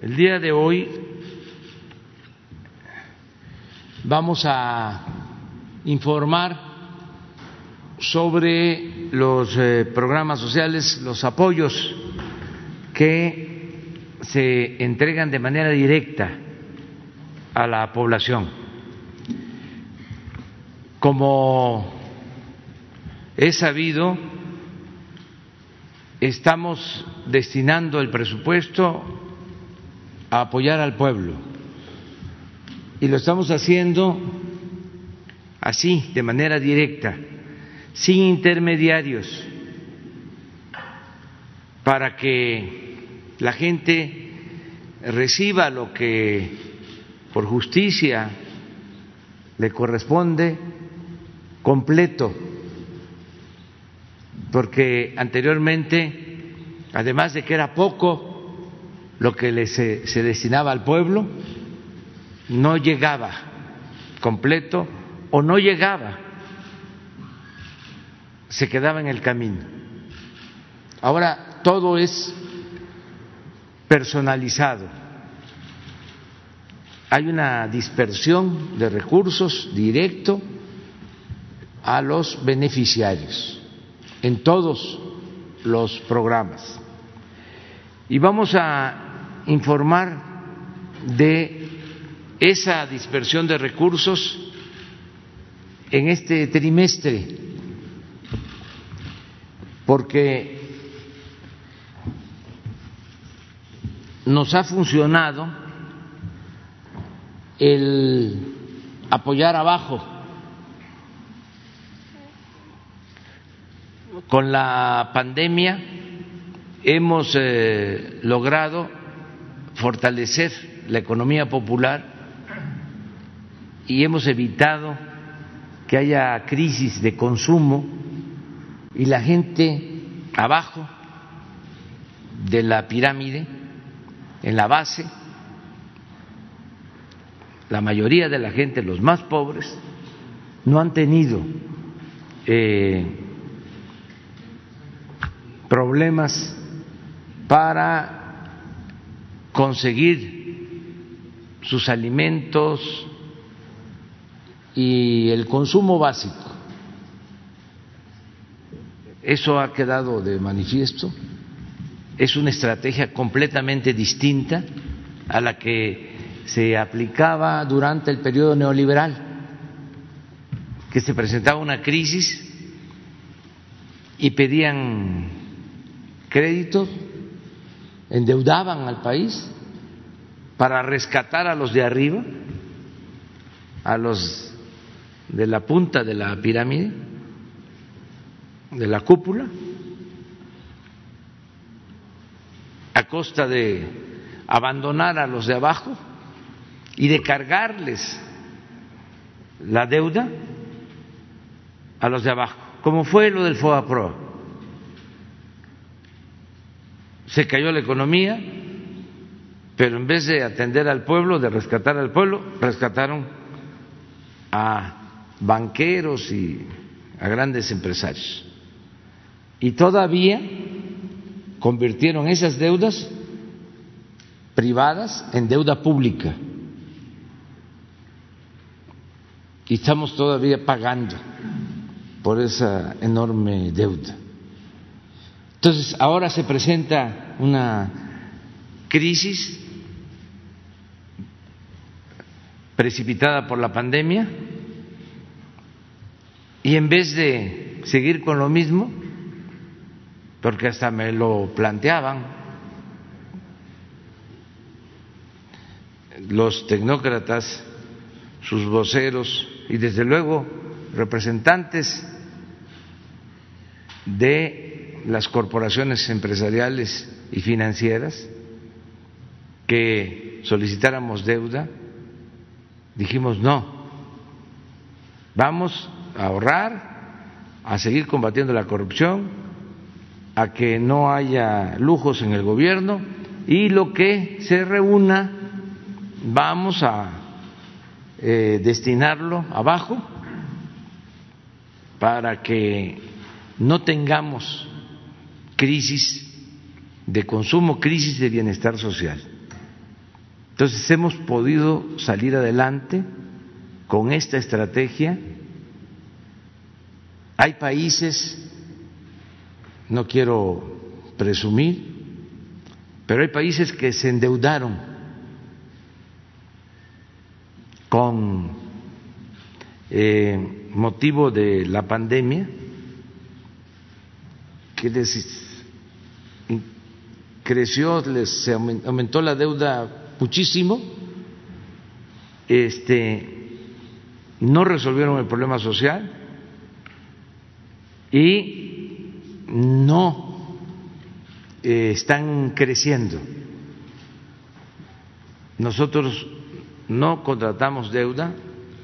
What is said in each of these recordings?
El día de hoy vamos a informar sobre los eh, programas sociales, los apoyos que se entregan de manera directa a la población. Como he sabido, estamos destinando el presupuesto a apoyar al pueblo. Y lo estamos haciendo así, de manera directa, sin intermediarios, para que la gente reciba lo que por justicia le corresponde completo, porque anteriormente, además de que era poco lo que se, se destinaba al pueblo, no llegaba completo o no llegaba, se quedaba en el camino. Ahora todo es personalizado. Hay una dispersión de recursos directo a los beneficiarios en todos los programas. Y vamos a informar de esa dispersión de recursos en este trimestre, porque nos ha funcionado el apoyar abajo. Con la pandemia hemos eh, logrado fortalecer la economía popular y hemos evitado que haya crisis de consumo y la gente abajo de la pirámide, en la base, la mayoría de la gente, los más pobres, no han tenido eh, problemas para conseguir sus alimentos, y el consumo básico. Eso ha quedado de manifiesto. Es una estrategia completamente distinta a la que se aplicaba durante el periodo neoliberal, que se presentaba una crisis y pedían créditos, endeudaban al país para rescatar a los de arriba, a los de la punta de la pirámide, de la cúpula, a costa de abandonar a los de abajo y de cargarles la deuda a los de abajo, como fue lo del FOAPROA. Se cayó la economía, pero en vez de atender al pueblo, de rescatar al pueblo, rescataron a banqueros y a grandes empresarios. Y todavía convirtieron esas deudas privadas en deuda pública. Y estamos todavía pagando por esa enorme deuda. Entonces, ahora se presenta una crisis precipitada por la pandemia y en vez de seguir con lo mismo, porque hasta me lo planteaban los tecnócratas, sus voceros y desde luego representantes de las corporaciones empresariales y financieras que solicitáramos deuda, dijimos no, vamos a ahorrar, a seguir combatiendo la corrupción, a que no haya lujos en el gobierno y lo que se reúna vamos a eh, destinarlo abajo para que no tengamos crisis de consumo, crisis de bienestar social. Entonces hemos podido salir adelante con esta estrategia. Hay países, no quiero presumir, pero hay países que se endeudaron con eh, motivo de la pandemia, que les creció, les aumentó la deuda muchísimo, este, no resolvieron el problema social y no eh, están creciendo. Nosotros no contratamos deuda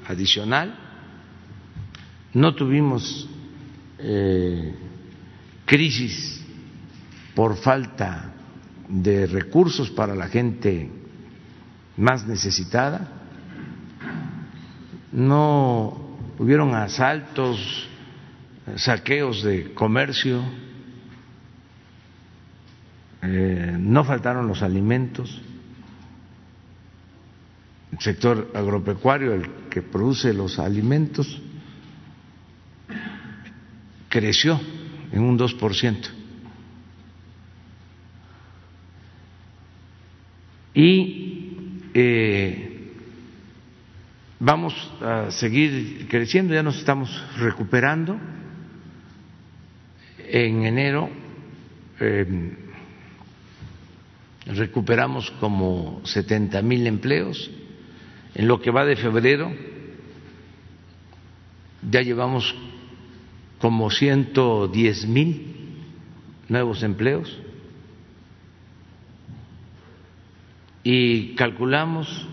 adicional, no tuvimos eh, crisis por falta de recursos para la gente más necesitada, no hubieron asaltos, saqueos de comercio, eh, no faltaron los alimentos, el sector agropecuario, el que produce los alimentos, creció en un 2%. Y eh, vamos a seguir creciendo, ya nos estamos recuperando. En enero eh, recuperamos como 70 mil empleos. En lo que va de febrero ya llevamos como 110 mil nuevos empleos y calculamos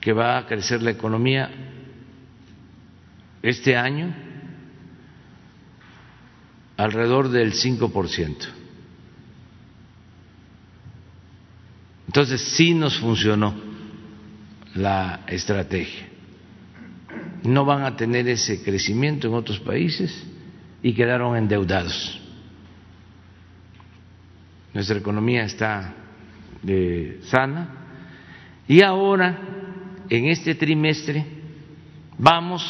que va a crecer la economía este año alrededor del 5%. Entonces sí nos funcionó la estrategia. No van a tener ese crecimiento en otros países y quedaron endeudados. Nuestra economía está de sana. Y ahora, en este trimestre, vamos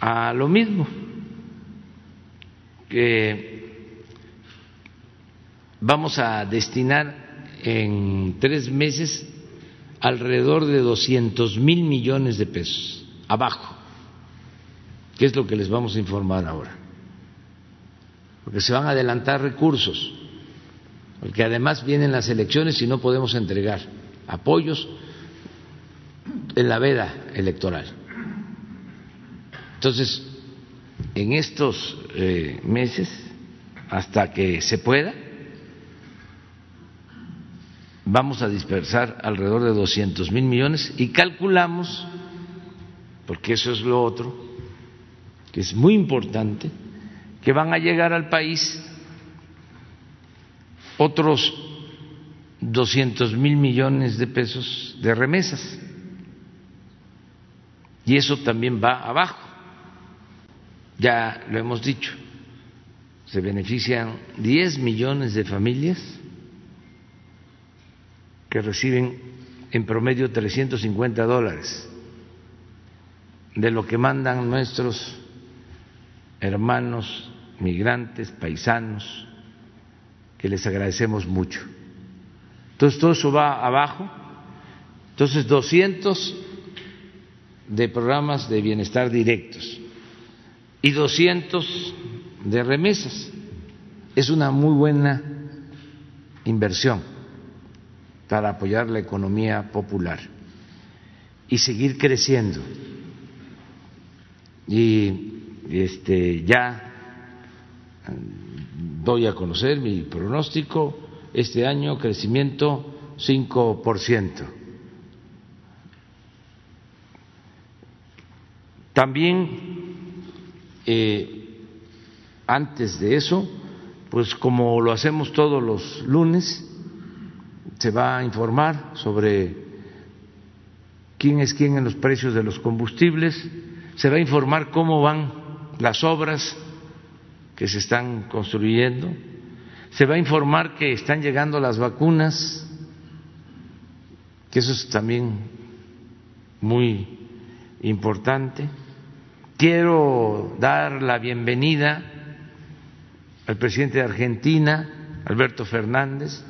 a lo mismo, que vamos a destinar en tres meses alrededor de 200 mil millones de pesos, abajo, que es lo que les vamos a informar ahora, porque se van a adelantar recursos, porque además vienen las elecciones y no podemos entregar apoyos en la veda electoral. Entonces, en estos eh, meses, hasta que se pueda, vamos a dispersar alrededor de 200 mil millones y calculamos, porque eso es lo otro, que es muy importante, que van a llegar al país otros 200 mil millones de pesos de remesas. Y eso también va abajo. Ya lo hemos dicho, se benefician 10 millones de familias que reciben en promedio 350 dólares de lo que mandan nuestros hermanos migrantes, paisanos, que les agradecemos mucho. Entonces todo eso va abajo. Entonces 200 de programas de bienestar directos y 200 de remesas. Es una muy buena inversión para apoyar la economía popular y seguir creciendo. Y este ya doy a conocer mi pronóstico este año crecimiento 5%. También eh, antes de eso, pues como lo hacemos todos los lunes, se va a informar sobre quién es quién en los precios de los combustibles, se va a informar cómo van las obras que se están construyendo, se va a informar que están llegando las vacunas que eso es también muy importante. Quiero dar la bienvenida al presidente de Argentina, Alberto Fernández,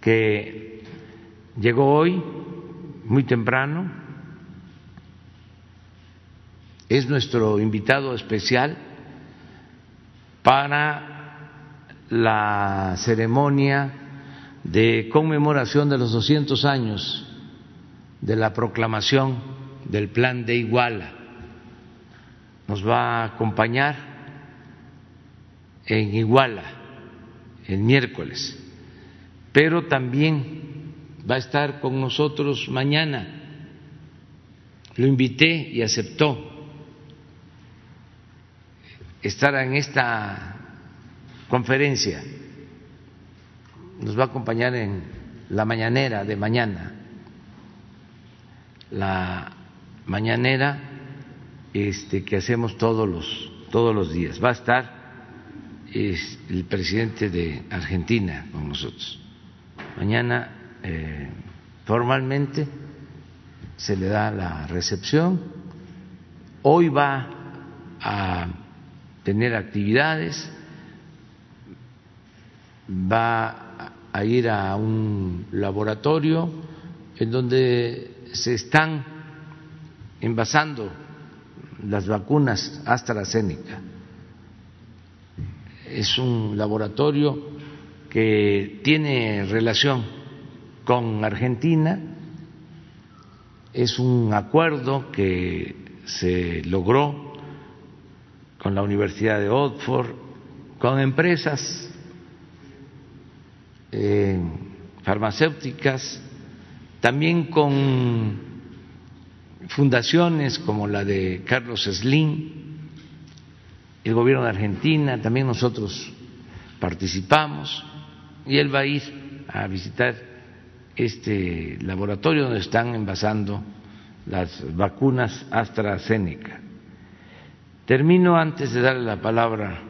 que llegó hoy muy temprano, es nuestro invitado especial para la ceremonia de conmemoración de los 200 años de la proclamación del Plan de Iguala. Nos va a acompañar en Iguala el miércoles, pero también va a estar con nosotros mañana. Lo invité y aceptó estar en esta conferencia nos va a acompañar en la mañanera de mañana. La mañanera este, que hacemos todos los, todos los días. Va a estar el presidente de Argentina con nosotros. Mañana eh, formalmente se le da la recepción. Hoy va a tener actividades, va a ir a un laboratorio en donde se están envasando las vacunas AstraZeneca. Es un laboratorio que tiene relación con Argentina, es un acuerdo que se logró con la Universidad de Oxford, con empresas eh, farmacéuticas, también con fundaciones como la de Carlos Slim, el gobierno de Argentina, también nosotros participamos y él va a ir a visitar este laboratorio donde están envasando las vacunas AstraZeneca. Termino antes de darle la palabra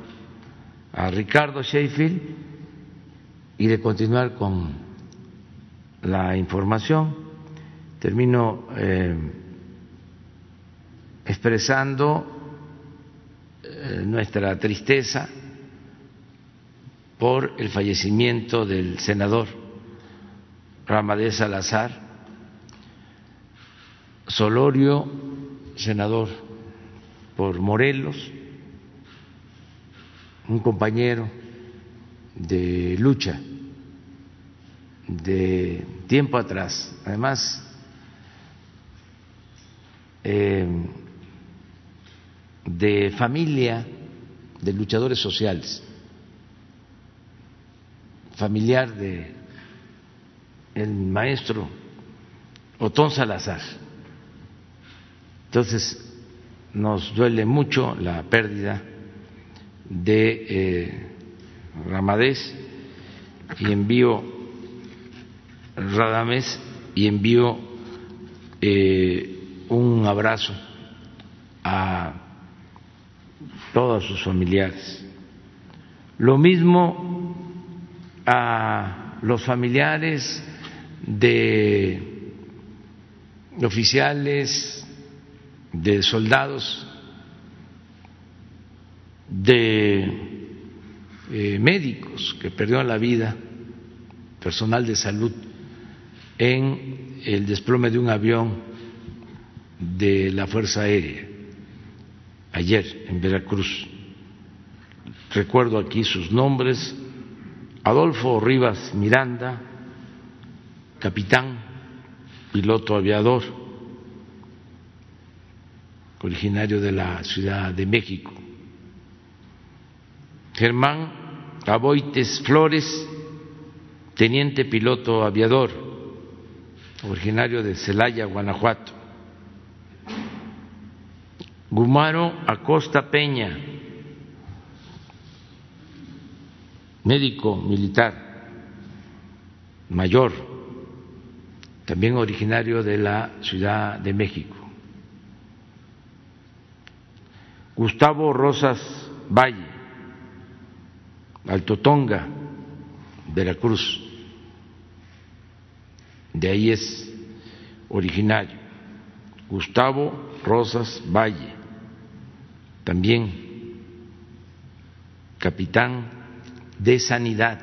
a Ricardo Sheffield y de continuar con la información, termino eh, expresando eh, nuestra tristeza por el fallecimiento del senador Ramadés Salazar, Solorio, senador por Morelos, un compañero de lucha de tiempo atrás. Además, eh, de familia de luchadores sociales, familiar de el maestro Otón Salazar. Entonces, nos duele mucho la pérdida de eh, Ramadés y envío Radamés y envío eh, un abrazo a todos sus familiares. Lo mismo a los familiares de oficiales, de soldados, de eh, médicos que perdieron la vida, personal de salud en el desplome de un avión de la Fuerza Aérea ayer en Veracruz. Recuerdo aquí sus nombres, Adolfo Rivas Miranda, capitán, piloto aviador, originario de la Ciudad de México. Germán Aboites Flores, teniente piloto aviador originario de Celaya, Guanajuato. Gumaro Acosta Peña, médico militar mayor, también originario de la Ciudad de México. Gustavo Rosas Valle, Altotonga, Veracruz. de ahí es originario, Gustavo Rosas Valle, también capitán de Sanidad,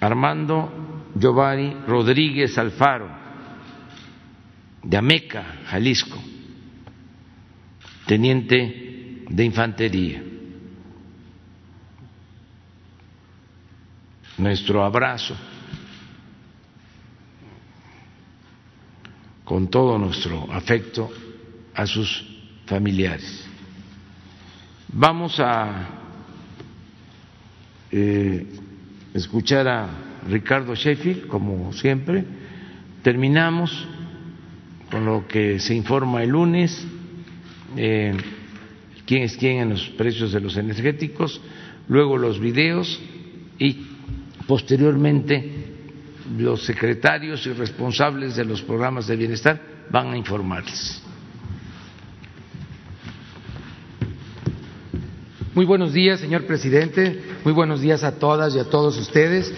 Armando Giovanni Rodríguez Alfaro, de Ameca, Jalisco, teniente de infantería. Nuestro abrazo con todo nuestro afecto a sus familiares. Vamos a eh, escuchar a Ricardo Sheffield, como siempre. Terminamos con lo que se informa el lunes, eh, quién es quién en los precios de los energéticos, luego los videos y posteriormente los secretarios y responsables de los programas de bienestar van a informarles. Muy buenos días, señor presidente. Muy buenos días a todas y a todos ustedes.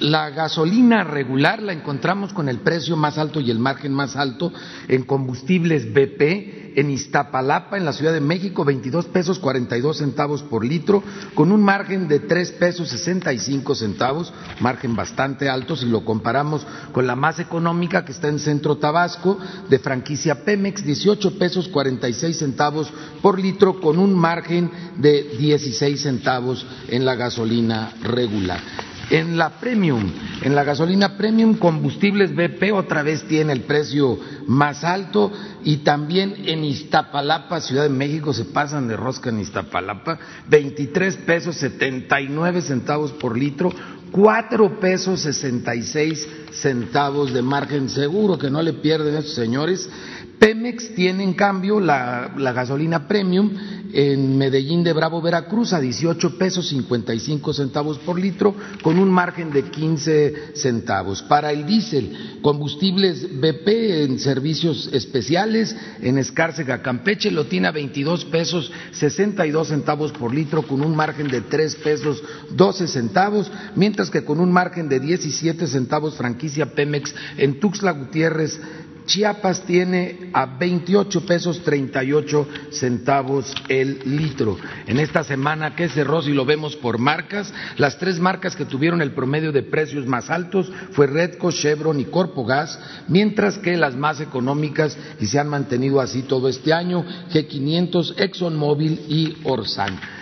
La gasolina regular la encontramos con el precio más alto y el margen más alto en combustibles BP en Iztapalapa, en la Ciudad de México, 22 pesos 42 centavos por litro, con un margen de 3 pesos 65 centavos, margen bastante alto si lo comparamos con la más económica que está en Centro Tabasco, de franquicia Pemex, 18 pesos 46 centavos por litro, con un margen de 16 centavos en la gasolina regular. En la premium, en la gasolina premium, combustibles BP otra vez tiene el precio más alto y también en Iztapalapa, Ciudad de México, se pasan de rosca en Iztapalapa, 23 pesos 79 centavos por litro, 4 pesos 66 centavos de margen seguro, que no le pierden esos señores. Pemex tiene en cambio la gasolina premium en Medellín de Bravo, Veracruz, a 18 pesos 55 centavos por litro, con un margen de 15 centavos. Para el diésel, combustibles BP en servicios especiales, en Escárcega, Campeche, lo tiene a 22 pesos 62 centavos por litro, con un margen de 3 pesos 12 centavos, mientras que con un margen de 17 centavos franquicia Pemex en Tuxtla Gutiérrez, Chiapas tiene a 28 pesos 38 centavos el litro. En esta semana que cerró, si lo vemos por marcas, las tres marcas que tuvieron el promedio de precios más altos fue Redco, Chevron y Corpogas, mientras que las más económicas, y se han mantenido así todo este año, G500, ExxonMobil y Orsan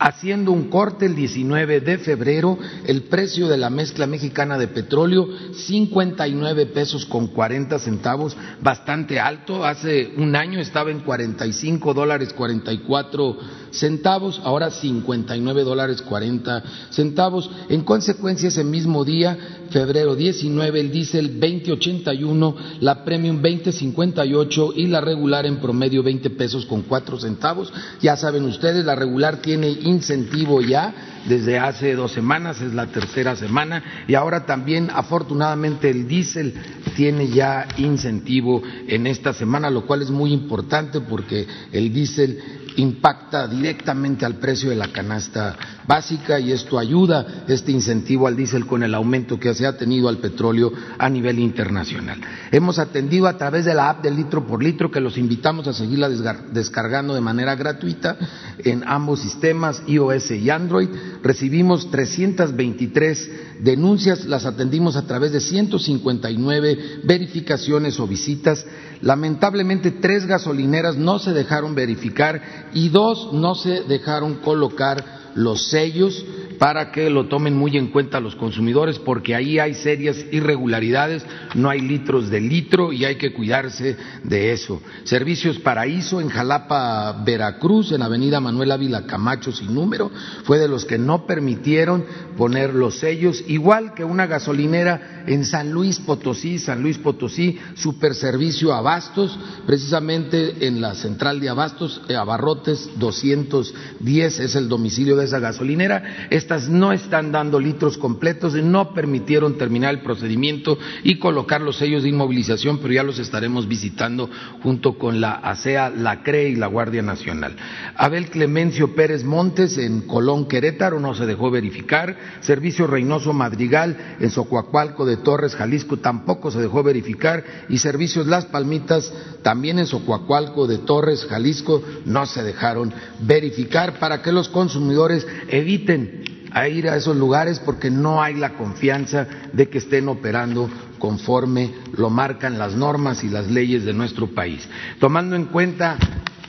haciendo un corte el 19 de febrero, el precio de la mezcla mexicana de petróleo 59 pesos con 40 centavos, bastante alto. Hace un año estaba en 45 dólares 44 centavos, ahora 59 dólares 40 centavos. En consecuencia, ese mismo día, febrero 19, el diésel 20.81, la premium 20.58 y la regular en promedio 20 pesos con 4 centavos. Ya saben ustedes, la regular tiene incentivo ya desde hace dos semanas, es la tercera semana, y ahora también afortunadamente el diésel tiene ya incentivo en esta semana, lo cual es muy importante porque el diésel impacta directamente al precio de la canasta básica y esto ayuda, este incentivo al diésel con el aumento que se ha tenido al petróleo a nivel internacional. Hemos atendido a través de la app de litro por litro que los invitamos a seguirla descargando de manera gratuita en ambos sistemas iOS y Android. Recibimos 323 denuncias, las atendimos a través de 159 verificaciones o visitas. Lamentablemente tres gasolineras no se dejaron verificar y dos no se dejaron colocar los sellos para que lo tomen muy en cuenta los consumidores porque ahí hay serias irregularidades, no hay litros de litro y hay que cuidarse de eso. Servicios Paraíso en Jalapa, Veracruz, en Avenida Manuel Ávila Camacho sin número, fue de los que no permitieron poner los sellos, igual que una gasolinera en San Luis Potosí, San Luis Potosí, super servicio Abastos, precisamente en la central de Abastos, eh, Abarrotes 210 es el domicilio de esa gasolinera. Esta Estas no están dando litros completos y no permitieron terminar el procedimiento y colocar los sellos de inmovilización, pero ya los estaremos visitando junto con la ASEA, la CRE y la Guardia Nacional. Abel Clemencio Pérez Montes en Colón, Querétaro, no se dejó verificar. Servicio Reynoso Madrigal en Socoacualco de Torres, Jalisco, tampoco se dejó verificar. Y Servicios Las Palmitas, también en Socoacualco de Torres, Jalisco, no se dejaron verificar para que los consumidores eviten ir a esos lugares porque no hay la confianza de que estén operando conforme lo marcan las normas y las leyes de nuestro país. Tomando en cuenta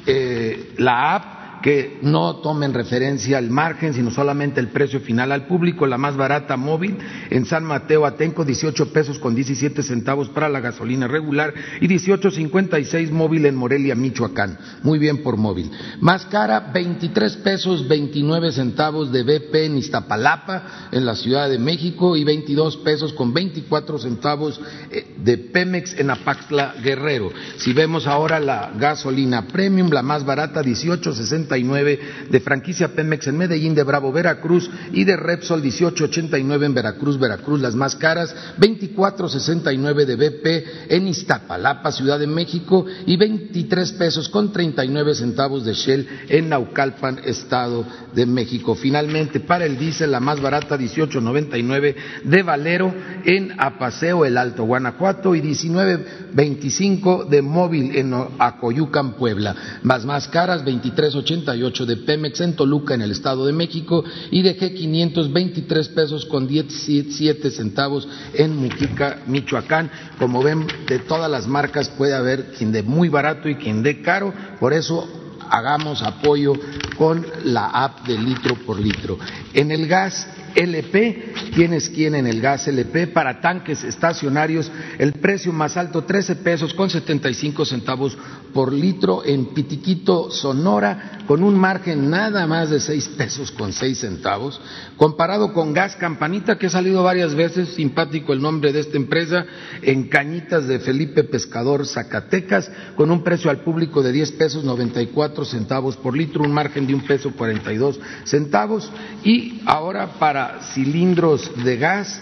eh, la app, que no tomen referencia al margen, sino solamente el precio final al público. La más barata móvil en San Mateo Atenco, 18 pesos con 17 centavos para la gasolina regular y 18.56 móvil en Morelia, Michoacán. Muy bien por móvil. Más cara, 23 pesos 29 centavos de BP en Iztapalapa, en la Ciudad de México, y 22 pesos con 24 centavos eh, de Pemex en Apaxla, Guerrero. Si vemos ahora la gasolina premium, la más barata, 18.60 de franquicia Pemex en Medellín, de Bravo, Veracruz y de Repsol 1889 en Veracruz, Veracruz, las más caras, 2469 de BP en Iztapalapa, Ciudad de México y 23 pesos con 39 centavos de Shell en Naucalpan, Estado de México. Finalmente, para el diésel, la más barata 1899 de Valero en Apaseo, el Alto Guanajuato y 1925 de Móvil en Acoyucan, Puebla. Más más caras 2380 de Pemex en Toluca, en el Estado de México, y de G523 pesos con 17 centavos en Mujica, Michoacán. Como ven, de todas las marcas puede haber quien de muy barato y quien de caro, por eso hagamos apoyo con la app de litro por litro. En el gas LP, tienes quien en el gas LP para tanques estacionarios, el precio más alto 13 pesos con 75 centavos por litro en Pitiquito, Sonora, con un margen nada más de 6 pesos con 6 centavos, comparado con gas Campanita, que ha salido varias veces, simpático el nombre de esta empresa, en Cañitas de Felipe Pescador, Zacatecas, con un precio al público de 10 pesos 94 centavos por litro, un margen de un peso 42 centavos, y ahora para cilindros de gas.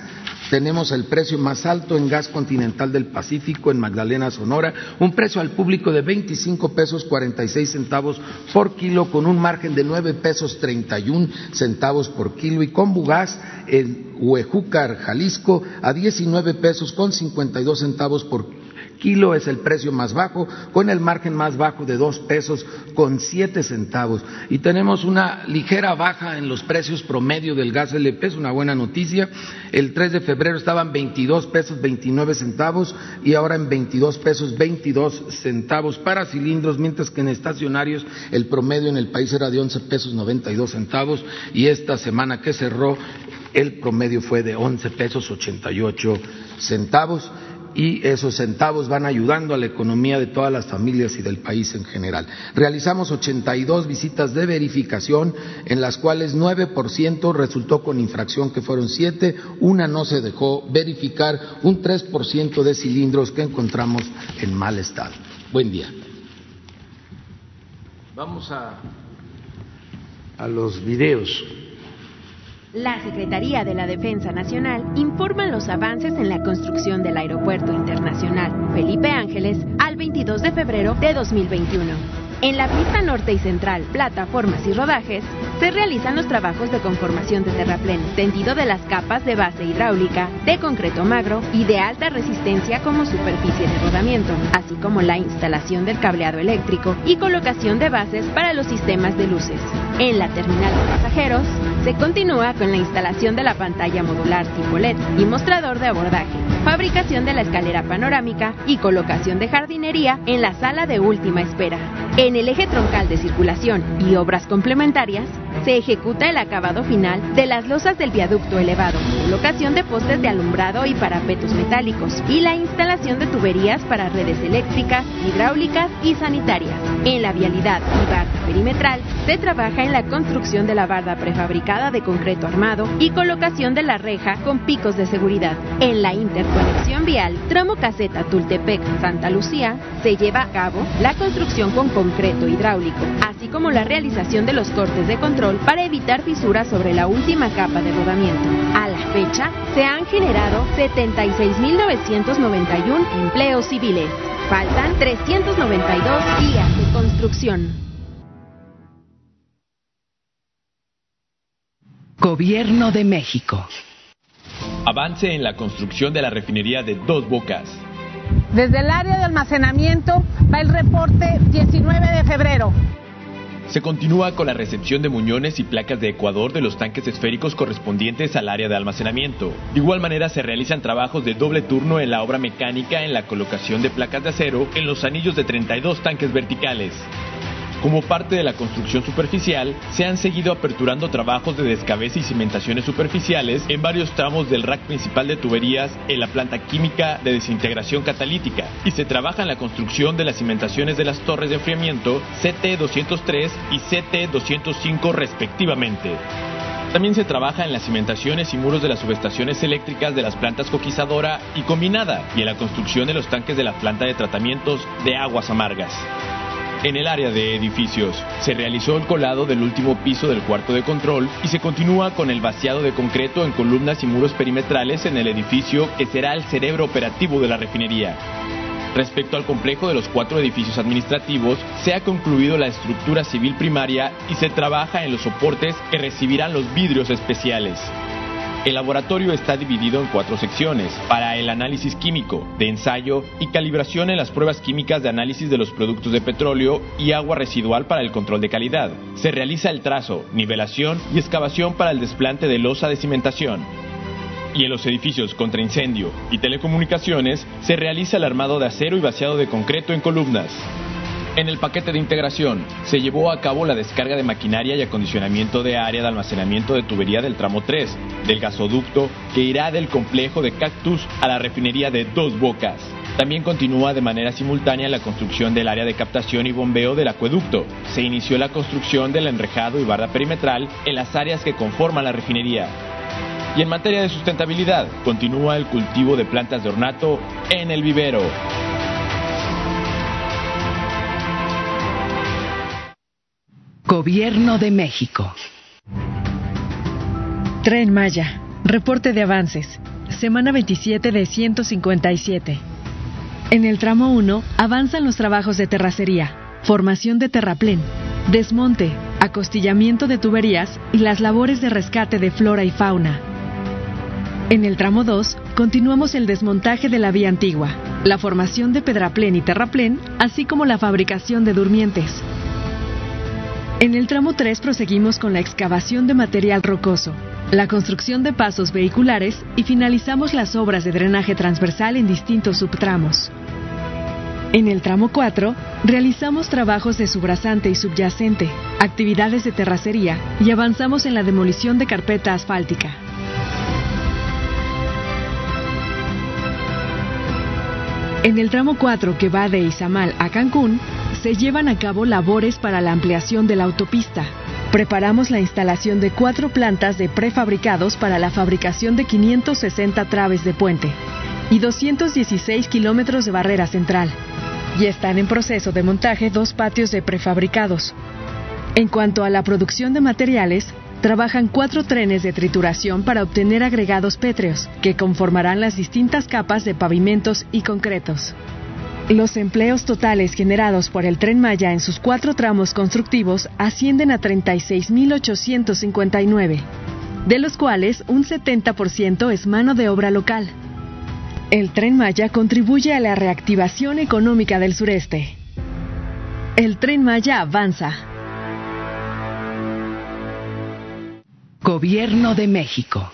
Tenemos el precio más alto en gas continental del Pacífico en Magdalena, Sonora, un precio al público de 25 pesos 46 centavos por kilo con un margen de 9 pesos 31 centavos por kilo y con Bugás en Huejúcar, Jalisco a 19 pesos con 52 centavos por kilo es el precio más bajo, con el margen más bajo de dos pesos con siete centavos. Y tenemos una ligera baja en los precios promedio del gas LP, es una buena noticia. El 3 de febrero estaban 22 pesos 29 centavos y ahora en 22 pesos 22 centavos para cilindros, mientras que en estacionarios el promedio en el país era de 11 pesos 92 centavos y esta semana que cerró el promedio fue de 11 pesos 88 centavos y esos centavos van ayudando a la economía de todas las familias y del país en general. Realizamos 82 visitas de verificación, en las cuales 9% resultó con infracción, que fueron 7, una no se dejó verificar, un 3% de cilindros que encontramos en mal estado. Buen día. Vamos a, a los videos. La Secretaría de la Defensa Nacional informa los avances en la construcción del Aeropuerto Internacional Felipe Ángeles al 22 de febrero de 2021. En la pista norte y central, plataformas y rodajes, se realizan los trabajos de conformación de terraplén, tendido de las capas de base hidráulica, de concreto magro y de alta resistencia como superficie de rodamiento, así como la instalación del cableado eléctrico y colocación de bases para los sistemas de luces. En la terminal de pasajeros, se continúa con la instalación de la pantalla modular tipo LED y mostrador de abordaje, fabricación de la escalera panorámica y colocación de jardinería en la sala de última espera. En el eje troncal de circulación y obras complementarias, se ejecuta el acabado final de las losas del viaducto elevado, colocación de postes de alumbrado y parapetos metálicos y la instalación de tuberías para redes eléctricas, hidráulicas y sanitarias. En la vialidad y barda perimetral se trabaja en la construcción de la barda prefabricada de concreto armado y colocación de la reja con picos de seguridad. En la interconexión vial, tramo caseta Tultepec-Santa Lucía, se lleva a cabo la construcción con concreto hidráulico, así como la realización de los cortes de control control para evitar fisuras sobre la última capa de rodamiento. A la fecha, se han generado 76.991 empleos civiles. Faltan 392 días de construcción. Gobierno de México. Avance en la construcción de la refinería de Dos Bocas. Desde el área de almacenamiento va el reporte 19 de febrero. Se continúa con la recepción de muñones y placas de Ecuador de los tanques esféricos correspondientes al área de almacenamiento. De igual manera se realizan trabajos de doble turno en la obra mecánica en la colocación de placas de acero en los anillos de 32 tanques verticales. Como parte de la construcción superficial, se han seguido aperturando trabajos de descabece y cimentaciones superficiales en varios tramos del rack principal de tuberías en la planta química de desintegración catalítica y se trabaja en la construcción de las cimentaciones de las torres de enfriamiento CT203 y CT205 respectivamente. También se trabaja en las cimentaciones y muros de las subestaciones eléctricas de las plantas coquizadora y combinada y en la construcción de los tanques de la planta de tratamientos de aguas amargas. En el área de edificios, se realizó el colado del último piso del cuarto de control y se continúa con el vaciado de concreto en columnas y muros perimetrales en el edificio que será el cerebro operativo de la refinería. Respecto al complejo de los cuatro edificios administrativos, se ha concluido la estructura civil primaria y se trabaja en los soportes que recibirán los vidrios especiales. El laboratorio está dividido en cuatro secciones, para el análisis químico, de ensayo y calibración en las pruebas químicas de análisis de los productos de petróleo y agua residual para el control de calidad. Se realiza el trazo, nivelación y excavación para el desplante de losa de cimentación. Y en los edificios contra incendio y telecomunicaciones se realiza el armado de acero y vaciado de concreto en columnas. En el paquete de integración se llevó a cabo la descarga de maquinaria y acondicionamiento de área de almacenamiento de tubería del tramo 3, del gasoducto que irá del complejo de Cactus a la refinería de Dos Bocas. También continúa de manera simultánea la construcción del área de captación y bombeo del acueducto. Se inició la construcción del enrejado y barda perimetral en las áreas que conforman la refinería. Y en materia de sustentabilidad, continúa el cultivo de plantas de ornato en el vivero. Gobierno de México. Tren Maya. Reporte de avances. Semana 27 de 157. En el tramo 1 avanzan los trabajos de terracería, formación de terraplén, desmonte, acostillamiento de tuberías y las labores de rescate de flora y fauna. En el tramo 2 continuamos el desmontaje de la vía antigua, la formación de pedraplén y terraplén, así como la fabricación de durmientes. En el tramo 3 proseguimos con la excavación de material rocoso, la construcción de pasos vehiculares y finalizamos las obras de drenaje transversal en distintos subtramos. En el tramo 4, realizamos trabajos de subrasante y subyacente, actividades de terracería y avanzamos en la demolición de carpeta asfáltica. En el tramo 4 que va de Izamal a Cancún, se llevan a cabo labores para la ampliación de la autopista. Preparamos la instalación de cuatro plantas de prefabricados para la fabricación de 560 traves de puente y 216 kilómetros de barrera central. Y están en proceso de montaje dos patios de prefabricados. En cuanto a la producción de materiales, trabajan cuatro trenes de trituración para obtener agregados pétreos, que conformarán las distintas capas de pavimentos y concretos. Los empleos totales generados por el tren Maya en sus cuatro tramos constructivos ascienden a 36.859, de los cuales un 70% es mano de obra local. El tren Maya contribuye a la reactivación económica del sureste. El tren Maya avanza. Gobierno de México.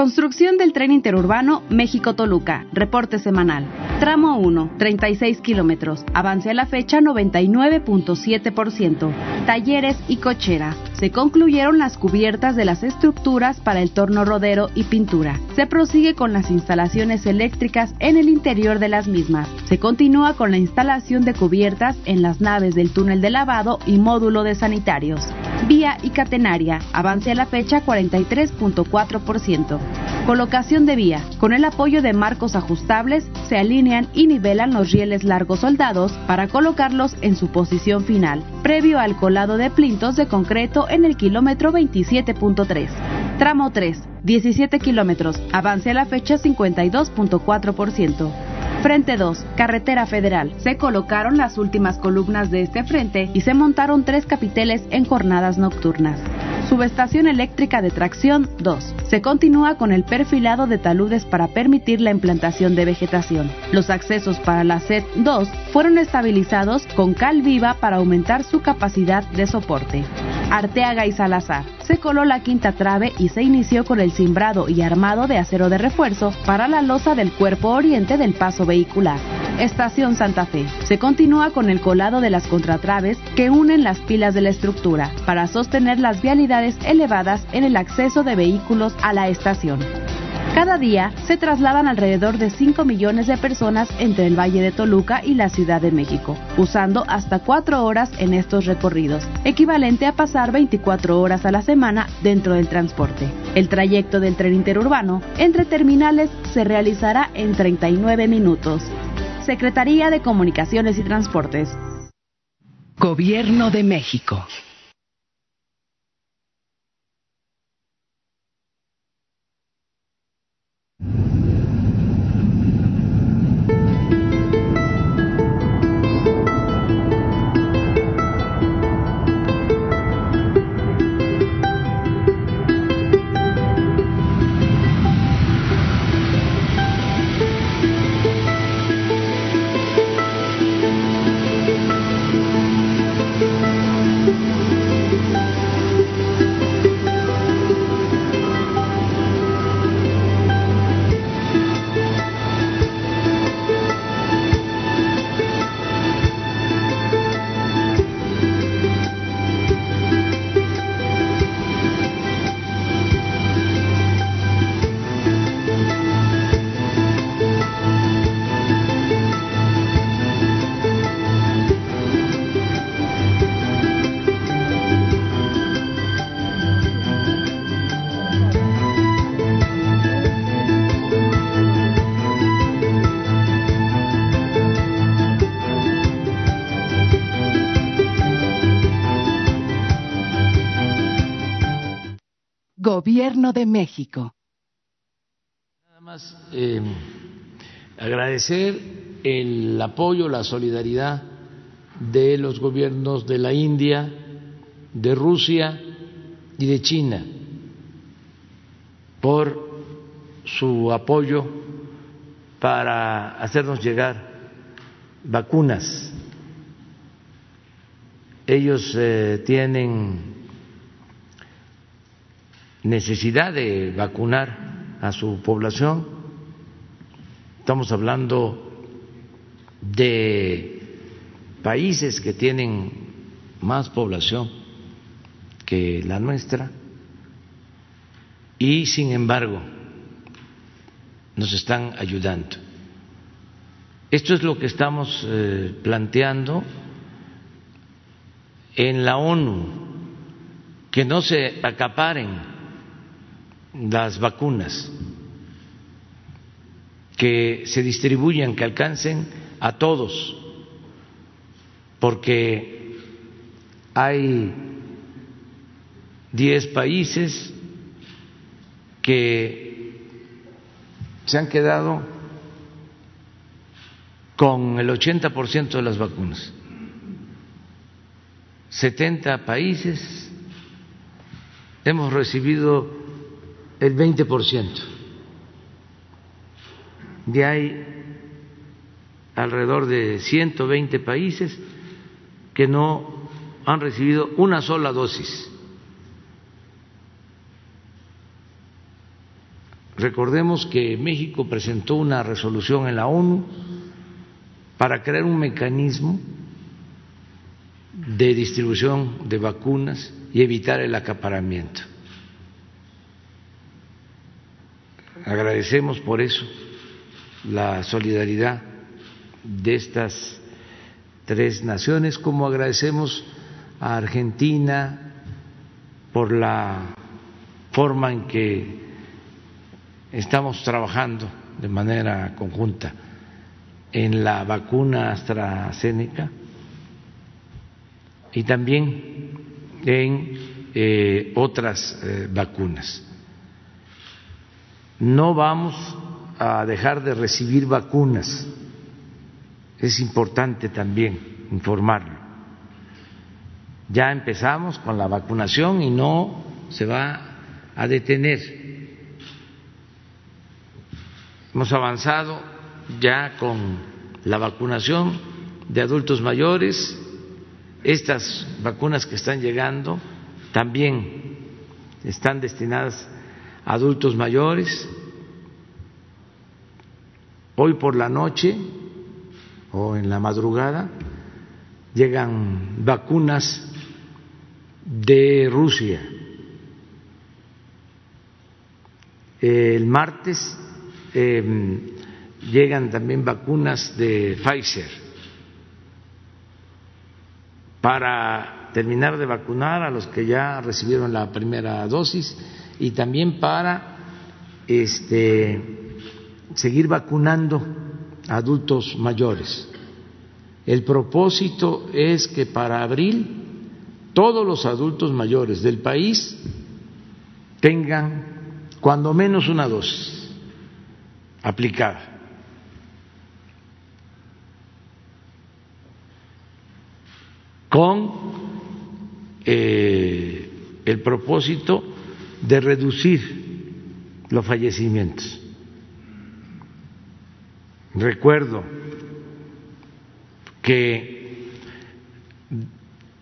Construcción del tren interurbano México-Toluca. Reporte semanal. Tramo 1, 36 kilómetros. Avance a la fecha 99.7%. Talleres y cochera. Se concluyeron las cubiertas de las estructuras para el torno rodero y pintura. Se prosigue con las instalaciones eléctricas en el interior de las mismas. Se continúa con la instalación de cubiertas en las naves del túnel de lavado y módulo de sanitarios. Vía y catenaria, avance a la fecha 43.4%. Colocación de vía. Con el apoyo de marcos ajustables, se alinean y nivelan los rieles largos soldados para colocarlos en su posición final, previo al colado de plintos de concreto en el kilómetro 27.3. Tramo 3, 17 kilómetros, avance a la fecha 52.4%. Frente 2, Carretera Federal. Se colocaron las últimas columnas de este frente y se montaron tres capiteles en jornadas nocturnas. Subestación eléctrica de tracción 2. Se continúa con el perfilado de taludes para permitir la implantación de vegetación. Los accesos para la SET 2 fueron estabilizados con cal viva para aumentar su capacidad de soporte. Arteaga y Salazar. Se coló la quinta trave y se inició con el cimbrado y armado de acero de refuerzo para la losa del cuerpo oriente del paso vehicular. Estación Santa Fe. Se continúa con el colado de las contratraves que unen las pilas de la estructura para sostener las vialidades elevadas en el acceso de vehículos a la estación. Cada día se trasladan alrededor de 5 millones de personas entre el Valle de Toluca y la Ciudad de México, usando hasta 4 horas en estos recorridos, equivalente a pasar 24 horas a la semana dentro del transporte. El trayecto del tren interurbano entre terminales se realizará en 39 minutos. Secretaría de Comunicaciones y Transportes. Gobierno de México. Gobierno de México. Nada más eh, agradecer el apoyo, la solidaridad de los gobiernos de la India, de Rusia y de China por su apoyo para hacernos llegar vacunas. Ellos eh, tienen necesidad de vacunar a su población. Estamos hablando de países que tienen más población que la nuestra y sin embargo nos están ayudando. Esto es lo que estamos eh, planteando en la ONU, que no se acaparen las vacunas, que se distribuyan, que alcancen a todos, porque hay diez países que se han quedado con el 80% de las vacunas. 70 países hemos recibido el 20%. De hay alrededor de 120 países que no han recibido una sola dosis. Recordemos que México presentó una resolución en la ONU para crear un mecanismo de distribución de vacunas y evitar el acaparamiento. Agradecemos por eso la solidaridad de estas tres naciones, como agradecemos a Argentina, por la forma en que estamos trabajando de manera conjunta en la vacuna AstraZeneca y también en eh, otras eh, vacunas. No vamos a dejar de recibir vacunas, es importante también informarlo. Ya empezamos con la vacunación y no se va a detener. Hemos avanzado ya con la vacunación de adultos mayores. Estas vacunas que están llegando también están destinadas adultos mayores. Hoy por la noche o en la madrugada llegan vacunas de Rusia. El martes eh, llegan también vacunas de Pfizer para terminar de vacunar a los que ya recibieron la primera dosis y también para este, seguir vacunando adultos mayores. El propósito es que para abril todos los adultos mayores del país tengan cuando menos una dosis aplicada. con eh, el propósito de reducir los fallecimientos. Recuerdo que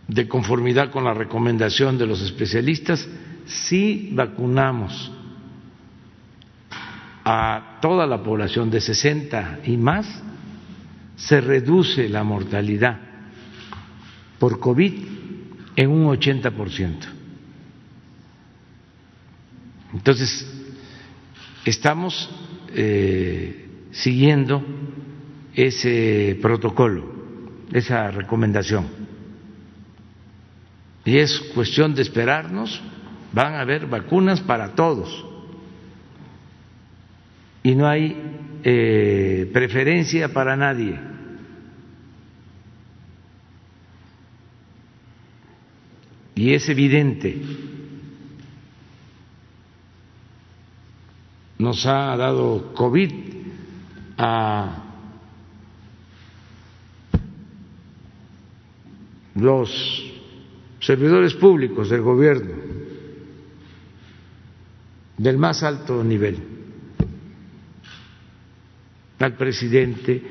de conformidad con la recomendación de los especialistas, si vacunamos a toda la población de 60 y más, se reduce la mortalidad por COVID en un 80%. Entonces, estamos eh, siguiendo ese protocolo, esa recomendación. Y es cuestión de esperarnos, van a haber vacunas para todos. Y no hay eh, preferencia para nadie. y es evidente. Nos ha dado COVID a los servidores públicos del gobierno del más alto nivel, al presidente,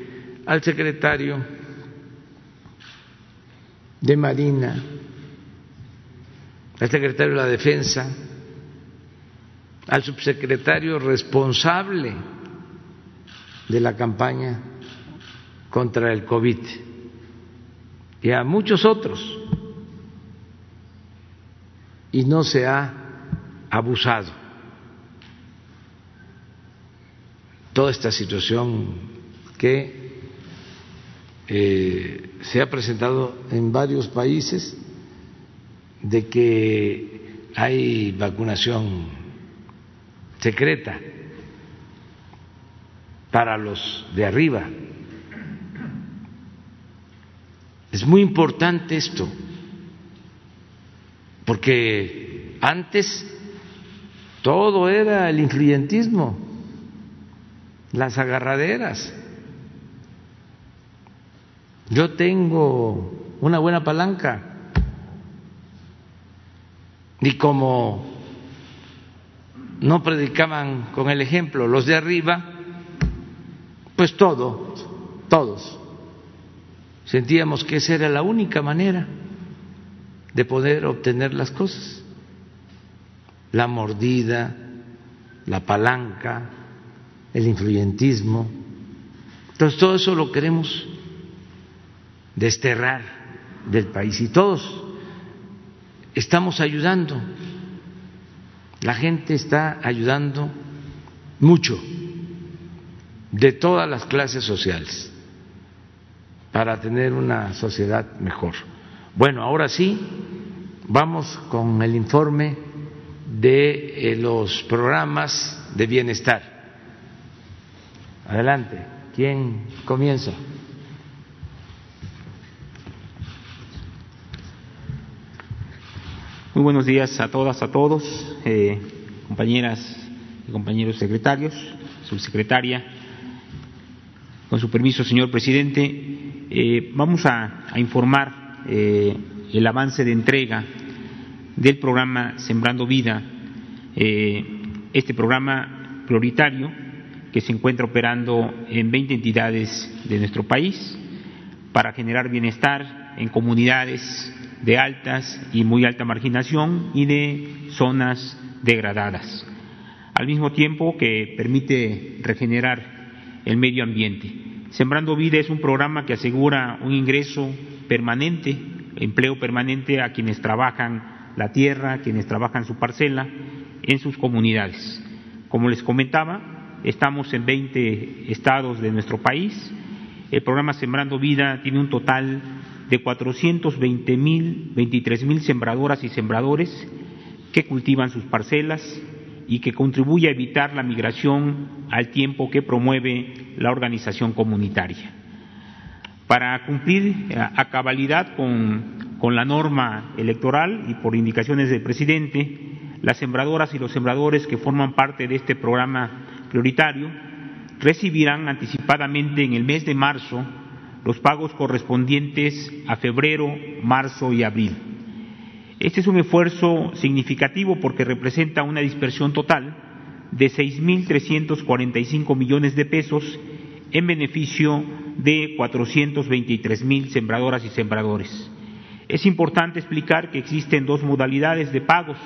al secretario de Marina, al secretario de la Defensa, al subsecretario responsable de la campaña contra el COVID y a muchos otros. Y no se ha abusado. Toda esta situación que eh, se ha presentado en varios países de que hay vacunación secreta para los de arriba. Es muy importante esto, porque antes todo era el influyentismo, las agarraderas. Yo tengo una buena palanca y como no predicaban con el ejemplo los de arriba, pues todo, todos sentíamos que esa era la única manera de poder obtener las cosas. La mordida, la palanca, el influyentismo. Entonces todo eso lo queremos desterrar del país y todos estamos ayudando, la gente está ayudando mucho de todas las clases sociales para tener una sociedad mejor. Bueno, ahora sí, vamos con el informe de eh, los programas de bienestar. Adelante, ¿quién comienza? Muy buenos días a todas, a todos, eh, compañeras y compañeros secretarios, subsecretaria. Con su permiso, señor presidente, eh, vamos a, informar el avance de entrega del programa Sembrando Vida, eh, este programa prioritario que se encuentra operando en 20 entidades de nuestro país para generar bienestar en comunidades de altas y muy alta marginación y de zonas degradadas, al mismo tiempo que permite regenerar el medio ambiente. Sembrando Vida es un programa que asegura un ingreso permanente, empleo permanente a quienes trabajan la tierra, quienes trabajan su parcela, en sus comunidades. Como les comentaba, estamos en 20 estados de nuestro país. El programa Sembrando Vida tiene un total de 420 mil, 23 mil sembradoras y sembradores que cultivan sus parcelas y que contribuye a evitar la migración al tiempo que promueve la organización comunitaria. Para cumplir a cabalidad con con la norma electoral y por indicaciones del presidente, las sembradoras y los sembradores que forman parte de este programa prioritario recibirán anticipadamente en el mes de marzo los pagos correspondientes a febrero, marzo y abril. Este es un esfuerzo significativo porque representa una dispersión total de 6.345 millones de pesos en beneficio de 423.000 sembradoras y sembradores. Es importante explicar que existen dos modalidades de pagos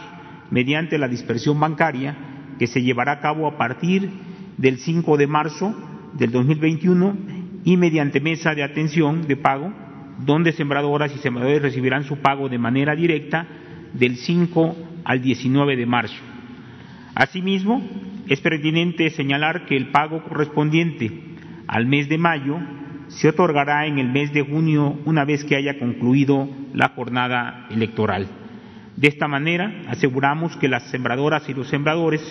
mediante la dispersión bancaria que se llevará a cabo a partir del 5 de marzo del 2021 y mediante mesa de atención de pago, donde sembradoras y sembradores recibirán su pago de manera directa del 5 al 19 de marzo. Asimismo, es pertinente señalar que el pago correspondiente al mes de mayo se otorgará en el mes de junio una vez que haya concluido la jornada electoral. De esta manera, aseguramos que las sembradoras y los sembradores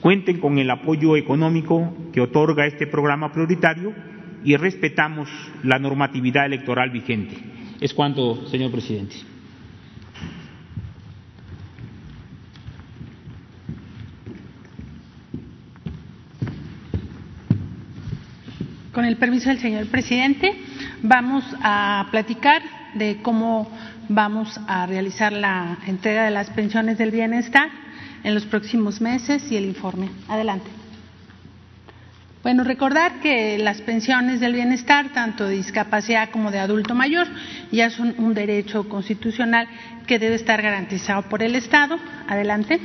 cuenten con el apoyo económico que otorga este programa prioritario y respetamos la normatividad electoral vigente. Es cuanto, señor presidente. Con el permiso del señor presidente, vamos a platicar de cómo vamos a realizar la entrega de las pensiones del bienestar en los próximos meses y el informe. Adelante. Bueno, recordar que las pensiones del bienestar, tanto de discapacidad como de adulto mayor, ya son un derecho constitucional que debe estar garantizado por el Estado. Adelante.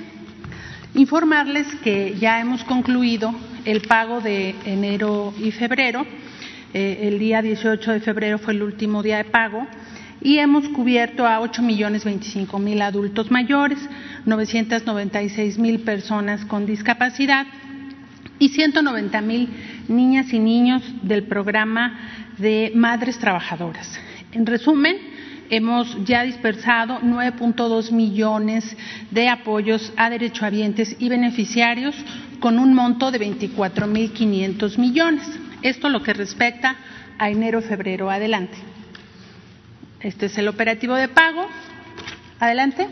Informarles que ya hemos concluido el pago de enero y febrero. Eh, el día 18 de febrero fue el último día de pago y hemos cubierto a 8 millones 25 mil adultos mayores, 996 mil personas con discapacidad y 190 mil niñas y niños del programa de madres trabajadoras. En resumen, hemos ya dispersado 9.2 millones de apoyos a derechohabientes y beneficiarios con un monto de 24.500 millones. Esto lo que respecta a enero-febrero. Adelante. Este es el operativo de pago. Adelante.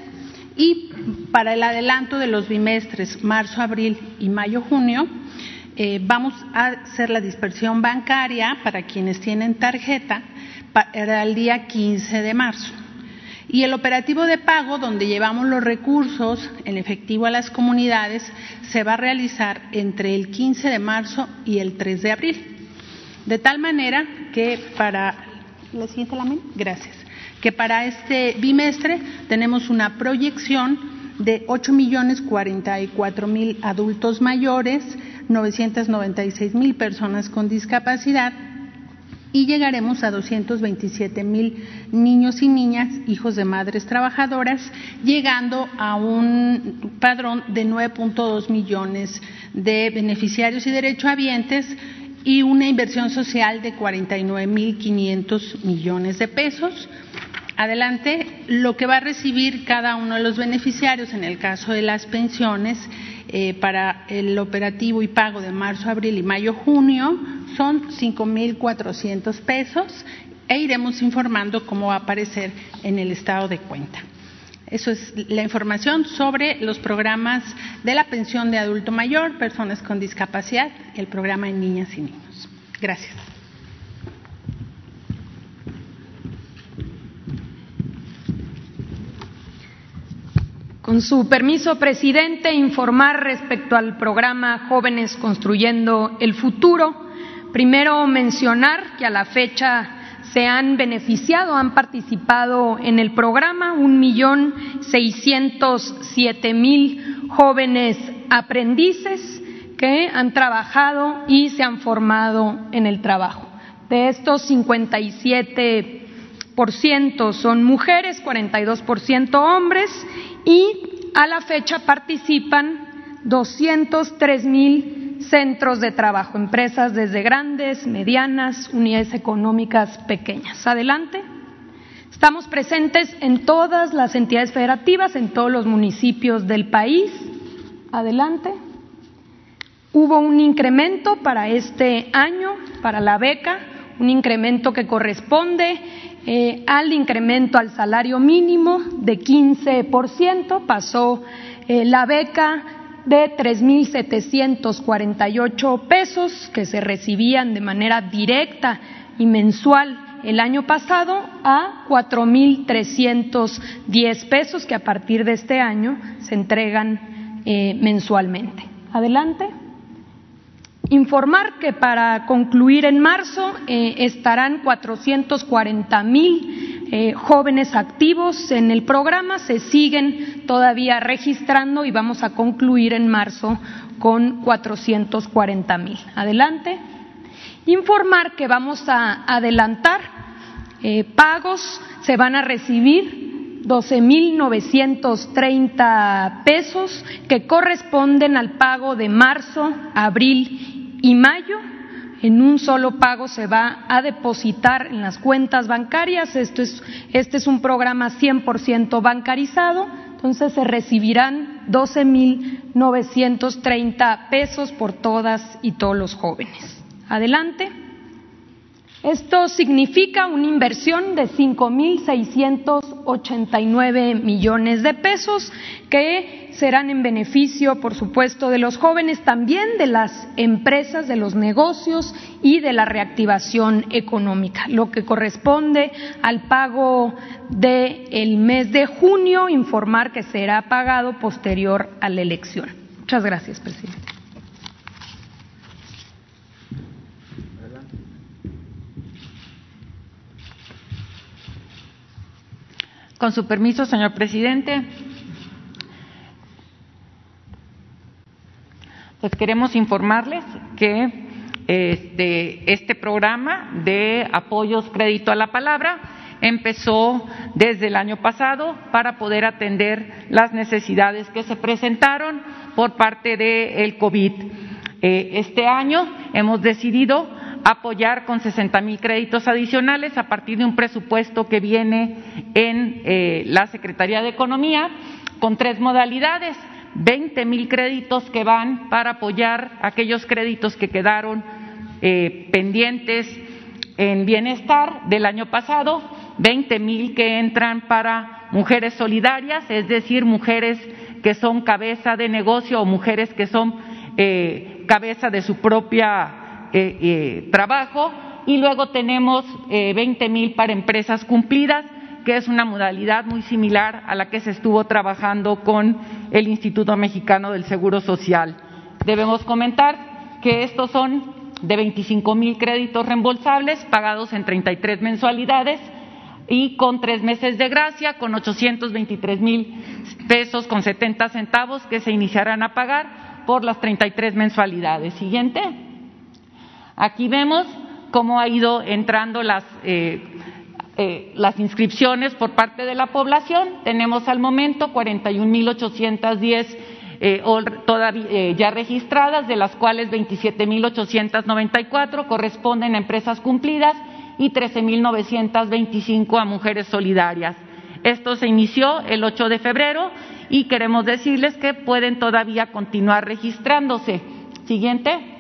Y para el adelanto de los bimestres marzo, abril y mayo, junio, eh, vamos a hacer la dispersión bancaria para quienes tienen tarjeta para el día 15 de marzo. Y el operativo de pago, donde llevamos los recursos en efectivo a las comunidades, se va a realizar entre el 15 de marzo y el 3 de abril. De tal manera que para la siguiente gracias. Que para este bimestre tenemos una proyección de 8 millones 44 mil adultos mayores, 996 mil personas con discapacidad y llegaremos a 227 mil niños y niñas, hijos de madres trabajadoras, llegando a un padrón de 9.2 millones de beneficiarios y derechohabientes y una inversión social de 49 mil 500 millones de pesos. Adelante, lo que va a recibir cada uno de los beneficiarios en el caso de las pensiones eh, para el operativo y pago de marzo, abril y mayo, junio son 5.400 pesos e iremos informando cómo va a aparecer en el estado de cuenta. Eso es la información sobre los programas de la pensión de adulto mayor, personas con discapacidad y el programa de niñas y niños. Gracias. Con su permiso, presidente, informar respecto al programa Jóvenes Construyendo el Futuro. Primero, mencionar que a la fecha se han beneficiado, han participado en el programa un millón seiscientos siete mil jóvenes aprendices que han trabajado y se han formado en el trabajo. De estos 57 por ciento son mujeres, 42 por ciento hombres y a la fecha participan 203 mil centros de trabajo, empresas desde grandes, medianas, unidades económicas pequeñas. Adelante. Estamos presentes en todas las entidades federativas, en todos los municipios del país. Adelante. Hubo un incremento para este año, para la beca, un incremento que corresponde eh, al incremento al salario mínimo de 15%, pasó eh, la beca de 3.748 pesos que se recibían de manera directa y mensual el año pasado a 4.310 pesos que a partir de este año se entregan eh, mensualmente. Adelante. Informar que para concluir en marzo eh, estarán 440 mil eh, jóvenes activos en el programa, se siguen todavía registrando y vamos a concluir en marzo con 440 mil. Adelante. Informar que vamos a adelantar eh, pagos, se van a recibir 12.930 pesos que corresponden al pago de marzo, abril y mayo en un solo pago se va a depositar en las cuentas bancarias. Esto es, este es un programa 100% bancarizado, entonces se recibirán 12.930 pesos por todas y todos los jóvenes. Adelante. Esto significa una inversión de 5.689 millones de pesos que serán en beneficio, por supuesto, de los jóvenes, también de las empresas, de los negocios y de la reactivación económica. Lo que corresponde al pago del mes de junio, informar que será pagado posterior a la elección. Muchas gracias, presidente. Con su permiso, señor presidente. Pues queremos informarles que este, este programa de apoyos crédito a la palabra empezó desde el año pasado para poder atender las necesidades que se presentaron por parte del COVID. Eh, este año hemos decidido apoyar con 60 mil créditos adicionales a partir de un presupuesto que viene en eh, la Secretaría de Economía con tres modalidades. 20 mil créditos que van para apoyar aquellos créditos que quedaron eh, pendientes en bienestar del año pasado, 20 mil que entran para mujeres solidarias, es decir, mujeres que son cabeza de negocio o mujeres que son eh, cabeza de su propia eh, eh, trabajo y luego tenemos eh, 20 mil para empresas cumplidas, que es una modalidad muy similar a la que se estuvo trabajando con el Instituto Mexicano del Seguro Social. Debemos comentar que estos son de 25 mil créditos reembolsables pagados en 33 mensualidades y con tres meses de gracia, con 823 mil pesos con 70 centavos que se iniciarán a pagar por las 33 mensualidades. Siguiente. Aquí vemos cómo ha ido entrando las, eh, eh, las inscripciones por parte de la población. Tenemos al momento 41.810 eh, todavía, ya registradas, de las cuales 27.894 corresponden a empresas cumplidas y 13.925 a mujeres solidarias. Esto se inició el 8 de febrero y queremos decirles que pueden todavía continuar registrándose. Siguiente.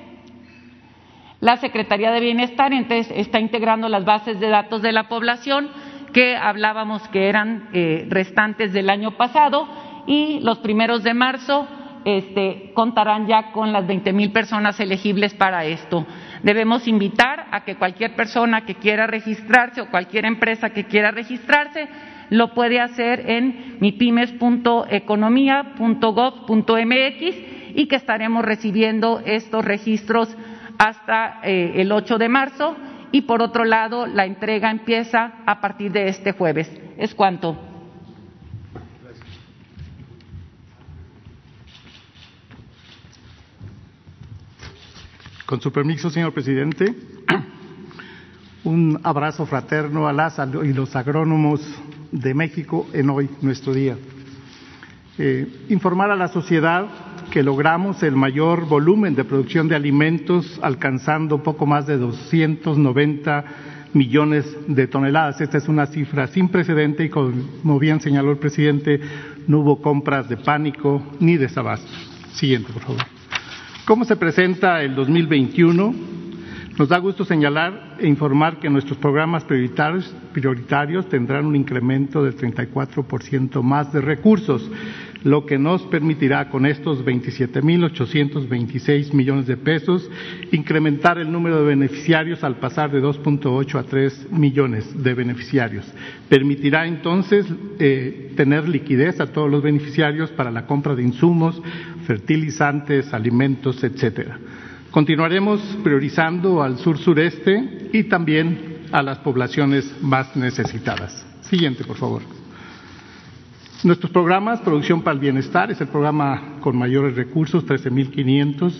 La Secretaría de Bienestar entonces, está integrando las bases de datos de la población que hablábamos que eran eh, restantes del año pasado y los primeros de marzo este, contarán ya con las 20 mil personas elegibles para esto. Debemos invitar a que cualquier persona que quiera registrarse o cualquier empresa que quiera registrarse lo puede hacer en mipymes.economía.gov.mx y que estaremos recibiendo estos registros hasta eh, el 8 de marzo y por otro lado la entrega empieza a partir de este jueves. Es cuanto. Con su permiso, señor presidente, un abrazo fraterno a las y los agrónomos de México en hoy, nuestro día. Eh, informar a la sociedad que logramos el mayor volumen de producción de alimentos, alcanzando poco más de 290 millones de toneladas. Esta es una cifra sin precedente y, como bien señaló el presidente, no hubo compras de pánico ni desabasto. Siguiente, por favor. ¿Cómo se presenta el 2021? Nos da gusto señalar e informar que nuestros programas prioritarios, prioritarios tendrán un incremento del 34% más de recursos lo que nos permitirá con estos 27.826 millones de pesos incrementar el número de beneficiarios al pasar de 2.8 a 3 millones de beneficiarios. Permitirá entonces eh, tener liquidez a todos los beneficiarios para la compra de insumos, fertilizantes, alimentos, etcétera. Continuaremos priorizando al sur-sureste y también a las poblaciones más necesitadas. Siguiente, por favor. Nuestros programas, Producción para el Bienestar, es el programa con mayores recursos, 13.500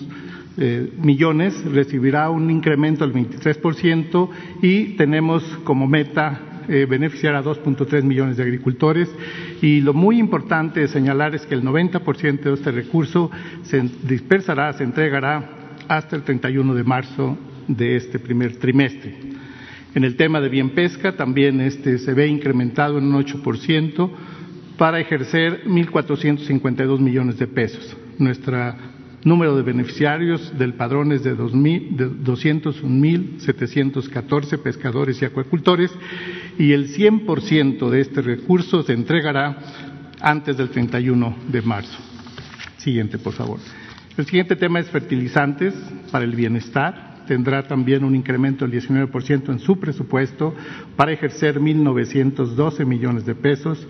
eh, millones, recibirá un incremento del 23% y tenemos como meta eh, beneficiar a 2.3 millones de agricultores. Y lo muy importante de señalar es que el 90% de este recurso se dispersará, se entregará hasta el 31 de marzo de este primer trimestre. En el tema de bien pesca también este se ve incrementado en un 8% para ejercer 1.452 millones de pesos. Nuestro número de beneficiarios del padrón es de, 201.714 pescadores y acuacultores y el 100% de este recurso se entregará antes del 31 de marzo. Siguiente, por favor. El siguiente tema es fertilizantes para el bienestar tendrá también un incremento del 19% en su presupuesto para ejercer 1.912 millones de pesos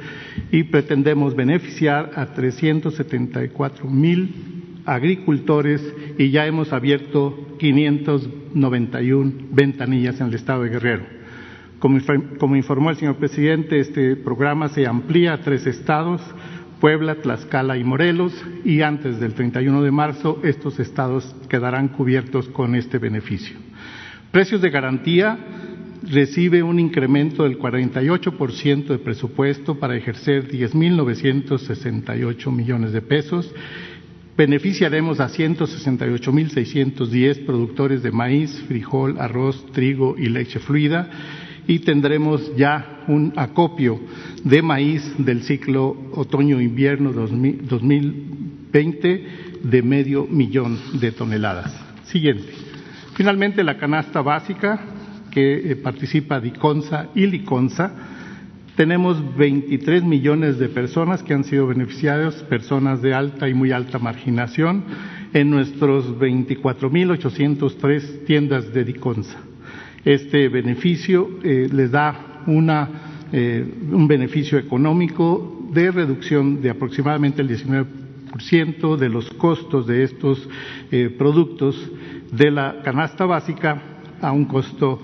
y pretendemos beneficiar a 374 mil agricultores y ya hemos abierto 591 ventanillas en el estado de Guerrero. Como, informó el señor presidente, este programa se amplía a tres estados Puebla, Tlaxcala y Morelos, y antes del 31 de marzo estos estados quedarán cubiertos con este beneficio. Precios de garantía recibe un incremento del 48% de presupuesto para ejercer 10.968 millones de pesos. Beneficiaremos a 168.610 productores de maíz, frijol, arroz, trigo y leche fluida y tendremos ya un acopio de maíz del ciclo otoño-invierno 2020 de medio millón de toneladas. Siguiente. Finalmente, la canasta básica que eh, participa DICONSA y LICONSA. Tenemos 23 millones de personas que han sido beneficiadas, personas de alta y muy alta marginación, en nuestros 24.803 tiendas de DICONSA. Este beneficio eh, les da eh, un beneficio económico de reducción de aproximadamente el 19% de los costos de estos eh, productos de la canasta básica a un costo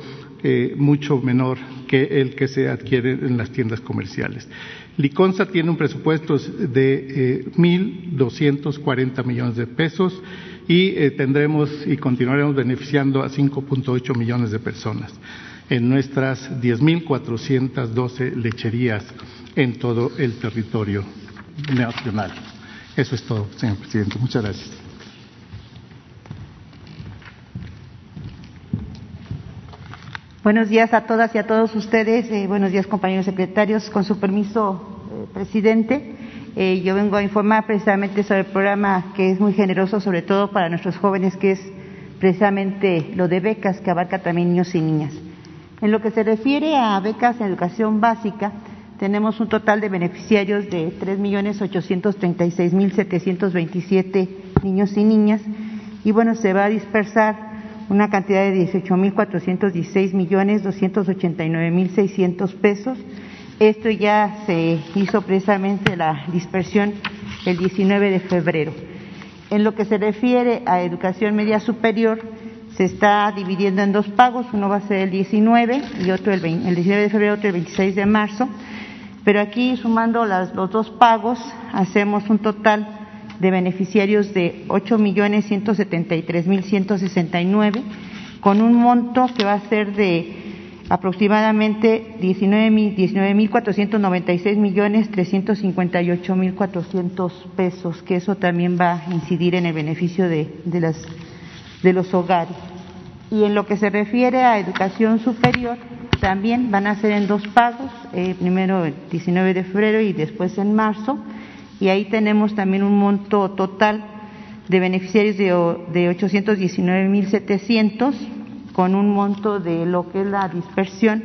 mucho menor que el que se adquiere en las tiendas comerciales. Liconza tiene un presupuesto de 1.240 millones de pesos y eh, tendremos y continuaremos beneficiando a 5.8 millones de personas en nuestras 10.412 lecherías en todo el territorio nacional. Eso es todo, señor presidente. Muchas gracias. Buenos días a todas y a todos ustedes. Eh, buenos días, compañeros secretarios. Con su permiso, eh, presidente, eh, yo vengo a informar precisamente sobre el programa que es muy generoso, sobre todo para nuestros jóvenes, que es precisamente lo de becas, que abarca también niños y niñas. En lo que se refiere a becas en educación básica, tenemos un total de beneficiarios de 3.836.727 niños y niñas y bueno, se va a dispersar una cantidad de 18.416 millones 289.600 pesos. Esto ya se hizo precisamente la dispersión el 19 de febrero. En lo que se refiere a educación media superior, se está dividiendo en dos pagos, uno va a ser el 19 y otro el, 19 de febrero, otro el 26 de marzo. Pero aquí sumando los dos pagos, hacemos un total de beneficiarios de 8.173.169, con un monto que va a ser de aproximadamente 19.496 millones 358 mil 400 pesos, que eso también va a incidir en el beneficio de, de, las, de los hogares. Y en lo que se refiere a educación superior, también van a ser en dos pagos, eh, primero el 19 de febrero y después en marzo, y ahí tenemos también un monto total de beneficiarios de, de 819.700 con un monto de lo que es la dispersión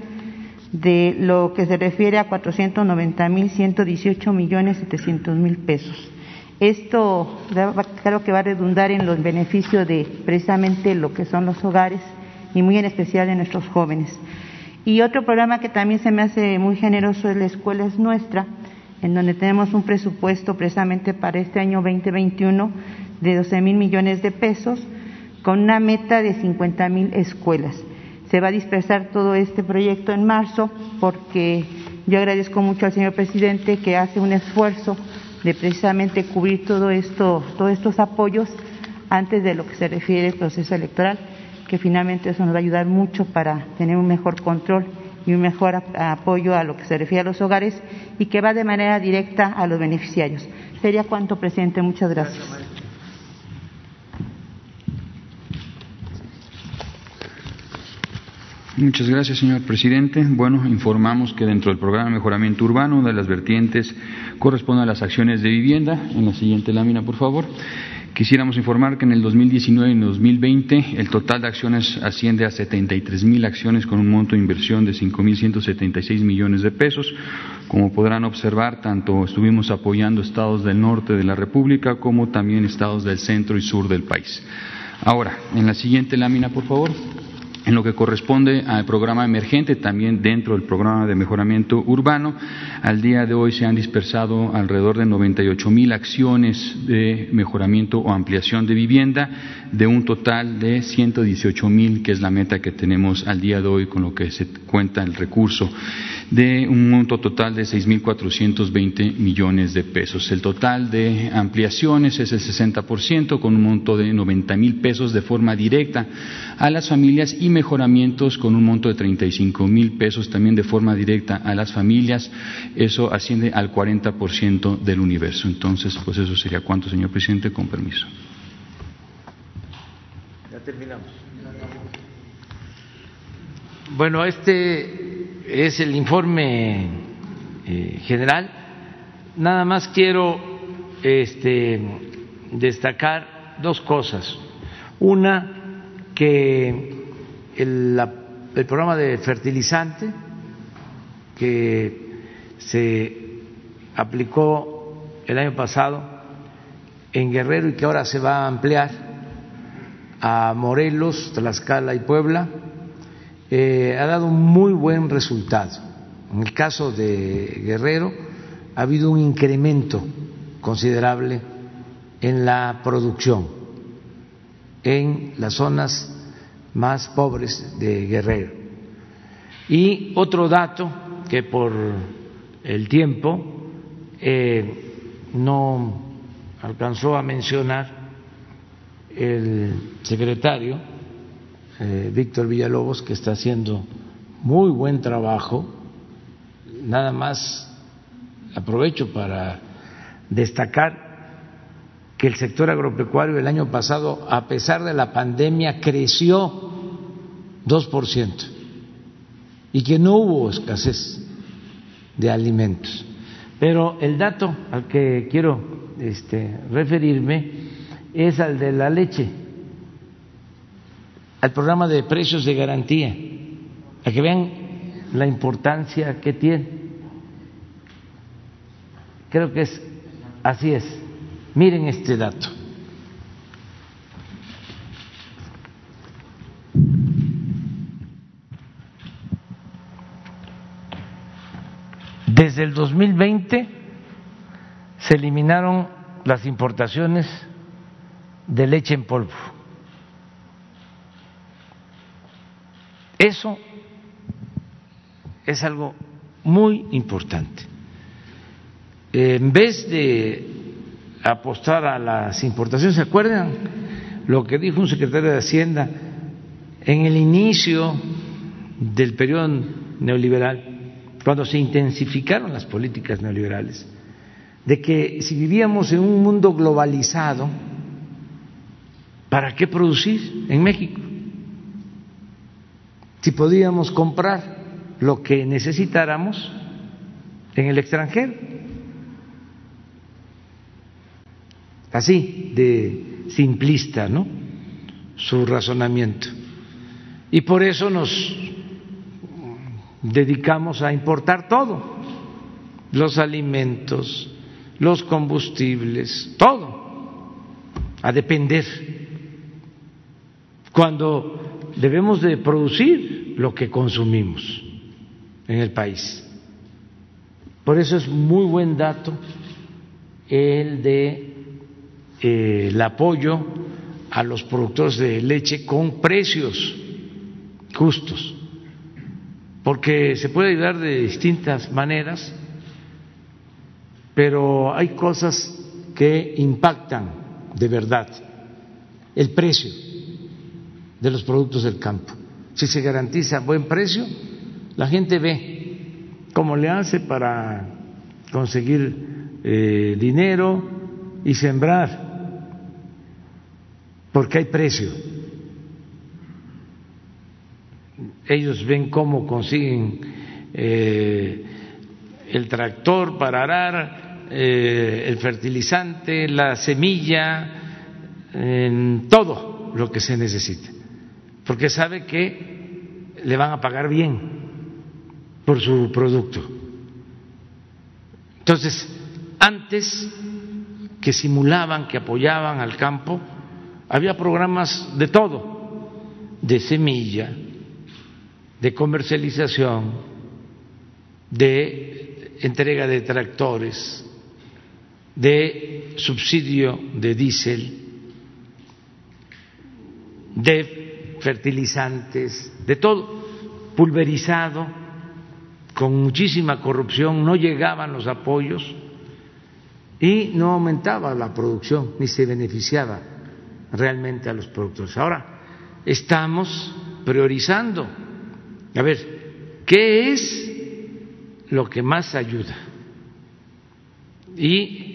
de lo que se refiere a 490.118 millones 700 mil pesos. Esto claro que va a redundar en los beneficios de precisamente lo que son los hogares y muy en especial de nuestros jóvenes. Y otro programa que también se me hace muy generoso es la Escuela es Nuestra, en donde tenemos un presupuesto precisamente para este año 2021 de 12 mil millones de pesos, con una meta de 50 mil escuelas. Se va a dispersar todo este proyecto en marzo porque yo agradezco mucho al señor presidente que hace un esfuerzo de precisamente cubrir todo esto, todos estos apoyos antes de lo que se refiere al proceso electoral, que finalmente eso nos va a ayudar mucho para tener un mejor control y un mejor apoyo a lo que se refiere a los hogares y que va de manera directa a los beneficiarios. Sería cuanto, presidente. Muchas gracias. Muchas gracias, señor presidente. Bueno, informamos que dentro del programa de mejoramiento urbano, de las vertientes corresponden a las acciones de vivienda. En la siguiente lámina, por favor. Quisiéramos informar que en el 2019 y en el 2020 el total de acciones asciende a 73 mil acciones con un monto de inversión de 5.176 millones de pesos. Como podrán observar, tanto estuvimos apoyando estados del norte de la República como también estados del centro y sur del país. Ahora, en la siguiente lámina, por favor. En lo que corresponde al programa emergente, también dentro del programa de mejoramiento urbano, al día de hoy se han dispersado alrededor de 98 mil acciones de mejoramiento o ampliación de vivienda, de un total de 118 mil, que es la meta que tenemos al día de hoy con lo que se cuenta el recurso de un monto total de 6.420 millones de pesos. El total de ampliaciones es el 60%, con un monto de 90 mil pesos de forma directa a las familias y mejoramientos con un monto de 35 mil pesos también de forma directa a las familias. Eso asciende al 40% del universo. Entonces, pues eso sería cuánto, señor presidente, con permiso. Terminamos. Bueno, este es el informe eh, general. Nada más quiero este, destacar dos cosas. Una, que el programa de fertilizante que se aplicó el año pasado en Guerrero y que ahora se va a ampliar a Morelos, Tlaxcala y Puebla, eh, ha dado muy buen resultado. En el caso de Guerrero ha habido un incremento considerable en la producción en las zonas más pobres de Guerrero. Y otro dato que por el tiempo eh, no alcanzó a mencionar el secretario eh, Víctor Villalobos, que está haciendo muy buen trabajo. Nada más aprovecho para destacar que el sector agropecuario el año pasado, a pesar de la pandemia, creció 2%. y que no hubo escasez de alimentos. Pero el dato al que quiero este, referirme es al de la leche, al programa de precios de garantía, a que vean la importancia que tiene. Creo que es así es. Miren este dato. Desde el 2020 se eliminaron las importaciones de leche en polvo. Eso es algo muy importante. En vez de apostar a las importaciones, ¿se acuerdan lo que dijo un secretario de Hacienda en el inicio del periodo neoliberal, cuando se intensificaron las políticas neoliberales? De que si vivíamos en un mundo globalizado, ¿para qué producir en México? Si podíamos comprar lo que necesitáramos en el extranjero. Así de simplista, ¿no? Su razonamiento. Y por eso nos dedicamos a importar todo, los alimentos, los combustibles, todo, a depender, cuando debemos de producir lo que consumimos en el país. Por eso es muy buen dato el de eh, el apoyo a los productores de leche con precios justos, porque se puede ayudar de distintas maneras, pero hay cosas que impactan de verdad. El precio de los productos del campo. Si se garantiza buen precio, la gente ve cómo le hace para conseguir eh, dinero y sembrar, porque hay precio. Ellos ven cómo consiguen eh, el tractor para arar, eh, el fertilizante, la semilla, todo lo que se necesita, porque sabe que le van a pagar bien por su producto. Entonces, antes que simulaban, que apoyaban al campo, había programas de todo, de semilla, de comercialización, de entrega de tractores, de subsidio de diésel, de fertilizantes, de todo, pulverizado con muchísima corrupción, no llegaban los apoyos y no aumentaba la producción ni se beneficiaba realmente a los productores. Ahora estamos priorizando, a ver, ¿qué es lo que más ayuda? Y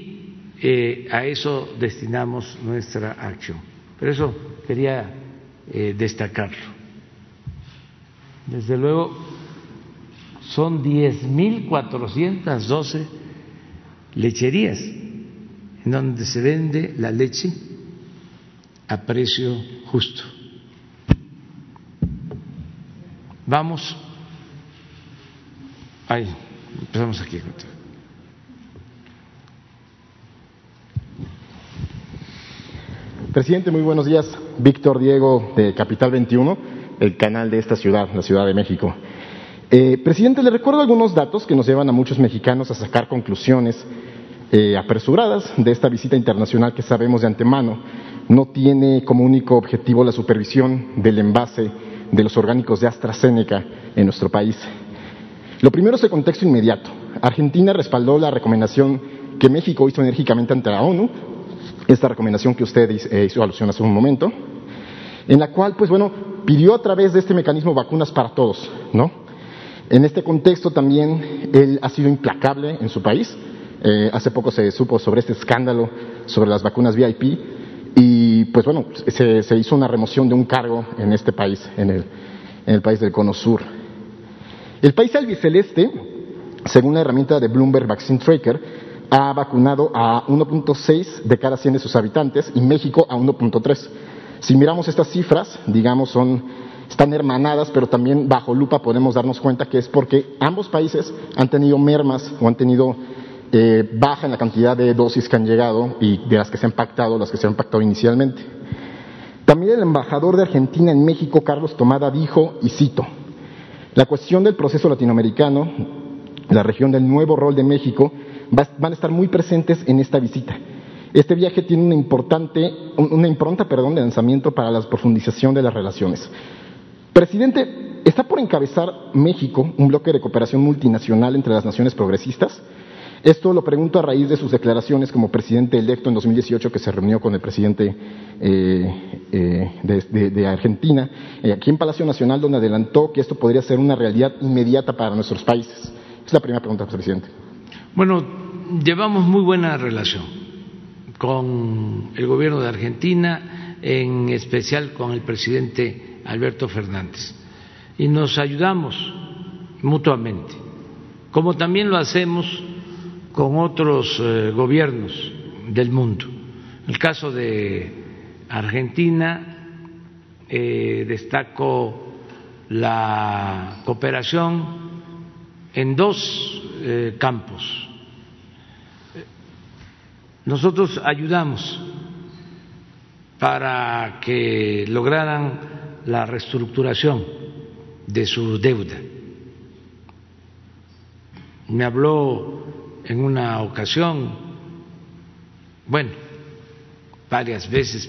eh, a eso destinamos nuestra acción. Por eso quería eh, destacarlo. Desde luego, son 10.412 lecherías en donde se vende la leche a precio justo. Vamos, ahí, empezamos aquí. Presidente, muy buenos días. Víctor Diego de Capital 21, el canal de esta ciudad, la Ciudad de México. Eh, presidente, le recuerdo algunos datos que nos llevan a muchos mexicanos a sacar conclusiones eh, apresuradas de esta visita internacional que sabemos de antemano no tiene como único objetivo la supervisión del envase de los orgánicos de AstraZeneca en nuestro país. Lo primero es el contexto inmediato. Argentina respaldó la recomendación que México hizo enérgicamente ante la ONU, esta recomendación que usted eh, hizo alusión hace un momento, en la cual, pues bueno, pidió a través de este mecanismo vacunas para todos, ¿no? En este contexto también él ha sido implacable en su país. Eh, hace poco se supo sobre este escándalo sobre las vacunas VIP y pues bueno, se, hizo una remoción de un cargo en este país, en el, país del Cono Sur. El país albiceleste, según la herramienta de Bloomberg Vaccine Tracker, ha vacunado a 1.6 de cada 100 de sus habitantes y México a 1.3. Si miramos estas cifras, digamos, son, están hermanadas, pero también bajo lupa podemos darnos cuenta que es porque ambos países han tenido mermas o han tenido eh, baja en la cantidad de dosis que han llegado y de las que se han pactado, las que se han pactado inicialmente. También el embajador de Argentina en México, Carlos Tomada, dijo, y cito, la cuestión del proceso latinoamericano, la región del nuevo rol de México, van a estar muy presentes en esta visita. Este viaje tiene una importante, una impronta, perdón, de lanzamiento para la profundización de las relaciones. Presidente, ¿está por encabezar México un bloque de cooperación multinacional entre las naciones progresistas? Esto lo pregunto a raíz de sus declaraciones como presidente electo en 2018 que se reunió con el presidente eh, eh, de, Argentina, eh, aquí en Palacio Nacional, donde adelantó que esto podría ser una realidad inmediata para nuestros países. Es la primera pregunta, presidente. Bueno, llevamos muy buena relación con el gobierno de Argentina, en especial con el presidente Alberto Fernández, y nos ayudamos mutuamente, como también lo hacemos con otros eh, gobiernos del mundo. En el caso de Argentina, eh, destaco la cooperación en dos eh, campos. Nosotros ayudamos para que lograran la reestructuración de su deuda. Me habló en una ocasión, bueno, varias veces,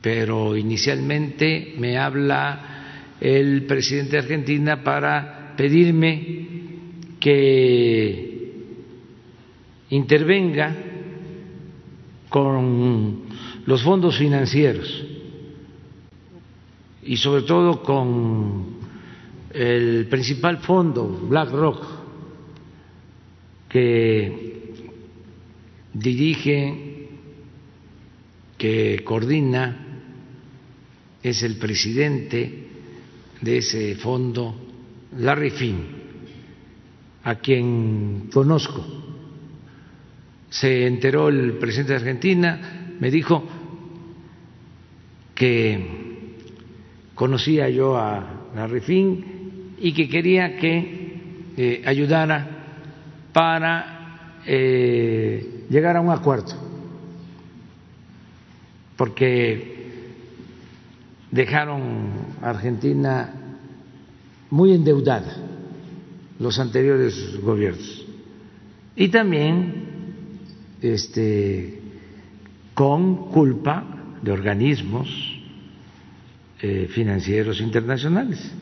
pero inicialmente me habla el presidente de Argentina para pedirme que intervenga con los fondos financieros y sobre todo con el principal fondo, BlackRock, que dirige, que coordina, es el presidente de ese fondo, Larry Finn, a quien conozco. Se enteró el presidente de Argentina, me dijo que conocía yo a Larry Finn y que quería que eh, ayudara para eh, llegar a un acuerdo, porque dejaron a Argentina muy endeudada los anteriores gobiernos. Y también este, con culpa de organismos eh, financieros internacionales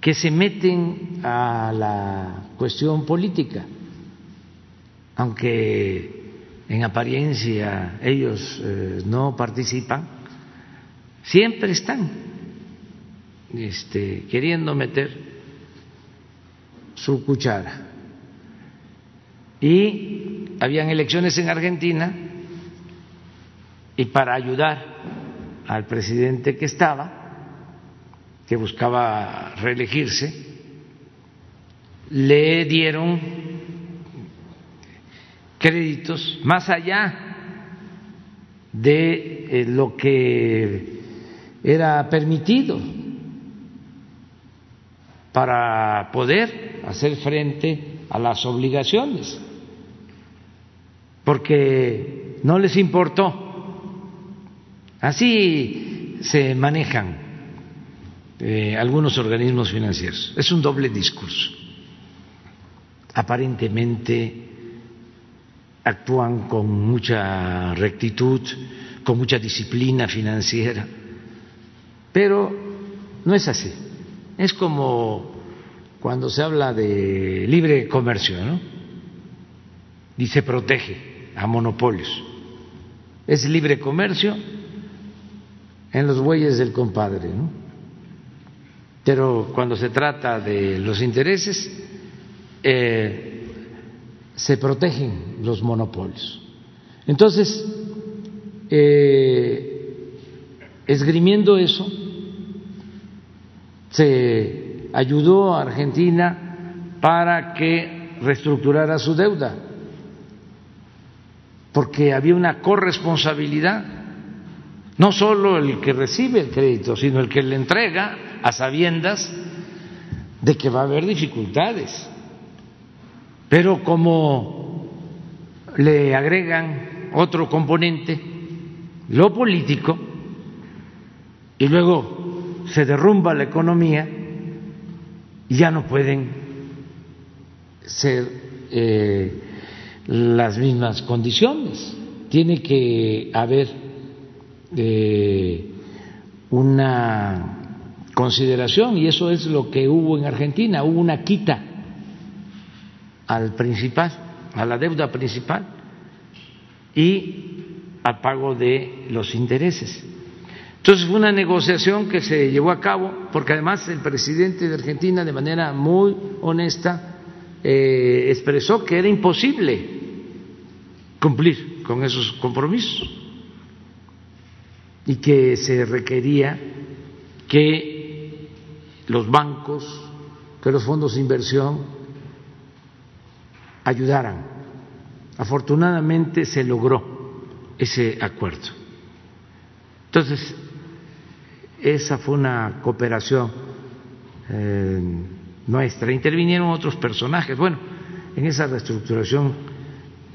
que se meten a la cuestión política, aunque en apariencia ellos eh, no participan, siempre están este, queriendo meter su cuchara. Y habían elecciones en Argentina y para ayudar al presidente que estaba, que buscaba reelegirse, le dieron créditos más allá de eh, lo que era permitido para poder hacer frente a las obligaciones, porque no les importó. Así se manejan eh, algunos organismos financieros. Es un doble discurso. Aparentemente actúan con mucha rectitud, con mucha disciplina financiera, pero no es así. Es como cuando se habla de libre comercio, ¿no? Y se protege a monopolios. Es libre comercio en los bueyes del compadre, ¿no? pero cuando se trata de los intereses eh, se protegen los monopolios. Entonces, eh, esgrimiendo eso, se ayudó a Argentina para que reestructurara su deuda, porque había una corresponsabilidad, no solo el que recibe el crédito, sino el que le entrega a sabiendas de que va a haber dificultades. Pero como le agregan otro componente, lo político, y luego se derrumba la economía y ya no pueden ser eh, las mismas condiciones. Tiene que haber eh, una consideración y eso es lo que hubo en Argentina, hubo una quita al principal, a la deuda principal y al pago de los intereses. Entonces fue una negociación que se llevó a cabo porque además el presidente de Argentina de manera muy honesta eh, expresó que era imposible cumplir con esos compromisos y que se requería que los bancos, que los fondos de inversión ayudaran. Afortunadamente se logró ese acuerdo. Entonces, esa fue una cooperación eh, nuestra. Intervinieron otros personajes. Bueno, en esa reestructuración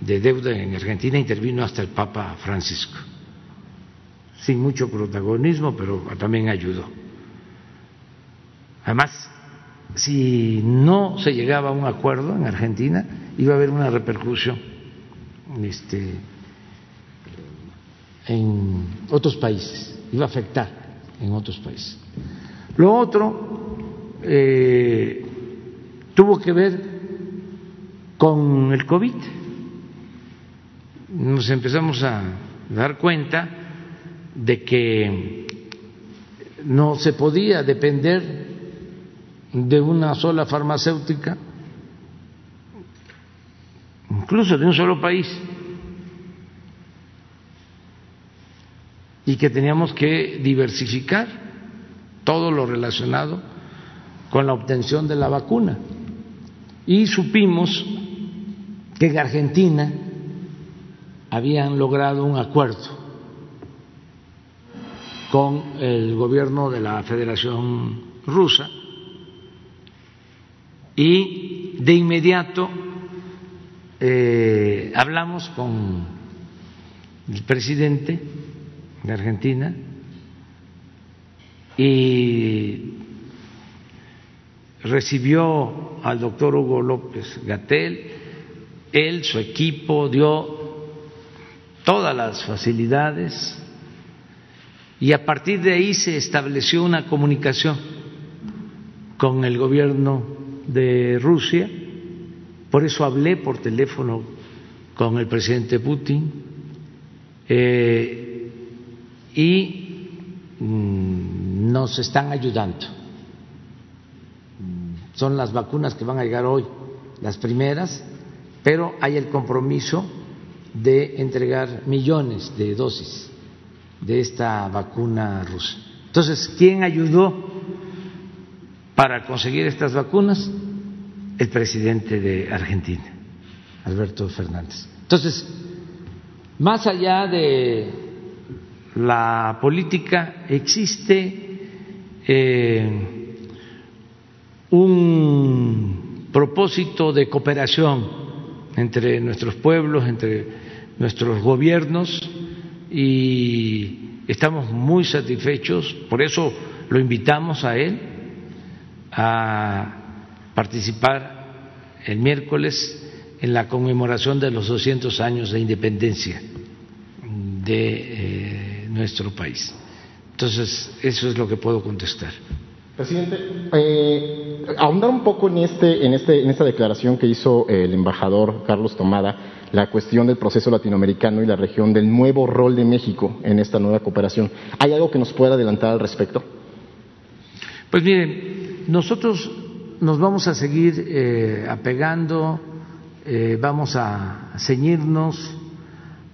de deuda en Argentina intervino hasta el Papa Francisco, sin mucho protagonismo, pero también ayudó. Además, si no se llegaba a un acuerdo en Argentina, iba a haber una repercusión este, en otros países, iba a afectar en otros países. Lo otro eh, tuvo que ver con el COVID. Nos empezamos a dar cuenta de que no se podía depender de una sola farmacéutica, incluso de un solo país, y que teníamos que diversificar todo lo relacionado con la obtención de la vacuna. Y supimos que en Argentina habían logrado un acuerdo con el gobierno de la Federación Rusa y de inmediato eh, hablamos con el presidente de Argentina y recibió al doctor Hugo López Gatel, él, su equipo, dio todas las facilidades. Y a partir de ahí se estableció una comunicación con el gobierno de Rusia, por eso hablé por teléfono con el presidente Putin. Eh, y mm, nos están ayudando. Son las vacunas que van a llegar hoy, las primeras, pero hay el compromiso de entregar millones de dosis de esta vacuna rusa. Entonces, ¿quién ayudó para conseguir estas vacunas el presidente de Argentina, Alberto Fernández. Entonces, más allá de la política, existe eh, un propósito de cooperación entre nuestros pueblos, entre nuestros gobiernos y estamos muy satisfechos, por eso lo invitamos a él a participar el miércoles en la conmemoración de los 200 años de independencia de eh, nuestro país. Entonces, eso es lo que puedo contestar. Presidente, eh, ahondar un poco en, este, en, este, en esta declaración que hizo el embajador Carlos Tomada, la cuestión del proceso latinoamericano y la región del nuevo rol de México en esta nueva cooperación. ¿Hay algo que nos pueda adelantar al respecto? Pues miren, nosotros nos vamos a seguir eh, apegando, eh, vamos a ceñirnos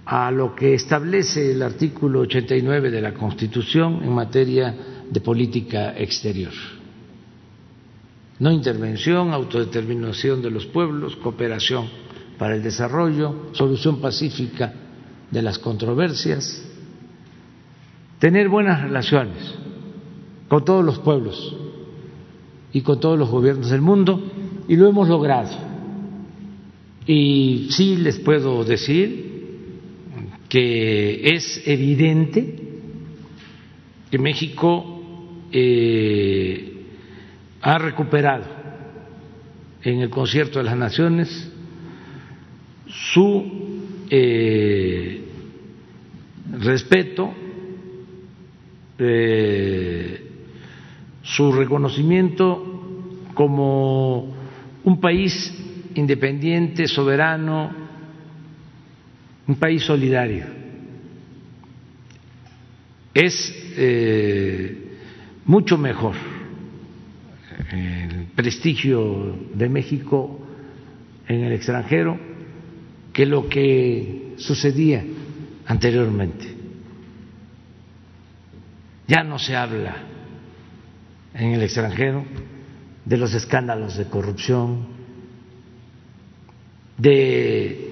a lo que establece el artículo 89 de la Constitución en materia de política exterior. No intervención, autodeterminación de los pueblos, cooperación para el desarrollo, solución pacífica de las controversias, tener buenas relaciones con todos los pueblos y con todos los gobiernos del mundo y lo hemos logrado. Y sí les puedo decir que es evidente que México eh, ha recuperado en el concierto de las naciones su eh, respeto, eh, su reconocimiento como un país independiente, soberano, un país solidario. Es eh, mucho mejor el prestigio de México en el extranjero que lo que sucedía anteriormente. Ya no se habla en el extranjero de los escándalos de corrupción, de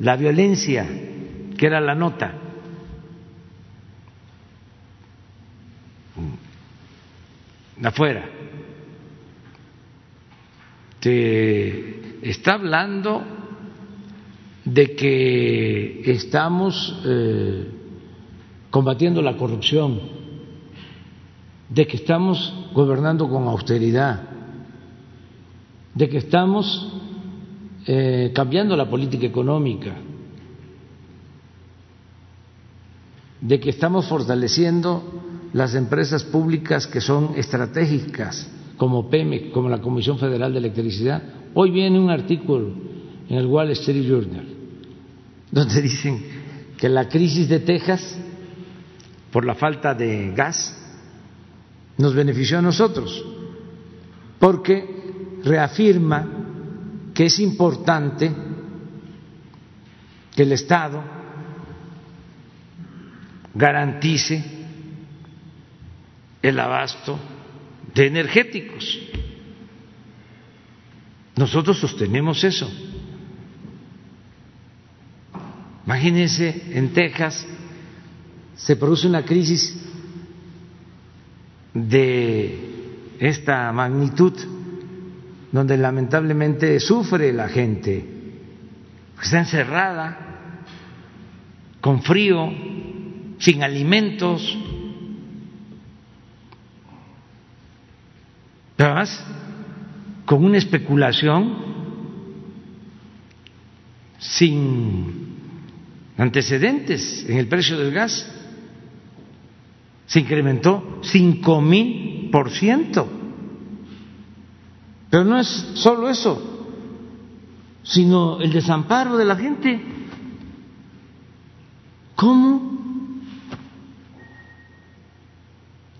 la violencia, que era la nota. afuera. Se está hablando de que estamos eh, combatiendo la corrupción, de que estamos gobernando con austeridad, de que estamos eh, cambiando la política económica, de que estamos fortaleciendo las empresas públicas que son estratégicas, como PEMEC, como la Comisión Federal de Electricidad. Hoy viene un artículo en el Wall Street Journal donde dicen que la crisis de Texas por la falta de gas nos benefició a nosotros, porque reafirma que es importante que el Estado garantice el abasto de energéticos. Nosotros sostenemos eso. Imagínense, en Texas se produce una crisis de esta magnitud, donde lamentablemente sufre la gente, está encerrada, con frío, sin alimentos, pero además con una especulación sin antecedentes en el precio del gas. Se incrementó cinco mil por ciento. Pero no es solo eso, sino el desamparo de la gente. ¿Cómo?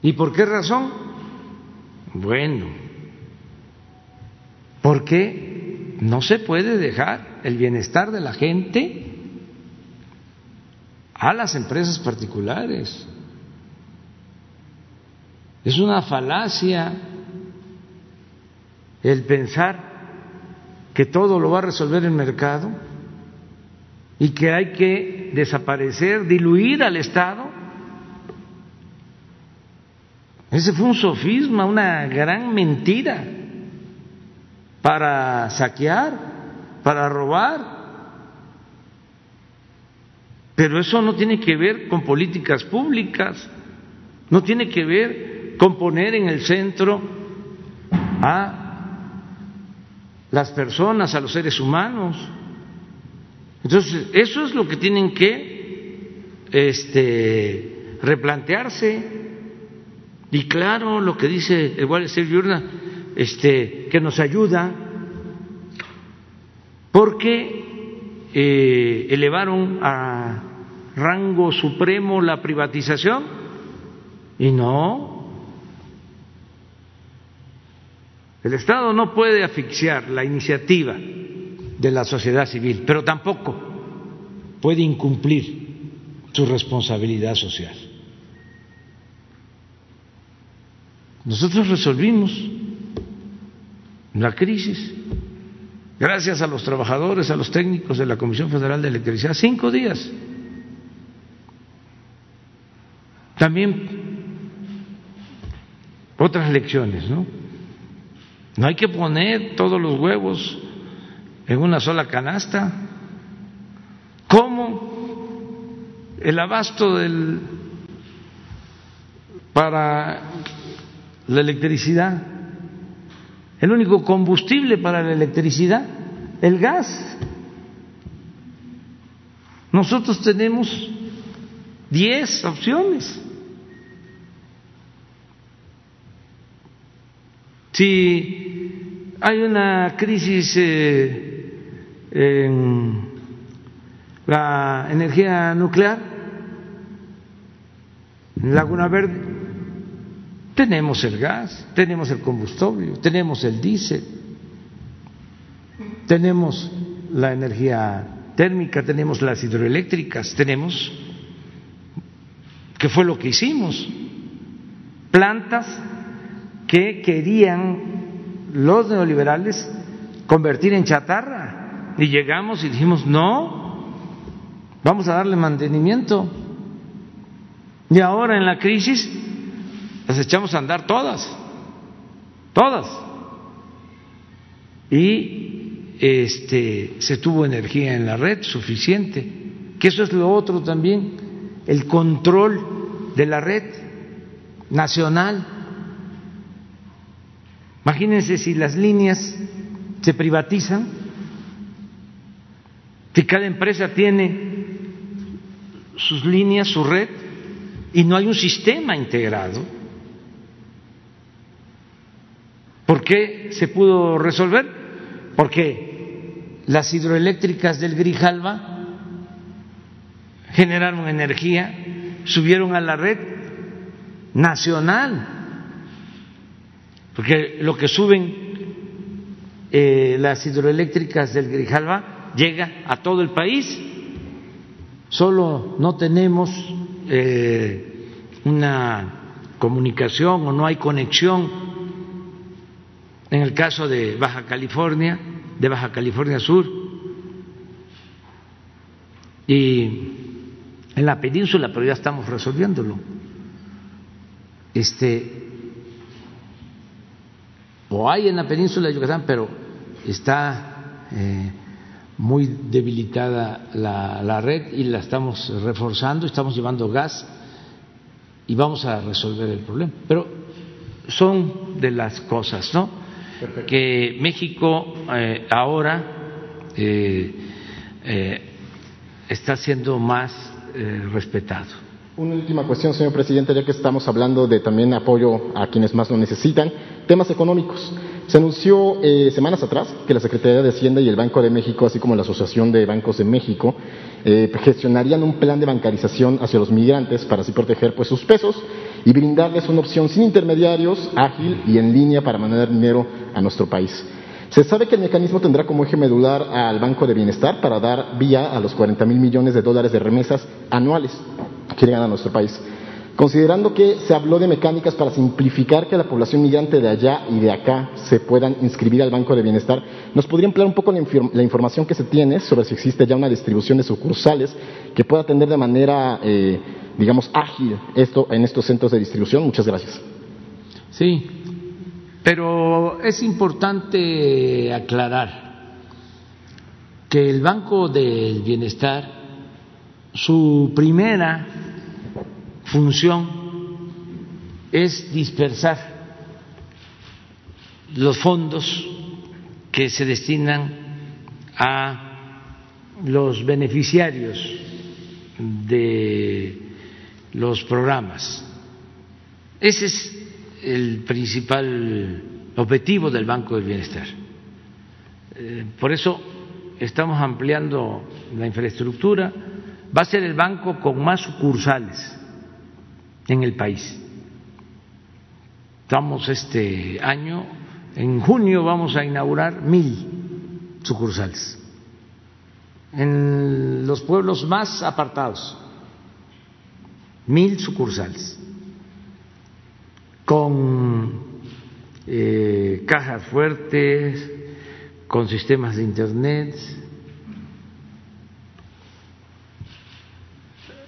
¿Y por qué razón? Bueno, porque no se puede dejar el bienestar de la gente a las empresas particulares. Es una falacia el pensar que todo lo va a resolver el mercado y que hay que desaparecer, diluir al Estado. Ese fue un sofisma, una gran mentira para saquear, para robar. Pero eso no tiene que ver con políticas públicas, no tiene que ver con poner en el centro a las personas, a los seres humanos. Entonces, eso es lo que tienen que este, replantearse. Y claro, lo que dice el Wall Street Journal, este, que nos ayuda, porque eh, elevaron a rango supremo la privatización y no. El Estado no puede asfixiar la iniciativa de la sociedad civil, pero tampoco puede incumplir su responsabilidad social. Nosotros resolvimos la crisis. Gracias a los trabajadores, a los técnicos de la Comisión Federal de Electricidad, cinco días. También otras lecciones, ¿no? No hay que poner todos los huevos en una sola canasta. ¿Cómo el abasto del para la electricidad, el único combustible para la electricidad, el gas. Nosotros tenemos diez opciones. Si hay una crisis eh, en la energía nuclear, en Laguna Verde, tenemos el gas, tenemos el combustible, tenemos el diésel, tenemos la energía térmica, tenemos las hidroeléctricas, tenemos, ¿qué fue lo que hicimos? Plantas que querían los neoliberales convertir en chatarra y llegamos y dijimos, no, vamos a darle mantenimiento. Y ahora en la crisis las echamos a andar todas, todas. Y este, se tuvo energía en la red suficiente, que eso es lo otro también, el control de la red nacional. Imagínense si las líneas se privatizan, si cada empresa tiene sus líneas, su red, y no hay un sistema integrado ¿Por qué se pudo resolver? Porque las hidroeléctricas del Grijalva generaron energía, subieron a la red nacional, porque lo que suben eh, las hidroeléctricas del Grijalva llega a todo el país, solo no tenemos eh, una comunicación o no hay conexión en el caso de Baja California, de Baja California Sur, y en la península, pero ya estamos resolviéndolo. Este, o hay en la península de Yucatán, pero está eh, muy debilitada la, la red y la estamos reforzando, estamos llevando gas y vamos a resolver el problema. Pero son de las cosas, ¿no? Que México eh, ahora eh, eh, está siendo más respetado. Una última cuestión, señor presidente, ya que estamos hablando de también apoyo a quienes más lo necesitan, temas económicos. Se anunció semanas atrás que la Secretaría de Hacienda y el Banco de México, así como la Asociación de Bancos de México, gestionarían un plan de bancarización hacia los migrantes para así proteger pues, sus pesos y brindarles una opción sin intermediarios, ágil y en línea para mandar dinero a nuestro país. Se sabe que el mecanismo tendrá como eje medular al Banco de Bienestar para dar vía a los 40 mil millones de dólares de remesas anuales que llegan a nuestro país. Considerando que se habló de mecánicas para simplificar que la población migrante de allá y de acá se puedan inscribir al Banco de Bienestar, ¿nos podría emplear un poco la, información que se tiene sobre si existe ya una distribución de sucursales que pueda atender de manera eh, digamos, ágil esto en estos centros de distribución. Muchas gracias. Sí, pero es importante aclarar que el Banco del Bienestar, su primera función es dispersar los fondos que se destinan a los beneficiarios de los programas. Ese es el principal objetivo del Banco del Bienestar. Eh, por eso estamos ampliando la infraestructura. Va a ser el banco con más sucursales en el país. Estamos este año, en junio vamos a inaugurar mil sucursales en los pueblos más apartados mil sucursales, con eh, cajas fuertes, con sistemas de Internet,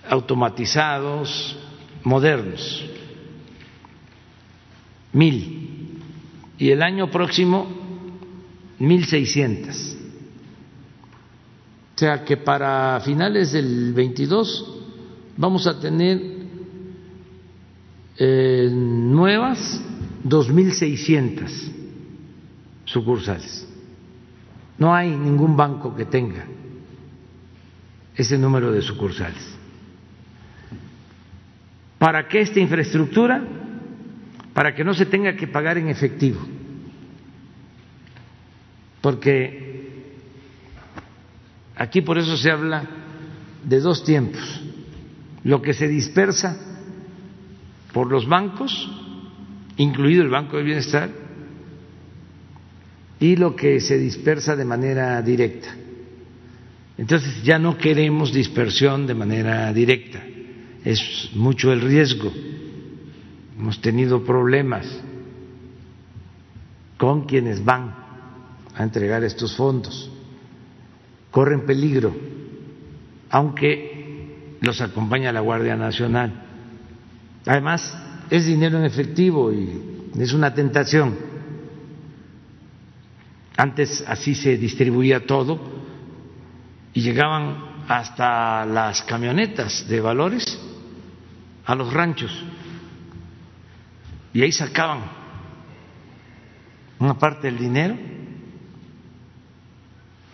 automatizados, modernos. Mil. Y el año próximo, mil seiscientas. O sea que para finales del 22 vamos a tener eh, nuevas 2.600 sucursales. No hay ningún banco que tenga ese número de sucursales. ¿Para qué esta infraestructura? Para que no se tenga que pagar en efectivo. Porque Aquí por eso se habla de dos tiempos. Lo que se dispersa por los bancos, incluido el Banco de Bienestar, y lo que se dispersa de manera directa. Entonces ya no queremos dispersión de manera directa, es mucho el riesgo. Hemos tenido problemas con quienes van a entregar estos fondos corren peligro, aunque los acompaña la Guardia Nacional. Además, es dinero en efectivo y es una tentación. Antes así se distribuía todo y llegaban hasta las camionetas de valores a los ranchos y ahí sacaban una parte del dinero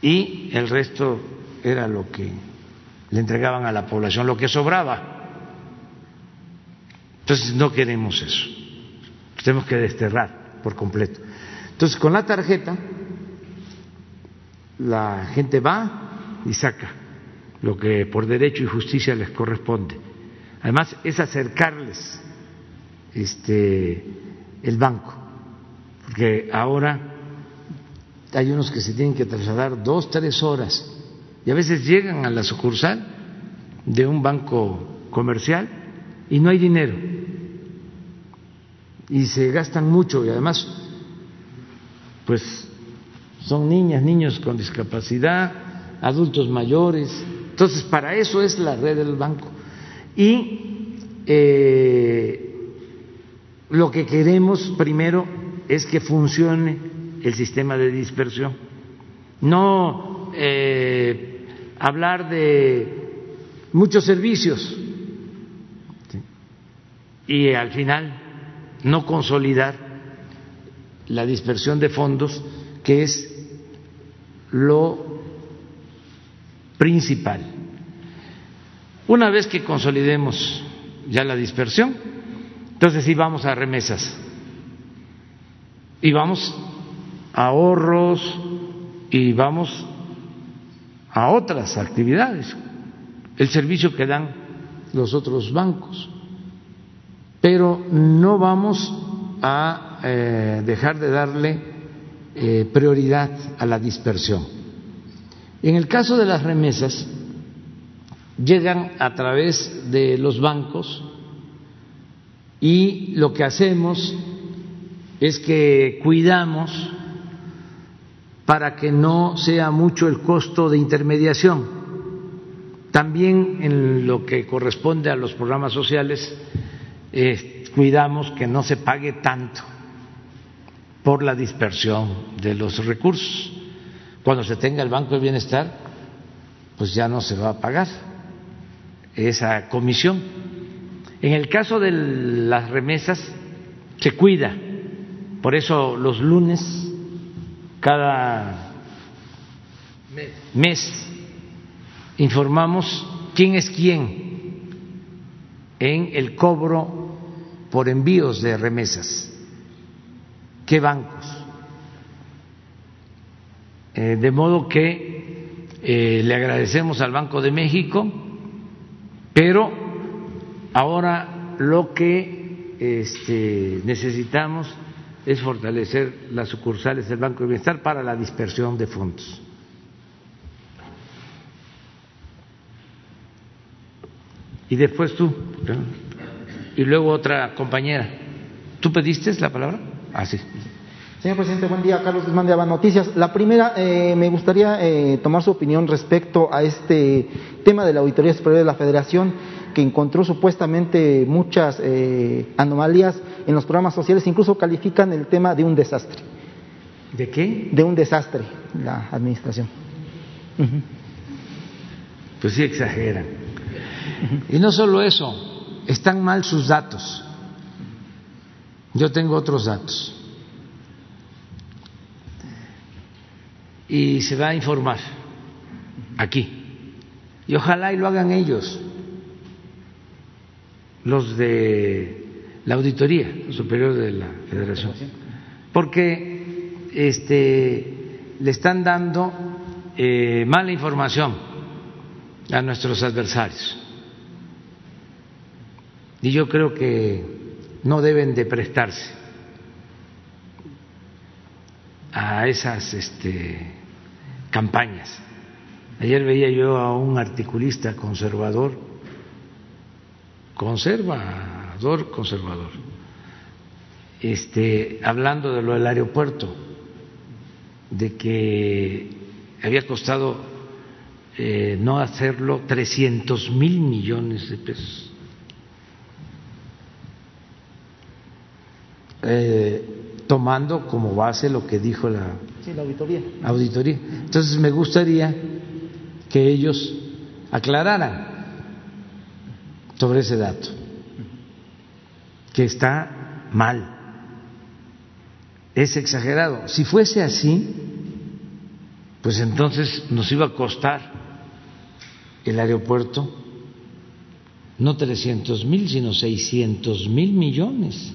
y el resto era lo que le entregaban a la población, lo que sobraba. Entonces no queremos eso, tenemos que desterrar por completo. Entonces con la tarjeta la gente va y saca lo que por derecho y justicia les corresponde. Además es acercarles este el banco, porque ahora hay unos que se tienen que trasladar dos, tres horas y a veces llegan a la sucursal de un banco comercial y no hay dinero. Y se gastan mucho y además pues son niñas, niños con discapacidad, adultos mayores, entonces para eso es la red del banco. Y eh, lo que queremos primero es que funcione el sistema de dispersión, no eh, hablar de muchos servicios y al final no consolidar la dispersión de fondos, que es lo principal. Una vez que consolidemos ya la dispersión, entonces sí vamos a remesas y vamos ahorros y vamos a otras actividades, el servicio que dan los otros bancos, pero no vamos a eh, dejar de darle eh, prioridad a la dispersión. En el caso de las remesas, llegan a través de los bancos y lo que hacemos es que cuidamos para que no sea mucho el costo de intermediación. También en lo que corresponde a los programas sociales, eh, cuidamos que no se pague tanto por la dispersión de los recursos. Cuando se tenga el Banco de Bienestar, pues ya no se va a pagar esa comisión. En el caso de las remesas, se cuida. Por eso los lunes cada mes informamos quién es quién en el cobro por envíos de remesas, qué bancos. Eh, de modo que eh, le agradecemos al Banco de México, pero ahora lo que este, necesitamos es fortalecer las sucursales del Banco de Bienestar para la dispersión de fondos. Y después tú, y luego otra compañera. ¿Tú pediste la palabra? así. Señor presidente, buen día. Carlos Guzmán de Aba Noticias. La primera, eh, me gustaría eh, tomar su opinión respecto a este tema de la Auditoría Superior de la Federación, que encontró supuestamente muchas eh, anomalías en los programas sociales, incluso califican el tema de un desastre. ¿De qué? De un desastre, la administración. Pues sí exageran. Y no solo eso, están mal sus datos. Yo tengo otros datos. Y se va a informar aquí. Y ojalá y lo hagan ellos, los de la Auditoría Superior de la Federación. Porque este, le están dando eh, mala información a nuestros adversarios. Y yo creo que no deben de prestarse a esas este, campañas. Ayer veía yo a un articulista conservador, conservador, conservador, este, hablando de lo del aeropuerto, de que había costado eh, no hacerlo 300 mil millones de pesos. Eh, tomando como base lo que dijo la, auditoría. auditoría. Entonces me gustaría que ellos aclararan sobre ese dato, que está mal, es exagerado. Si fuese así, pues entonces nos iba a costar el aeropuerto no 300 mil, sino 600 mil millones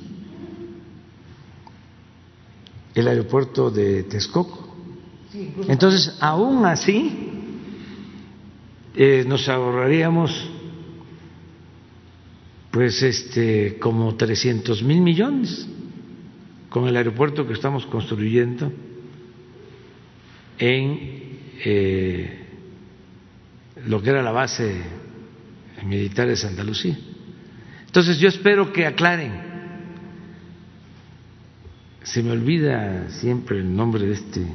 el aeropuerto de Texcoco. Entonces, aún así, eh, nos ahorraríamos pues este como 300 mil millones con el aeropuerto que estamos construyendo en eh, lo que era la base militar de Santa Lucía. Entonces yo espero que aclaren se me olvida siempre el nombre de este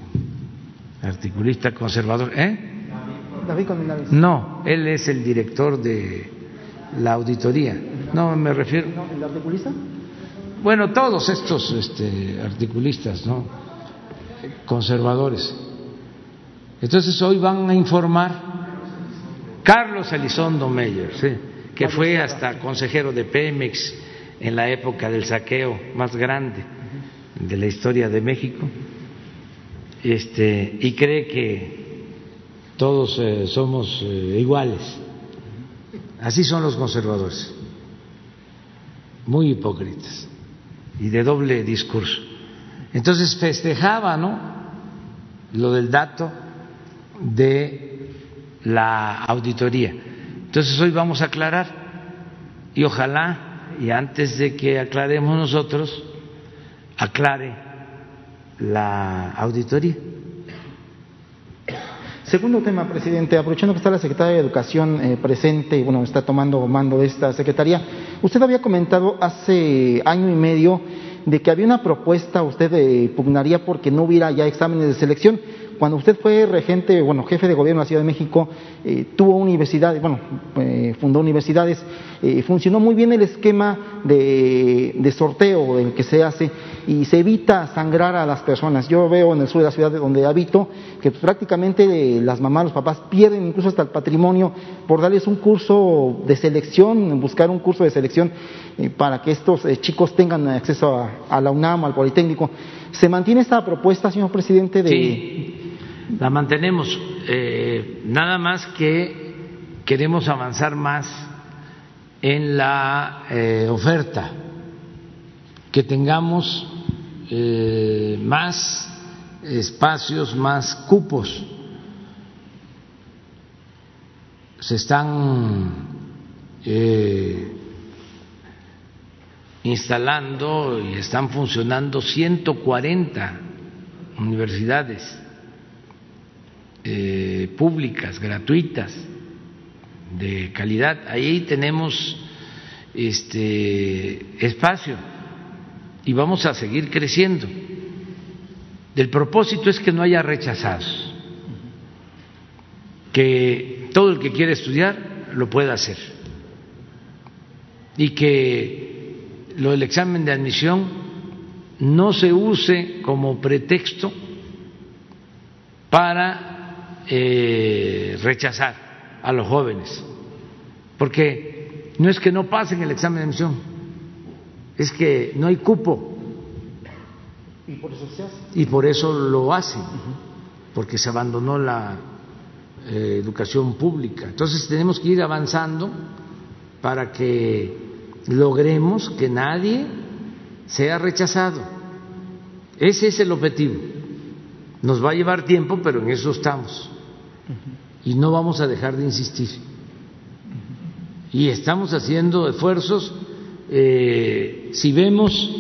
articulista conservador. ¿Eh? David No, él es el director de la auditoría. No, me refiero. ¿El articulista? Bueno, todos estos este, articulistas, ¿no? Conservadores. Entonces hoy van a informar Carlos Elizondo Meyer, ¿sí? que fue hasta consejero de Pemex en la época del saqueo más grande de la historia de México este, y cree que todos eh, somos eh, iguales. Así son los conservadores, muy hipócritas y de doble discurso. Entonces festejaba, ¿no? Lo del dato de la auditoría. Entonces hoy vamos a aclarar y ojalá, y antes de que aclaremos nosotros, aclare la auditoría. Segundo tema, presidente, aprovechando que está la secretaria de Educación eh, presente y bueno, está tomando mando de esta secretaría, usted había comentado hace año y medio de que había una propuesta, usted eh, pugnaría porque no hubiera ya exámenes de selección cuando usted fue regente, bueno, jefe de gobierno de la Ciudad de México, eh, tuvo universidades, bueno, eh, fundó universidades, eh, funcionó muy bien el esquema de, de sorteo el que se hace y se evita sangrar a las personas. Yo veo en el sur de la ciudad donde habito que prácticamente las mamás, los papás pierden incluso hasta el patrimonio por darles un curso de selección, buscar un curso de selección para que estos chicos tengan acceso a, la UNAM, al Politécnico. ¿Se mantiene esta propuesta, señor presidente? De la mantenemos. Eh, nada más que queremos avanzar más en la eh, oferta, que tengamos eh, más espacios, más cupos. Se están instalando y están funcionando 140 universidades eh, públicas, gratuitas, de calidad. Ahí tenemos este espacio y vamos a seguir creciendo. El propósito es que no haya rechazados, que todo el que quiere estudiar lo pueda hacer y que lo del examen de admisión no se use como pretexto para eh, rechazar a los jóvenes, porque no es que no pasen el examen de admisión, es que no hay cupo. Y por eso se hace. Y por eso lo hacen, porque se abandonó la eh, educación pública. Entonces tenemos que ir avanzando para que logremos que nadie sea rechazado. Ese es el objetivo. Nos va a llevar tiempo, pero en eso estamos. Y no vamos a dejar de insistir. Y estamos haciendo esfuerzos. Eh, si vemos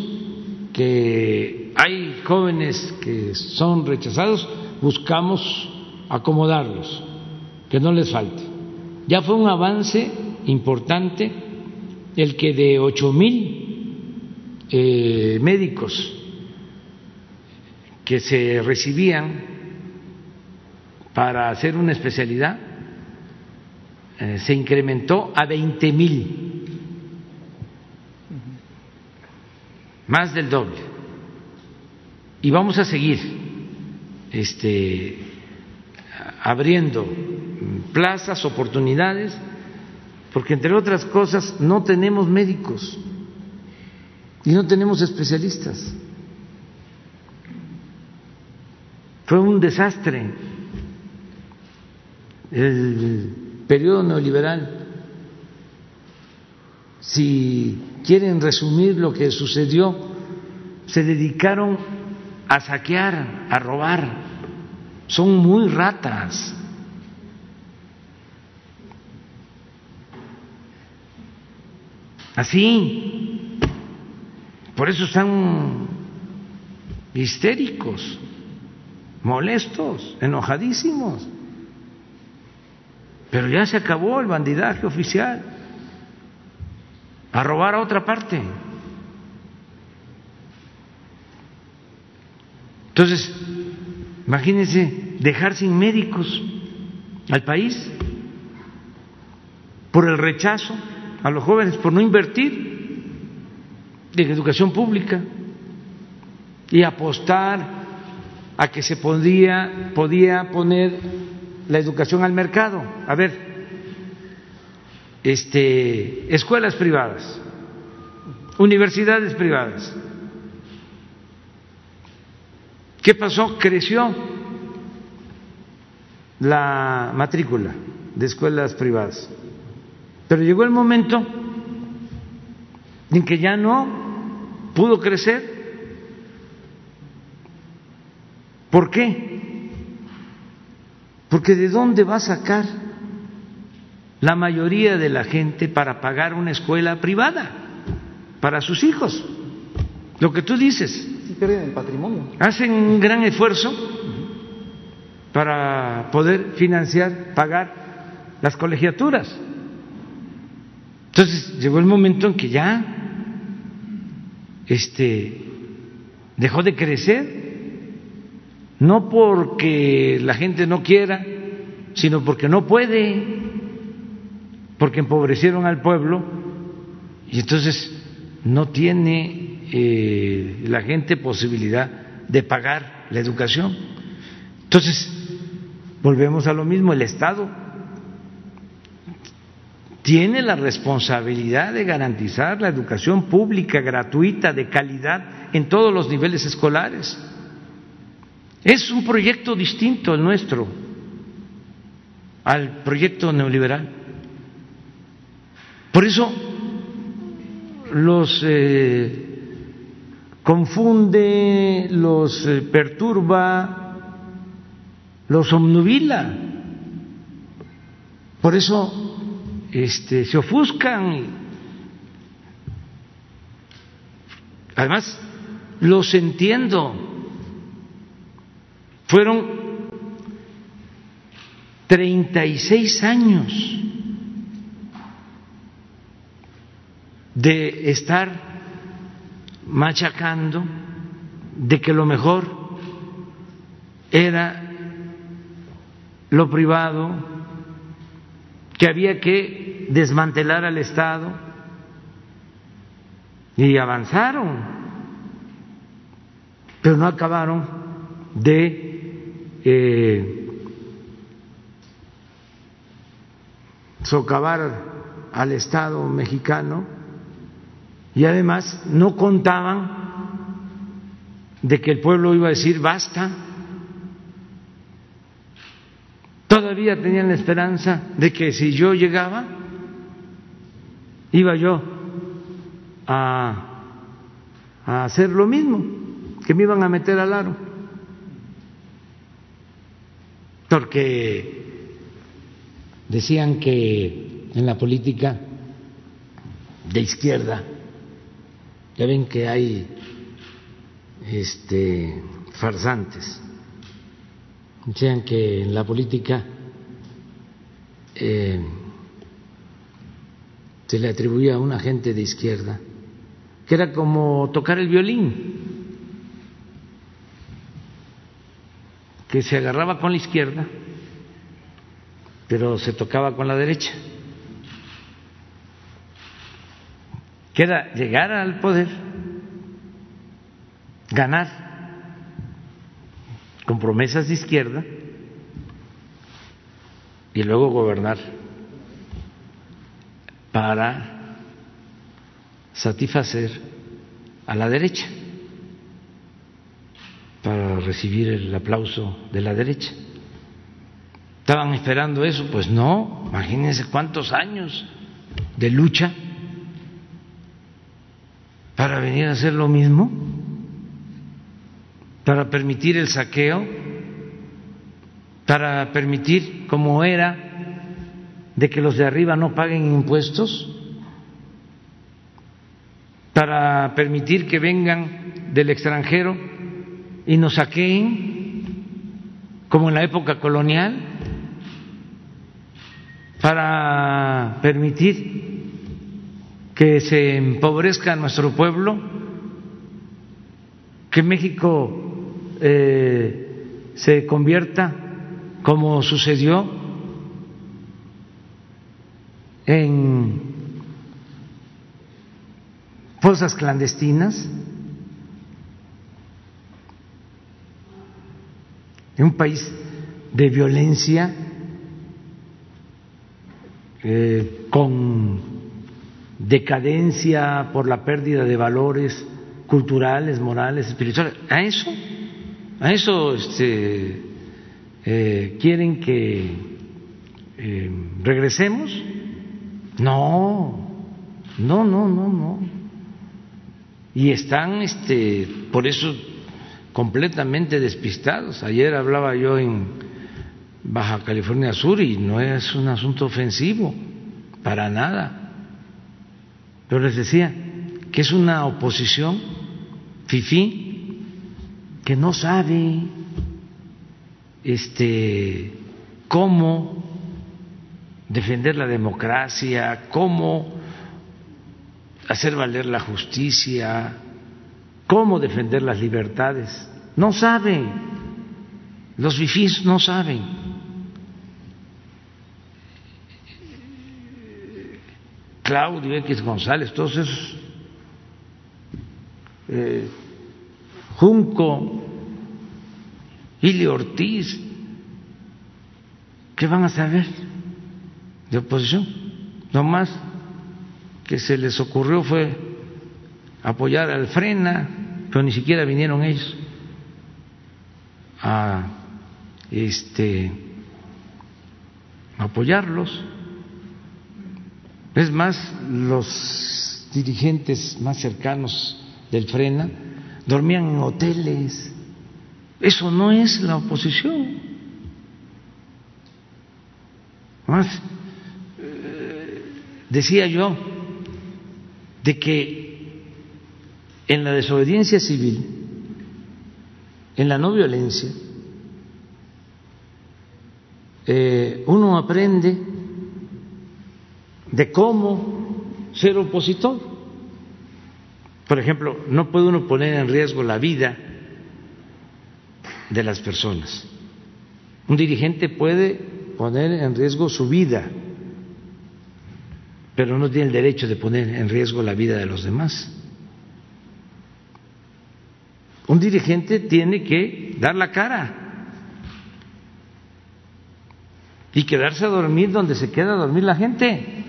que hay jóvenes que son rechazados, buscamos acomodarlos, que no les falte. Ya fue un avance importante el que de ocho mil eh, médicos que se recibían para hacer una especialidad eh, se incrementó a veinte mil, más del doble. Y vamos a seguir este, abriendo plazas, oportunidades, porque entre otras cosas no tenemos médicos y no tenemos especialistas. Fue un desastre el periodo neoliberal. Si quieren resumir lo que sucedió, se dedicaron a saquear, a robar. Son muy ratas. Así. Por eso están histéricos molestos, enojadísimos. Pero ya se acabó el bandidaje oficial. A robar a otra parte. Entonces, imagínense dejar sin médicos al país por el rechazo a los jóvenes, por no invertir en educación pública y apostar a que se podía, podía poner la educación al mercado. A ver, este, escuelas privadas, universidades privadas. ¿Qué pasó? Creció la matrícula de escuelas privadas. Pero llegó el momento en que ya no pudo crecer ¿Por qué? Porque ¿de dónde va a sacar la mayoría de la gente para pagar una escuela privada para sus hijos? Lo que tú dices. Sí, pierden el patrimonio. Hacen un gran esfuerzo para poder financiar, pagar las colegiaturas. Entonces llegó el momento en que ya este dejó de crecer no porque la gente no quiera, sino porque no puede, porque empobrecieron al pueblo y entonces no tiene eh, la gente posibilidad de pagar la educación. Entonces, volvemos a lo mismo, el Estado tiene la responsabilidad de garantizar la educación pública, gratuita, de calidad en todos los niveles escolares. Es un proyecto distinto el nuestro al proyecto neoliberal. Por eso los eh, confunde, los eh, perturba, los omnubila. Por eso este, se ofuscan. Además, los entiendo fueron 36 años de estar machacando de que lo mejor era lo privado, que había que desmantelar al Estado y avanzaron, pero no acabaron de eh, socavar al Estado mexicano y además no contaban de que el pueblo iba a decir basta. Todavía tenían la esperanza de que si yo llegaba, iba yo a, a hacer lo mismo, que me iban a meter al aro. Porque decían que en la política de izquierda, ya ven que hay este, farsantes. Decían que en la política eh, se le atribuía a una gente de izquierda, que era como tocar el violín, que se agarraba con la izquierda, pero se tocaba con la derecha, que era llegar al poder ganar con promesas de izquierda y luego gobernar para satisfacer a la derecha, para recibir el aplauso de la derecha. ¿Estaban esperando eso? Pues no, imagínense cuántos años de lucha para venir a hacer lo mismo para permitir el saqueo, para permitir, como era, de que los de arriba no paguen impuestos, para permitir que vengan del extranjero y nos saqueen, como en la época colonial, para permitir que se empobrezca nuestro pueblo, que México eh, se convierta, como sucedió en fosas clandestinas, en un país de violencia, eh, con decadencia por la pérdida de valores culturales, morales, espirituales. A eso a eso este, eh, quieren que eh, regresemos. No, no, no, no, no. Y están, este, por eso, completamente despistados. Ayer hablaba yo en Baja California Sur y no es un asunto ofensivo, para nada. Pero les decía que es una oposición fifí que no sabe este cómo defender la democracia, cómo hacer valer la justicia, cómo defender las libertades. No saben, los fifís no saben. Claudio X González, todos esos eh, Junco, Ili Ortiz, ¿qué van a saber de oposición? Lo más que se les ocurrió fue apoyar al Frena, pero ni siquiera vinieron ellos a este apoyarlos. Es más, los dirigentes más cercanos del Frena dormían en hoteles. Eso no es la oposición. Más, eh, decía yo de que en la desobediencia civil, en la no violencia, eh, uno aprende de cómo ser opositor Por ejemplo, no puede uno poner en riesgo la vida de las personas. Un dirigente puede poner en riesgo su vida, pero no tiene el derecho de poner en riesgo la vida de los demás. Un dirigente tiene que dar la cara y quedarse a dormir donde se queda a dormir la gente.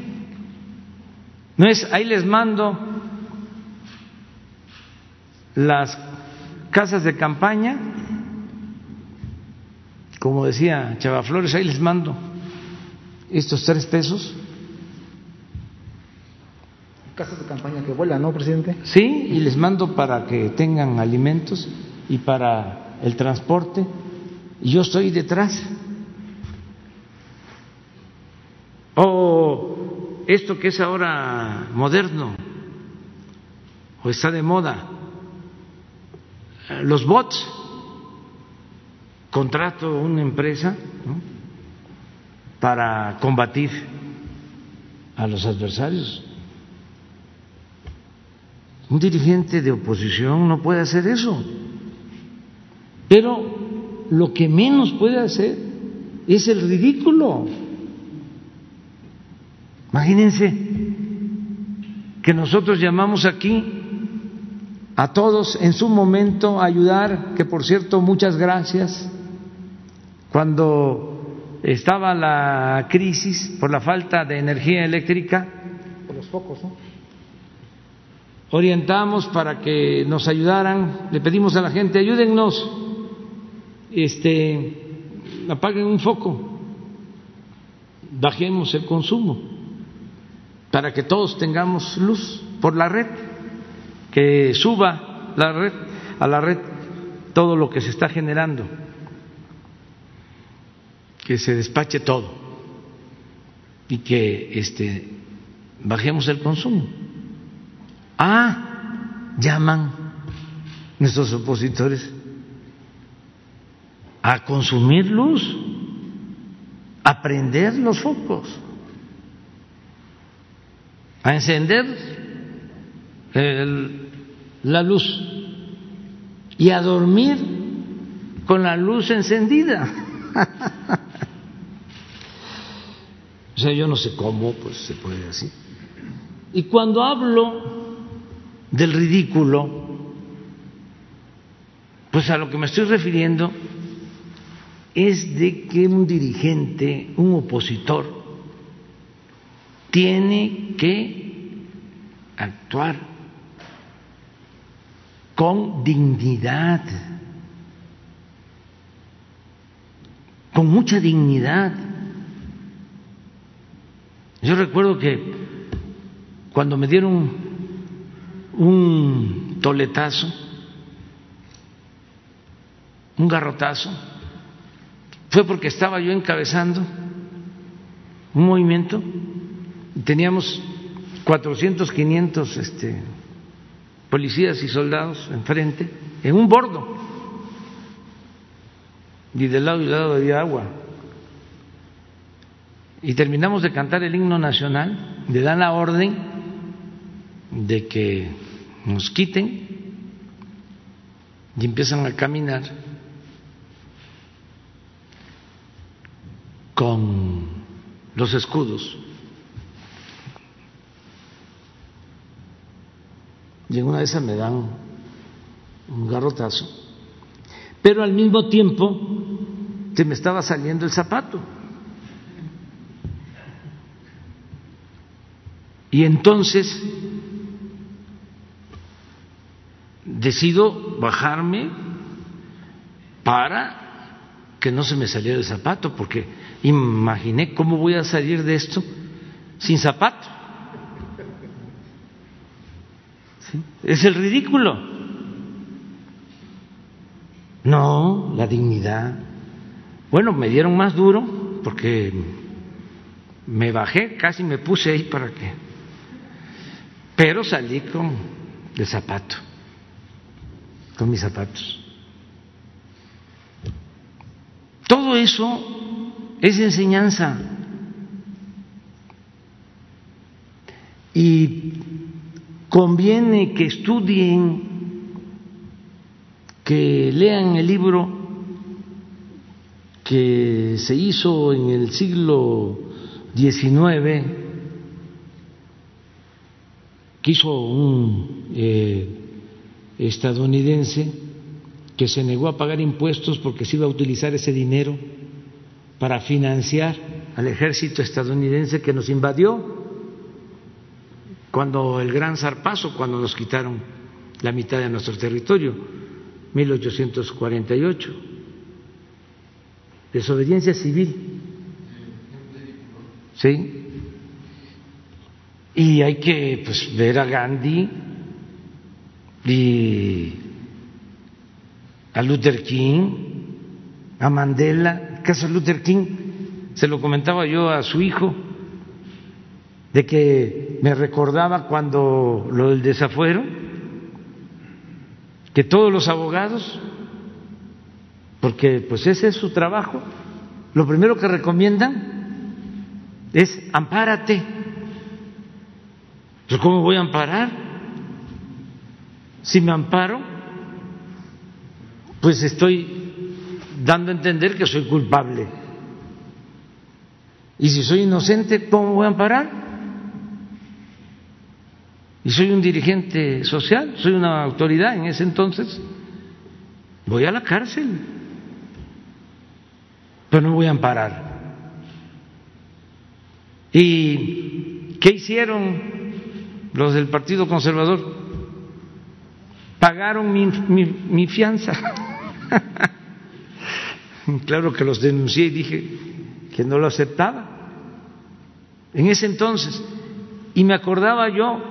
No es ahí les mando las casas de campaña, como decía Chava Flores, ahí les mando estos tres pesos. Casas de campaña que vuelan, ¿no, presidente? Sí, y les mando para que tengan alimentos y para el transporte. Y yo estoy detrás. O esto que es ahora moderno, o está de moda, los bots. Contrato una empresa para combatir a los adversarios. Un dirigente de oposición no puede hacer eso. Pero lo que menos puede hacer es el ridículo. Imagínense que nosotros llamamos aquí a todos en su momento ayudar, que por cierto muchas gracias, cuando estaba la crisis por la falta de energía eléctrica, por los focos, orientamos para que nos ayudaran, le pedimos a la gente, ayúdennos, este, apaguen un foco, bajemos el consumo, para que todos tengamos luz por la red que suba la red, a la red todo lo que se está generando, que se despache todo y que este, bajemos el consumo. Ah, llaman nuestros opositores a consumir luz, a prender los focos, a encender la luz y a dormir con la luz encendida. o sea, yo no sé cómo, pues se puede así. Y cuando hablo del ridículo, pues a lo que me estoy refiriendo es de que un dirigente, un opositor, tiene que actuar con dignidad, con mucha dignidad. Yo recuerdo que cuando me dieron un toletazo, un garrotazo, fue porque estaba yo encabezando un movimiento. Teníamos 400, 500 este, policías y soldados enfrente, en un bordo, y del lado y del lado había agua. Y terminamos de cantar el himno nacional, le dan la orden de que nos quiten y empiezan a caminar con los escudos y en una de esas me dan un garrotazo, pero al mismo tiempo se me estaba saliendo el zapato. Y entonces decido bajarme para que no se me saliera el zapato, porque imaginé cómo voy a salir de esto sin zapato. Es el ridículo. No, la dignidad. Bueno, me dieron más duro porque me bajé, casi me puse ahí para que. Pero salí con el zapato, con mis zapatos. Todo eso es enseñanza. Y conviene que estudien, que lean el libro que se hizo en el siglo XIX, que hizo un eh, estadounidense que se negó a pagar impuestos porque se iba a utilizar ese dinero para financiar al ejército estadounidense que nos invadió cuando el gran zarpazo, cuando nos quitaron la mitad de nuestro territorio, 1848. Desobediencia civil. ¿Sí? Y hay que pues, ver a Gandhi y a Luther King, a Mandela. El caso de Luther King, se lo comentaba yo a su hijo, de que me recordaba cuando lo del desafuero, que todos los abogados, porque pues ese es su trabajo, lo primero que recomiendan es ampárate. ¿Pero cómo voy a amparar? Si me amparo, pues estoy dando a entender que soy culpable. Y si soy inocente, ¿cómo voy a amparar? y soy un dirigente social, soy una autoridad en ese entonces, voy a la cárcel, pero no voy a amparar. ¿Y qué hicieron los del Partido Conservador? Pagaron mi, mi, fianza. claro que los denuncié y dije que no lo aceptaba. En ese entonces, y me acordaba yo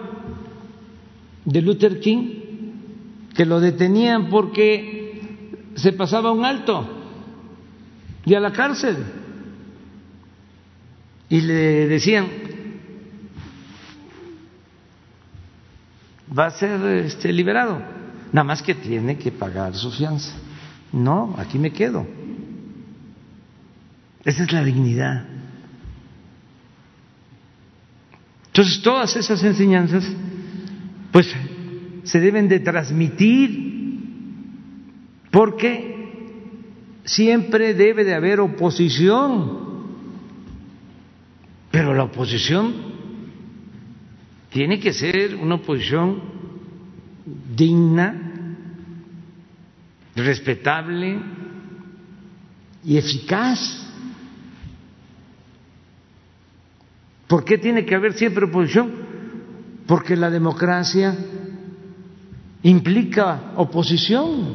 de Luther King, que lo detenían porque se pasaba un alto y a la cárcel. Y le decían, va a ser este, liberado, nada más que tiene que pagar su fianza. No, aquí me quedo. Esa es la dignidad. Entonces, todas esas enseñanzas pues se deben de transmitir porque siempre debe de haber oposición, pero la oposición tiene que ser una oposición digna, respetable y eficaz. ¿Por qué tiene que haber siempre oposición? porque la democracia implica oposición.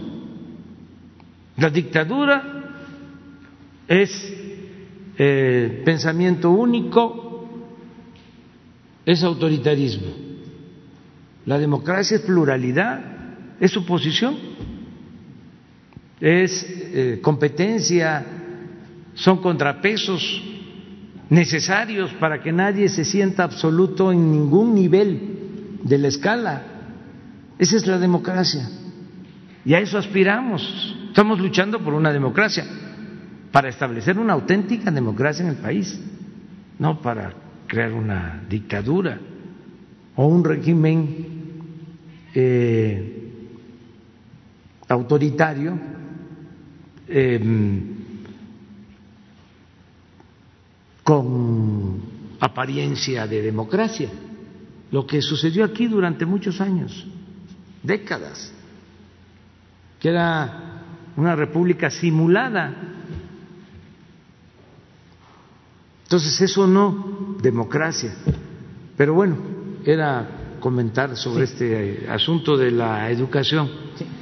La dictadura es eh, pensamiento único, es autoritarismo. La democracia es pluralidad, es oposición, es eh, competencia, son contrapesos necesarios para que nadie se sienta absoluto en ningún nivel de la escala. Esa es la democracia. Y a eso aspiramos. Estamos luchando por una democracia, para establecer una auténtica democracia en el país, no para crear una dictadura o un régimen eh, autoritario eh, con apariencia de democracia, lo que sucedió aquí durante muchos años, décadas, que era una república simulada. Entonces eso no, democracia. Pero bueno, era comentar sobre este asunto de la educación.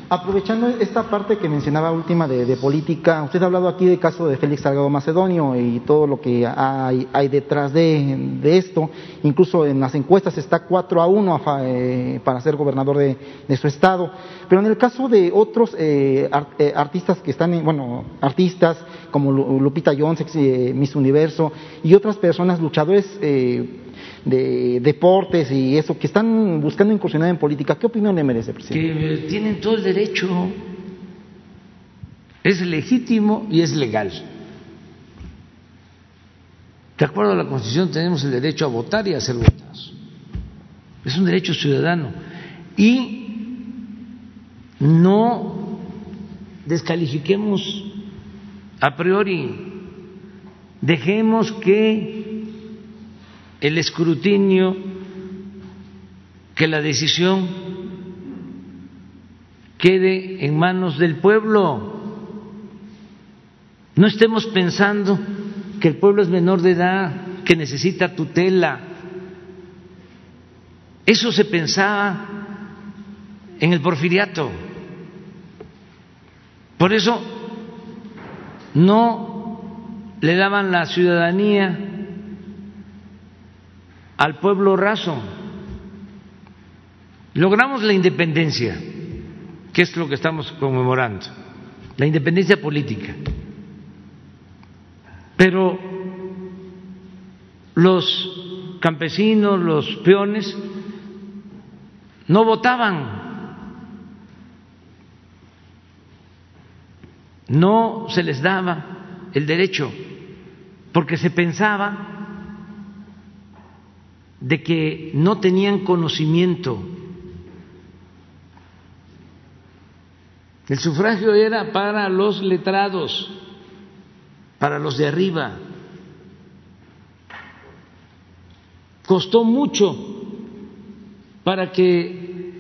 Aprovechando esta parte que mencionaba última de, política, usted ha hablado aquí del caso de Félix Salgado Macedonio y todo lo que hay, detrás de, esto. Incluso en las encuestas está 4 a 1 eh, para ser gobernador de, su estado. Pero en el caso de otros eh, eh, artistas que están, bueno, artistas como Lupita Jones, Miss Universo, y otras personas luchadores de deportes y eso, que están buscando incursionar en política. ¿Qué opinión le merece, presidente? Que tienen todo el derecho, es legítimo y es legal. De acuerdo a la Constitución tenemos el derecho a votar y a ser votados. es un derecho ciudadano. Y no descalifiquemos a priori, dejemos que el escrutinio, que la decisión quede en manos del pueblo. No estemos pensando que el pueblo es menor de edad, que necesita tutela. Eso se pensaba en el porfiriato. Por eso no le daban la ciudadanía al pueblo raso. Logramos la independencia, que es lo que estamos conmemorando, la independencia política. Pero los campesinos, los peones, no votaban, no se les daba el derecho, porque se pensaba de que no tenían conocimiento. El sufragio era para los letrados, para los de arriba. Costó mucho para que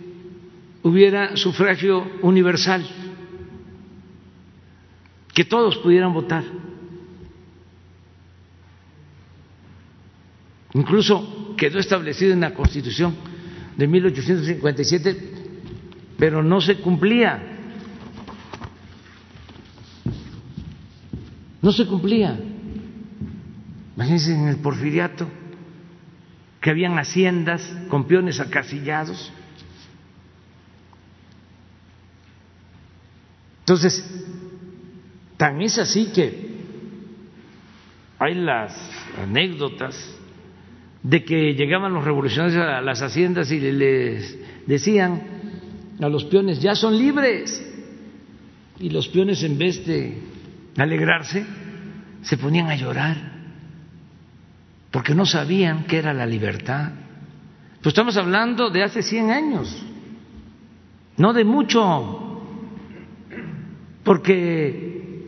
hubiera sufragio universal, que todos pudieran votar. Incluso quedó establecido en la Constitución de 1857, pero no se cumplía. No se cumplía. Imagínense en el porfiriato que habían haciendas con peones acasillados. Entonces, tan es así que hay las anécdotas de que llegaban los revolucionarios a las haciendas y les decían a los peones, ya son libres. Y los peones en vez de alegrarse, se ponían a llorar porque no sabían qué era la libertad. Pues estamos hablando de hace 100 años, no de mucho, porque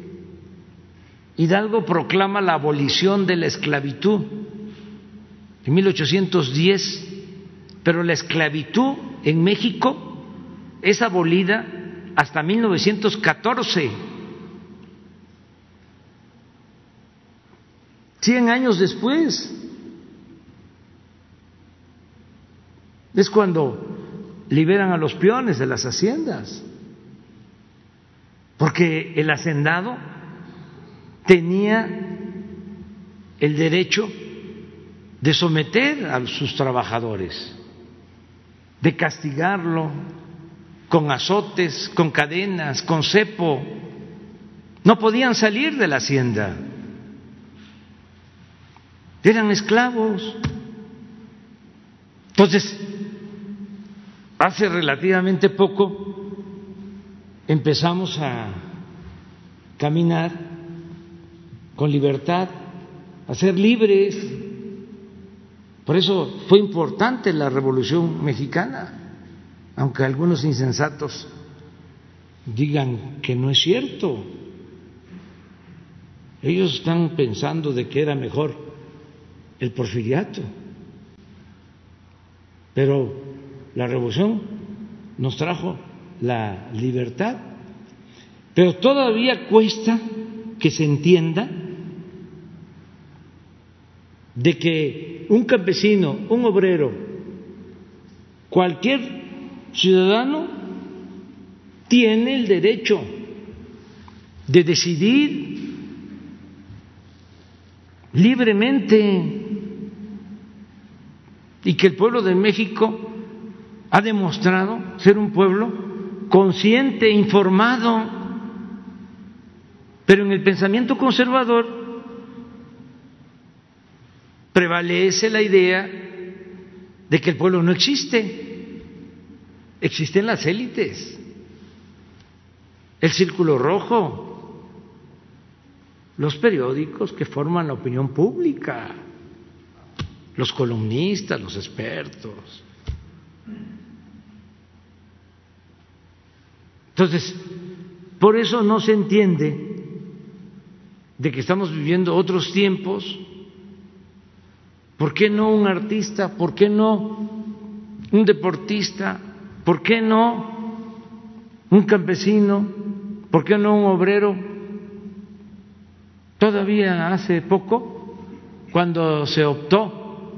Hidalgo proclama la abolición de la esclavitud en 1810, pero la esclavitud en México es abolida hasta 1914. Cien años después es cuando liberan a los peones de las haciendas, porque el hacendado tenía el derecho de someter a sus trabajadores, de castigarlo con azotes, con cadenas, con cepo. No podían salir de la hacienda eran esclavos. Entonces, hace relativamente poco empezamos a caminar con libertad, a ser libres. Por eso fue importante la Revolución Mexicana, aunque algunos insensatos digan que no es cierto. Ellos están pensando de que era mejor el porfiriato. Pero la revolución nos trajo la libertad. Pero todavía cuesta que se entienda de que un campesino, un obrero, cualquier ciudadano tiene el derecho de decidir libremente y que el pueblo de México ha demostrado ser un pueblo consciente, informado, pero en el pensamiento conservador prevalece la idea de que el pueblo no existe, existen las élites, el círculo rojo, los periódicos que forman la opinión pública, los columnistas, los expertos. Entonces, por eso no se entiende de que estamos viviendo otros tiempos ¿Por qué no un artista? ¿Por qué no un deportista? ¿Por qué no un campesino? ¿Por qué no un obrero? Todavía hace poco, cuando se optó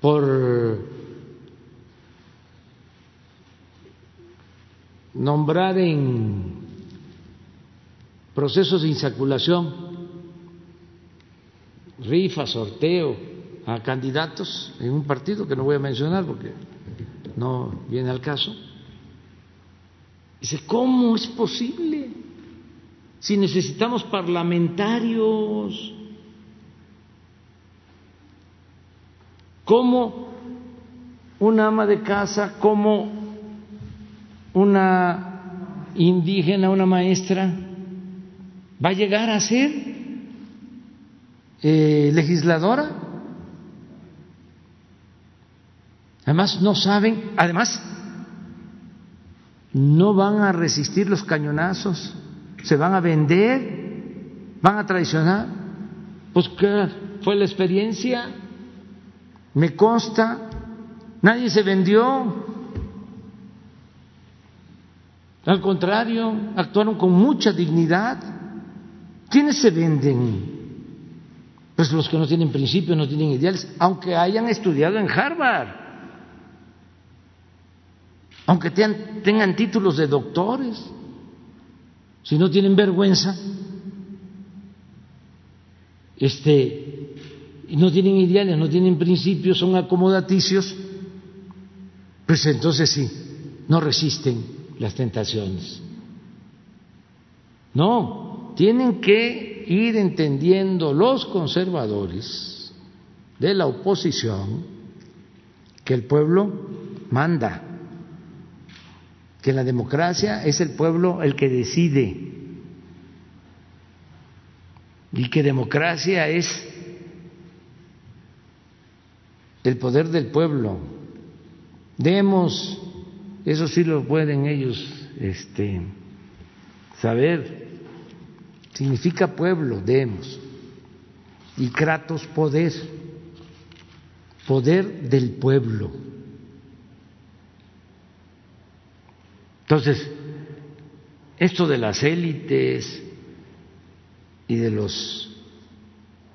por nombrar en procesos de insaculación, rifa, sorteo a candidatos en un partido que no voy a mencionar porque no viene al caso. Dice, ¿cómo es posible? Si necesitamos parlamentarios, ¿cómo una ama de casa, cómo una indígena, una maestra, va a llegar a ser eh, legisladora? Además, no saben, además, no van a resistir los cañonazos, se van a vender, van a traicionar. Pues, ¿qué fue la experiencia? Me consta, nadie se vendió. Al contrario, actuaron con mucha dignidad. ¿Quiénes se venden? Pues los que no tienen principios, no tienen ideales, aunque hayan estudiado en Harvard aunque tengan títulos de doctores, si no tienen vergüenza, este, no tienen ideales, no tienen principios, son acomodaticios, pues entonces sí, no resisten las tentaciones. No, tienen que ir entendiendo los conservadores de la oposición que el pueblo manda que la democracia es el pueblo el que decide y que democracia es el poder del pueblo. Demos, eso sí lo pueden ellos este, saber, significa pueblo, demos, y kratos poder, poder del pueblo. Entonces, esto de las élites y de los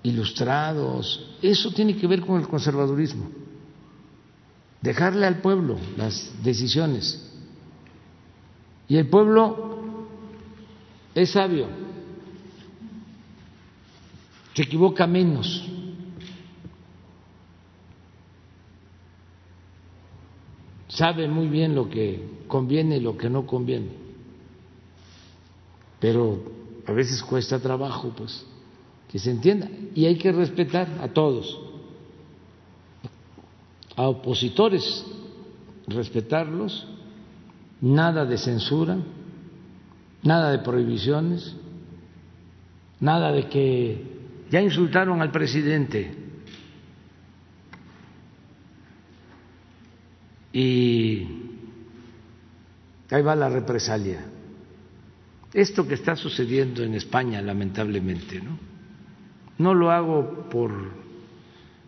ilustrados, eso tiene que ver con el conservadurismo. Dejarle al pueblo las decisiones. Y el pueblo es sabio, se equivoca menos. sabe muy bien lo que conviene y lo que no conviene, pero a veces cuesta trabajo, pues, que se entienda. Y hay que respetar a todos, a opositores, respetarlos, nada de censura, nada de prohibiciones, nada de que ya insultaron al presidente y ahí va la represalia. Esto que está sucediendo en España, lamentablemente, ¿no? No lo hago por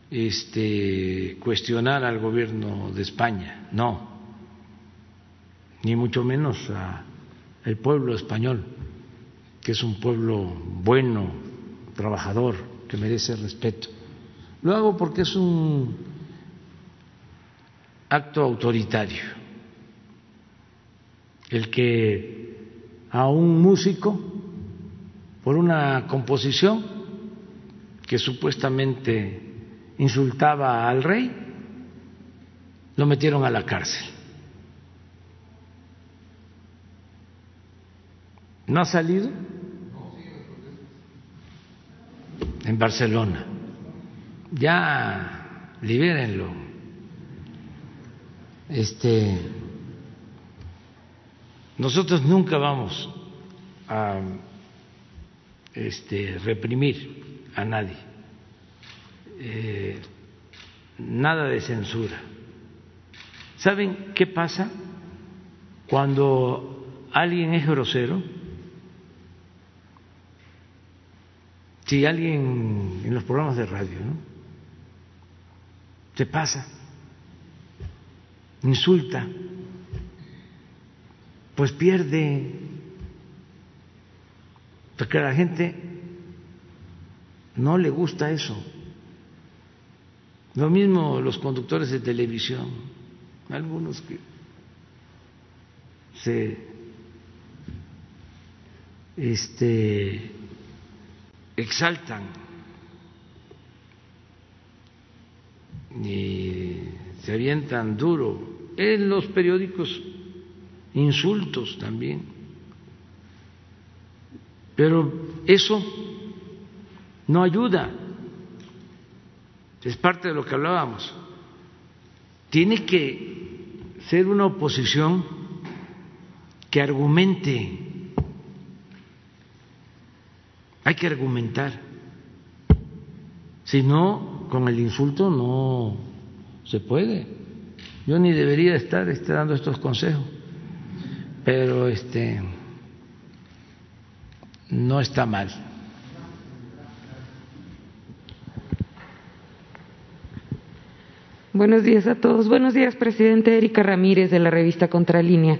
este, cuestionar al gobierno de España, no, ni mucho menos al pueblo español, que es un pueblo bueno, trabajador, que merece respeto. Lo hago porque es un acto autoritario, el que a un músico, por una composición que supuestamente insultaba al rey, lo metieron a la cárcel. ¿No ha salido? En Barcelona. Ya libérenlo este, nosotros nunca vamos a este, reprimir a nadie, eh, nada de censura. ¿Saben qué pasa cuando alguien es grosero, si alguien en los programas de radio ¿no? se pasa, insulta, pues pierde, porque a la gente no le gusta eso. Lo mismo los conductores de televisión, algunos que se este, exaltan y se avientan duro. En los periódicos insultos también. Pero eso no ayuda. Es parte de lo que hablábamos. Tiene que ser una oposición que argumente. Hay que argumentar. Si no, con el insulto no se puede. Yo ni debería estar este, dando estos consejos, pero este no está mal. Buenos días a todos. Buenos días, presidente Erika Ramírez de la revista Contralínea.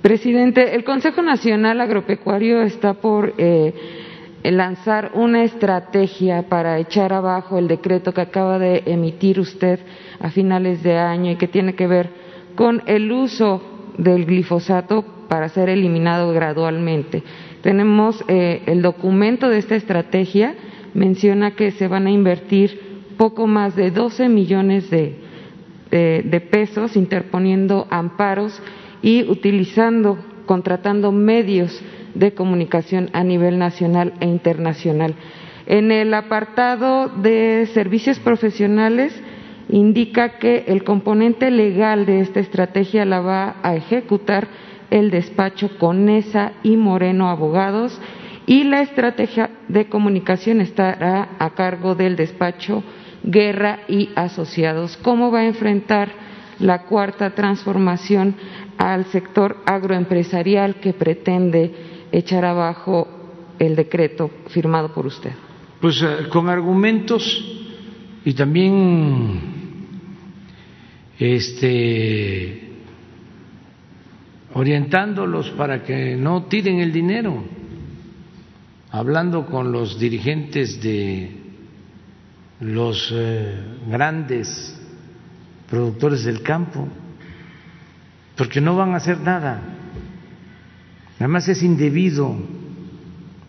Presidente, el Consejo Nacional Agropecuario está por eh, lanzar una estrategia para echar abajo el decreto que acaba de emitir usted a finales de año y que tiene que ver con el uso del glifosato para ser eliminado gradualmente. Tenemos eh, el documento de esta estrategia, menciona que se van a invertir poco más de 12 millones de de, pesos, interponiendo amparos y utilizando, contratando medios de comunicación a nivel nacional e internacional. En el apartado de servicios profesionales indica que el componente legal de esta estrategia la va a ejecutar el despacho Conesa y Moreno Abogados y la estrategia de comunicación estará a cargo del despacho Guerra y Asociados. ¿Cómo va a enfrentar la cuarta transformación al sector agroempresarial que pretende echar abajo el decreto firmado por usted? Pues eh, con argumentos y también este orientándolos para que no tiren el dinero, hablando con los dirigentes de los eh, grandes productores del campo, porque no van a hacer nada. Además es indebido,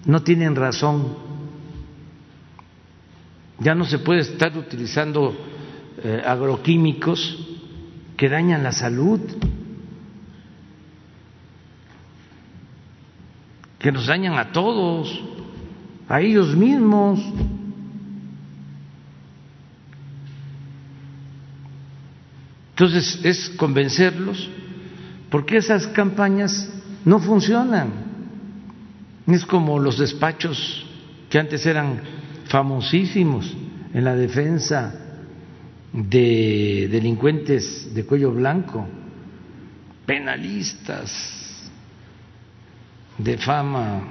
no tienen razón. Ya no se puede estar utilizando eh, agroquímicos que dañan la salud, que nos dañan a todos, a ellos mismos. Entonces es convencerlos porque esas campañas no funcionan. Es como los despachos que antes eran famosísimos en la defensa de delincuentes de cuello blanco, penalistas de fama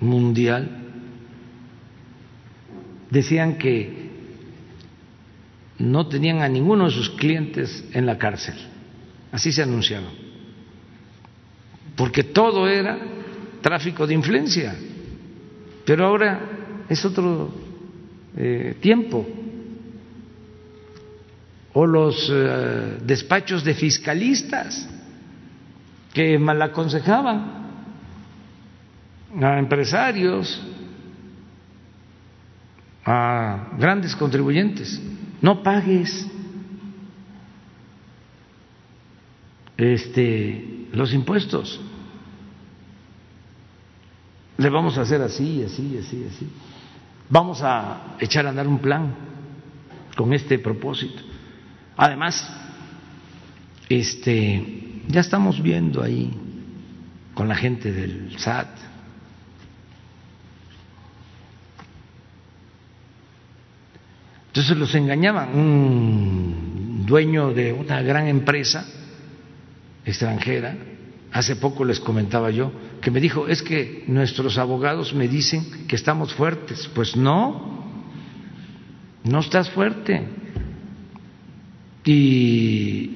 mundial, decían que no tenían a ninguno de sus clientes en la cárcel. Así se anunciaba. Porque todo era tráfico de influencia. Pero ahora es otro eh, tiempo. O los eh, despachos de fiscalistas que mal aconsejaban a empresarios, a grandes contribuyentes no pagues este, los impuestos. Le vamos a hacer así, así, así, así. Vamos a echar a andar un plan con este propósito. Además, este, ya estamos viendo ahí con la gente del SAT Entonces los engañaban. Un dueño de una gran empresa extranjera hace poco les comentaba yo, que me dijo, es que nuestros abogados me dicen que estamos fuertes. Pues no, no estás fuerte. Y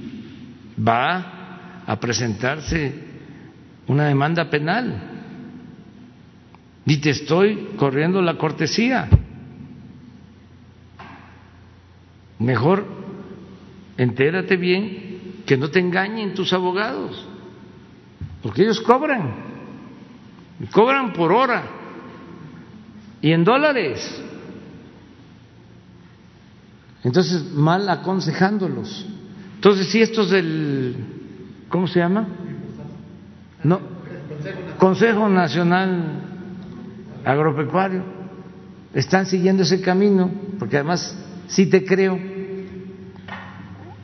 va a presentarse una demanda penal. Y te estoy corriendo la cortesía. Mejor entérate bien que no te engañen tus abogados, porque ellos cobran, cobran por hora y en dólares. Entonces, mal aconsejándolos. Entonces, si estos del, ¿cómo se llama? No, Consejo Nacional Agropecuario, están siguiendo ese camino, porque además sí te creo,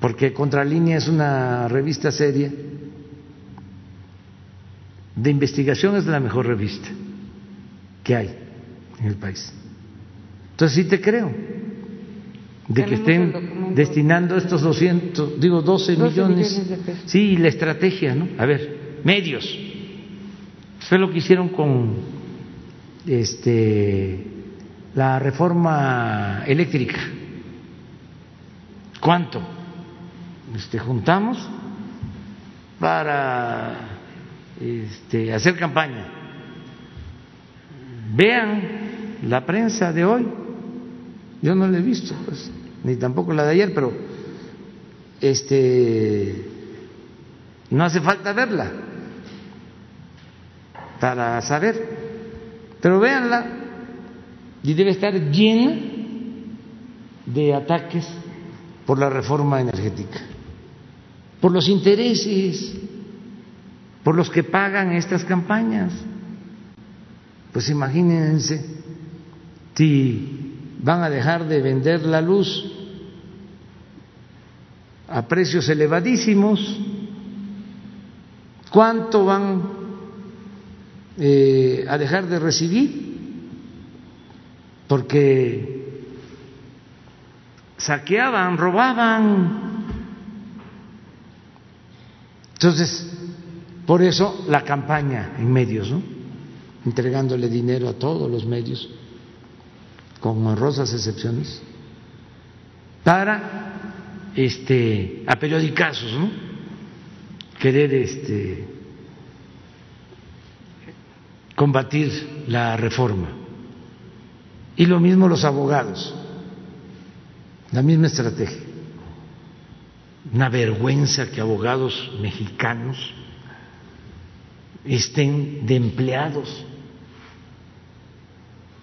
porque Contralínea es una revista seria, de investigación es la mejor revista que hay en el país. Entonces sí te creo de que estén destinando estos 200, digo 12, millones. sí, la estrategia, ¿no? A ver, medios. Fue lo que hicieron con este la reforma eléctrica. ¿Cuánto? Este, juntamos para este, hacer campaña. Vean la prensa de hoy. Yo no la he visto, pues ni tampoco la de ayer, pero este no hace falta verla para saber. Pero véanla y debe estar llena de ataques por la reforma energética, por los intereses, por los que pagan estas campañas. Pues imagínense si van a dejar de vender la luz a precios elevadísimos. ¿Cuánto van eh, a dejar de recibir? Porque saqueaban, robaban. Entonces, por eso la campaña en medios, ¿no? Entregándole dinero a todos los medios con honrosas excepciones, para este, a periodicazos, ¿no? querer este, combatir la reforma. Y lo mismo los abogados, la misma estrategia. Una vergüenza que abogados mexicanos estén de empleados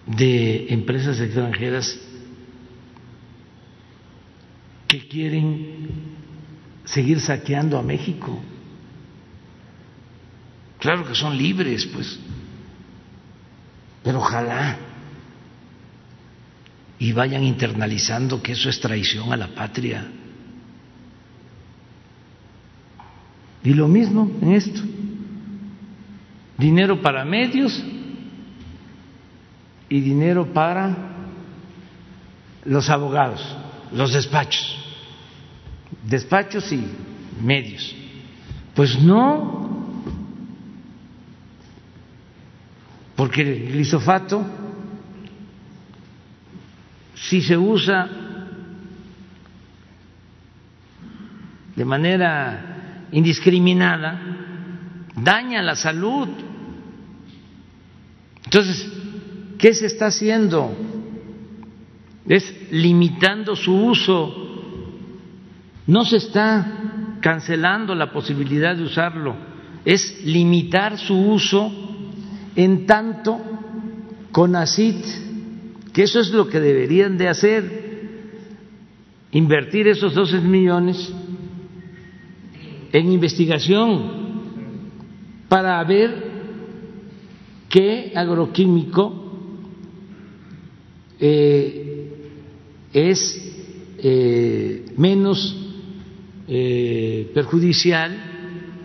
de empresas extranjeras que quieren seguir saqueando a México. Claro que son libres, pues, pero ojalá y vayan internalizando que eso es traición a la patria. Y lo mismo en esto. Dinero para medios y dinero para los abogados, los despachos, despachos y medios. Pues no, porque el glisofato si se usa de manera indiscriminada, daña la salud. Entonces, ¿Qué se está haciendo? Es limitando su uso. No se está cancelando la posibilidad de usarlo, es limitar su uso en tanto con ACID, que eso es lo que deberían de hacer, invertir esos 12 millones en investigación para ver qué agroquímico eh, es eh, menos eh, perjudicial,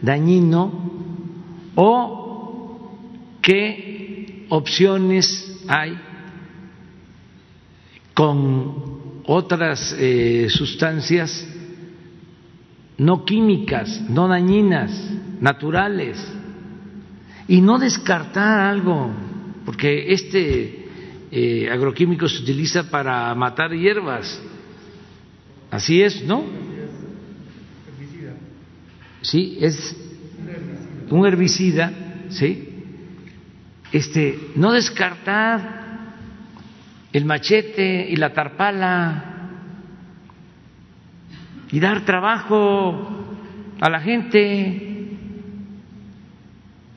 dañino, o qué opciones hay con otras sustancias no químicas, no dañinas, naturales y no descartar algo, porque este eh, agroquímico se utiliza para matar hierbas. Así es, ¿no? Sí, es un herbicida, ¿sí? Este, no descartar el machete y la tarpala y dar trabajo a la gente,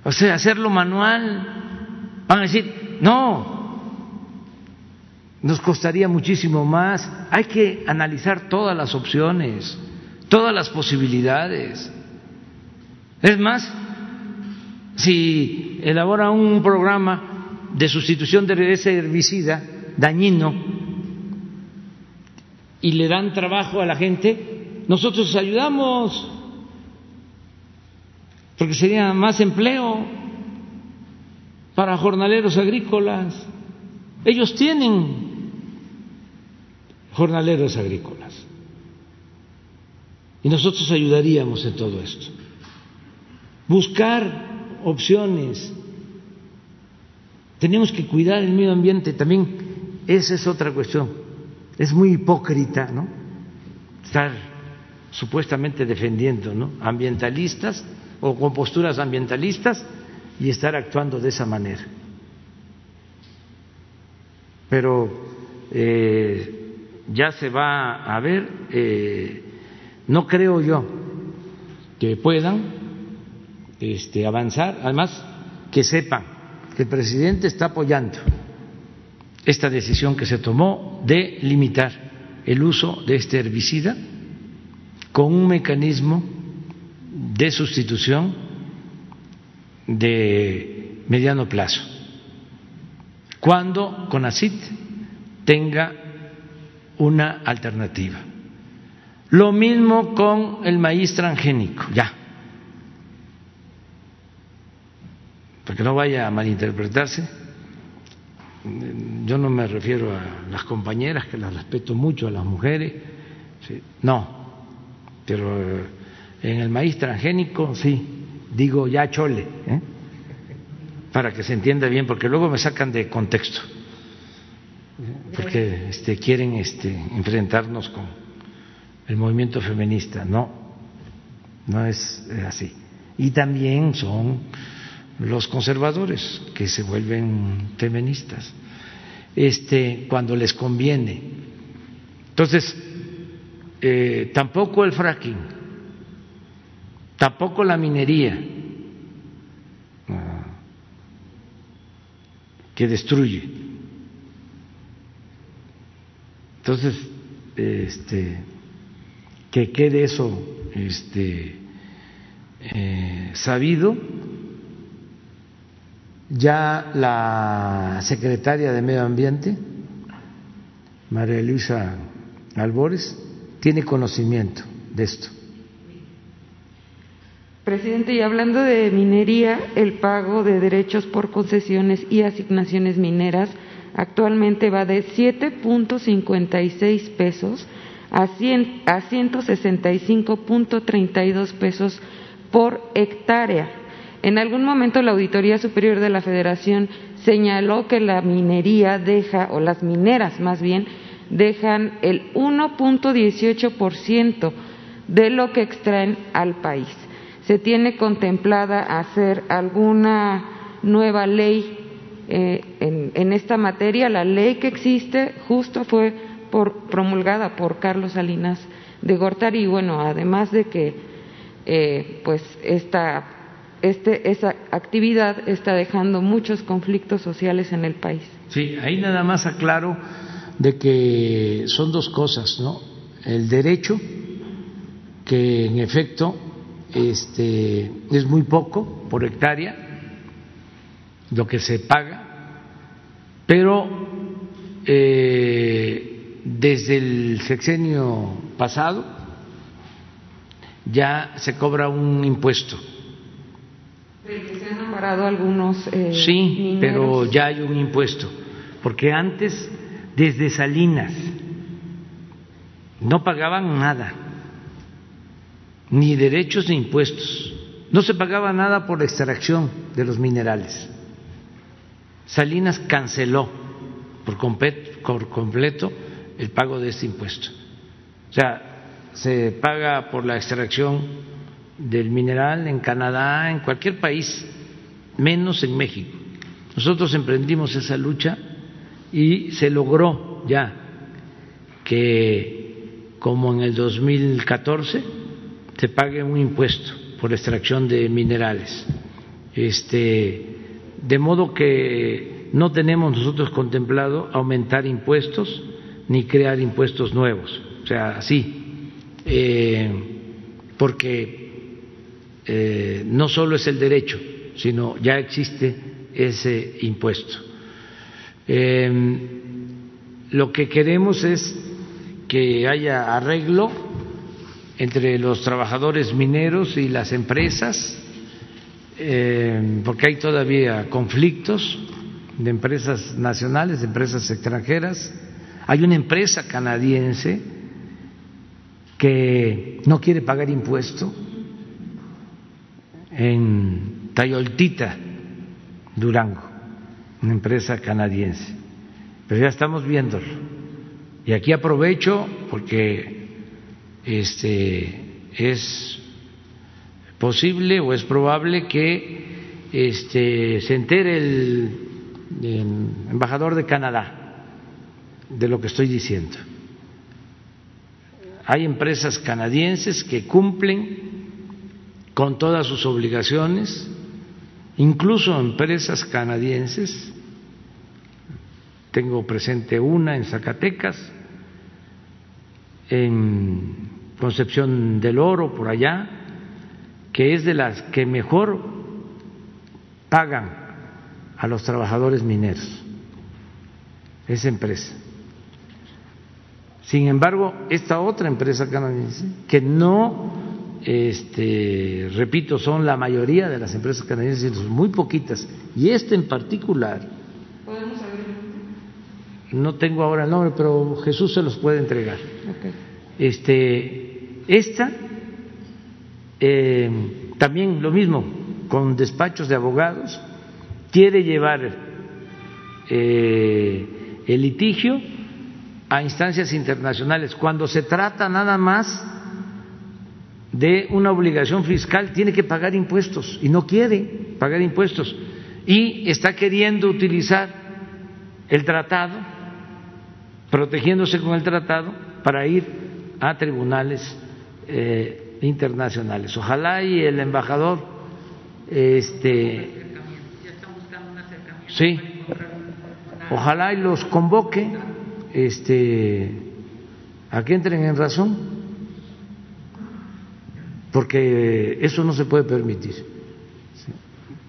o sea, hacerlo manual. Van a decir, no, nos costaría muchísimo más. Hay que analizar todas las opciones, todas las posibilidades. Es más, si elabora un programa de sustitución de ese herbicida dañino y le dan trabajo a la gente, nosotros ayudamos, porque sería más empleo para jornaleros agrícolas. Ellos tienen jornaleros agrícolas. Y nosotros ayudaríamos en todo esto buscar opciones. Tenemos que cuidar el medio ambiente también. Esa es otra cuestión. Es muy hipócrita, ¿no? Estar supuestamente defendiendo, ¿no? Ambientalistas o con posturas ambientalistas y estar actuando de esa manera. Pero eh, ya se va a ver, eh, no creo yo que puedan este, avanzar. Además, que sepan que el presidente está apoyando esta decisión que se tomó de limitar el uso de este herbicida con un mecanismo de sustitución de mediano plazo, cuando CONACIT tenga una alternativa. Lo mismo con el maíz transgénico, ya. Para que no vaya a malinterpretarse, yo no me refiero a las compañeras, que las respeto mucho, a las mujeres, no, pero eh, en el maíz transgénico sí, digo ya chole, ¿eh? para que se entienda bien, porque luego me sacan de contexto, porque este, quieren este, enfrentarnos con el movimiento feminista, no, no es así. Y también son los conservadores que se vuelven feministas, este, cuando les conviene. Entonces, eh, tampoco el fracking, tampoco la minería que destruye. Entonces, este, que quede eso este, eh, sabido ya la secretaria de Medio Ambiente, María Luisa Albores, tiene conocimiento de esto. Presidente, y hablando de minería, el pago de derechos por concesiones y asignaciones mineras actualmente va de 7.56 pesos a, 100, a 165.32 pesos por hectárea en algún momento la Auditoría Superior de la Federación señaló que la minería deja, o las mineras más bien, dejan el 1.18% de lo que extraen al país. ¿Se tiene contemplada hacer alguna nueva ley eh, en, esta materia? La ley que existe justo fue promulgada por Carlos Salinas de Gortari y bueno, además de que eh, pues esta este, esa actividad está dejando muchos conflictos sociales en el país. Sí, ahí nada más aclaro de que son dos cosas, ¿no? El derecho, que en efecto este, es muy poco por hectárea lo que se paga, pero eh, desde el sexenio pasado ya se cobra un impuesto se han amparado algunos. Eh, sí, pero ya hay un impuesto, porque antes, desde Salinas, no pagaban nada, ni derechos ni impuestos, no se pagaba nada por la extracción de los minerales. Salinas canceló por completo, el pago de este impuesto. O sea, se paga por la extracción del mineral en Canadá, en cualquier país, menos en México. Nosotros emprendimos esa lucha y se logró ya que, como en el 2014, se pague un impuesto por extracción de minerales. Este, de modo que no tenemos nosotros contemplado aumentar impuestos ni crear impuestos nuevos. O sea, sí, eh, porque eh, no solo es el derecho, sino ya existe ese impuesto. Em, lo que queremos es que haya arreglo entre los trabajadores mineros y las empresas, eh, porque hay todavía conflictos de empresas nacionales, de empresas extranjeras. Hay una empresa canadiense que no quiere pagar impuesto en Tayoltita, Durango, una empresa canadiense. Pero ya estamos viéndolo. Y aquí aprovecho porque este, es posible o es probable que este, se entere el, embajador de Canadá de lo que estoy diciendo. Hay empresas canadienses que cumplen con todas sus obligaciones, incluso empresas canadienses, tengo presente una en Zacatecas, en Concepción del Oro, por allá, que es de las que mejor pagan a los trabajadores mineros, esa empresa. Sin embargo, esta otra empresa canadiense, que no, este, repito, son la mayoría de las empresas canadienses, muy poquitas, y esta en particular, ¿Podemos no tengo ahora el nombre, pero Jesús se los puede entregar. Este, esta, eh, también lo mismo, con despachos de abogados, quiere llevar eh, el litigio a instancias internacionales. Cuando se trata nada más de una obligación fiscal, tiene que pagar impuestos y no quiere pagar impuestos. Y está queriendo utilizar el tratado, protegiéndose con el tratado, para ir a tribunales eh, internacionales. Ojalá y el embajador este sí ojalá y los convoque este a que entren en razón porque eso no se puede permitir.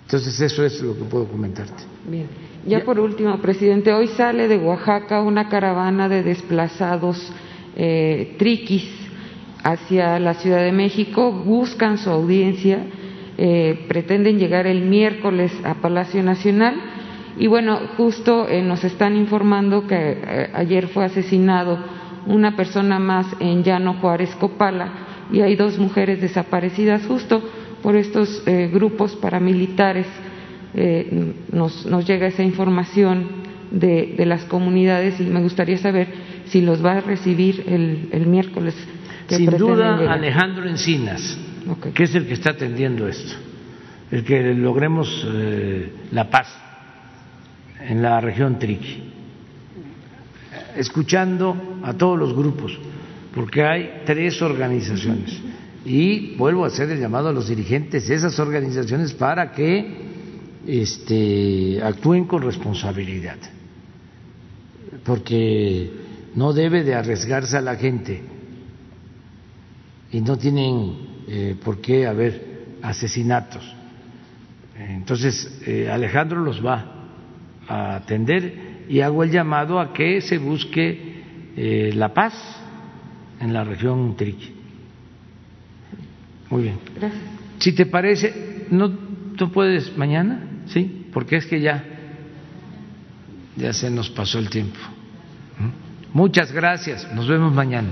Entonces eso es lo que puedo comentarte. Bien ya, por último presidente hoy sale de Oaxaca una caravana de desplazados eh, triquis hacia la Ciudad de México, buscan su audiencia, eh, pretenden llegar el miércoles a Palacio Nacional y bueno, justo eh, nos están informando que eh, ayer fue asesinado una persona más en Llano Juárez Copala y hay dos mujeres desaparecidas justo por estos grupos paramilitares. Nos, nos, llega esa información de, de, las comunidades y me gustaría saber si los va a recibir el, el miércoles sin duda, Alejandro Encinas, que es el que está atendiendo esto, el que logremos eh, la paz en la región Triqui, escuchando a todos los grupos, porque hay tres organizaciones. Y vuelvo a hacer el llamado a los dirigentes de esas organizaciones para que este, actúen con responsabilidad, porque no debe de arriesgarse a la gente y no tienen eh, por qué haber asesinatos. Entonces, eh, Alejandro los va a atender y hago el llamado a que se busque eh, la paz en la región Triqui. Muy bien. Gracias. Si te parece, ¿no tú puedes mañana? Sí, porque es que ya ya se nos pasó el tiempo. ¿Mm? Muchas gracias. Nos vemos mañana.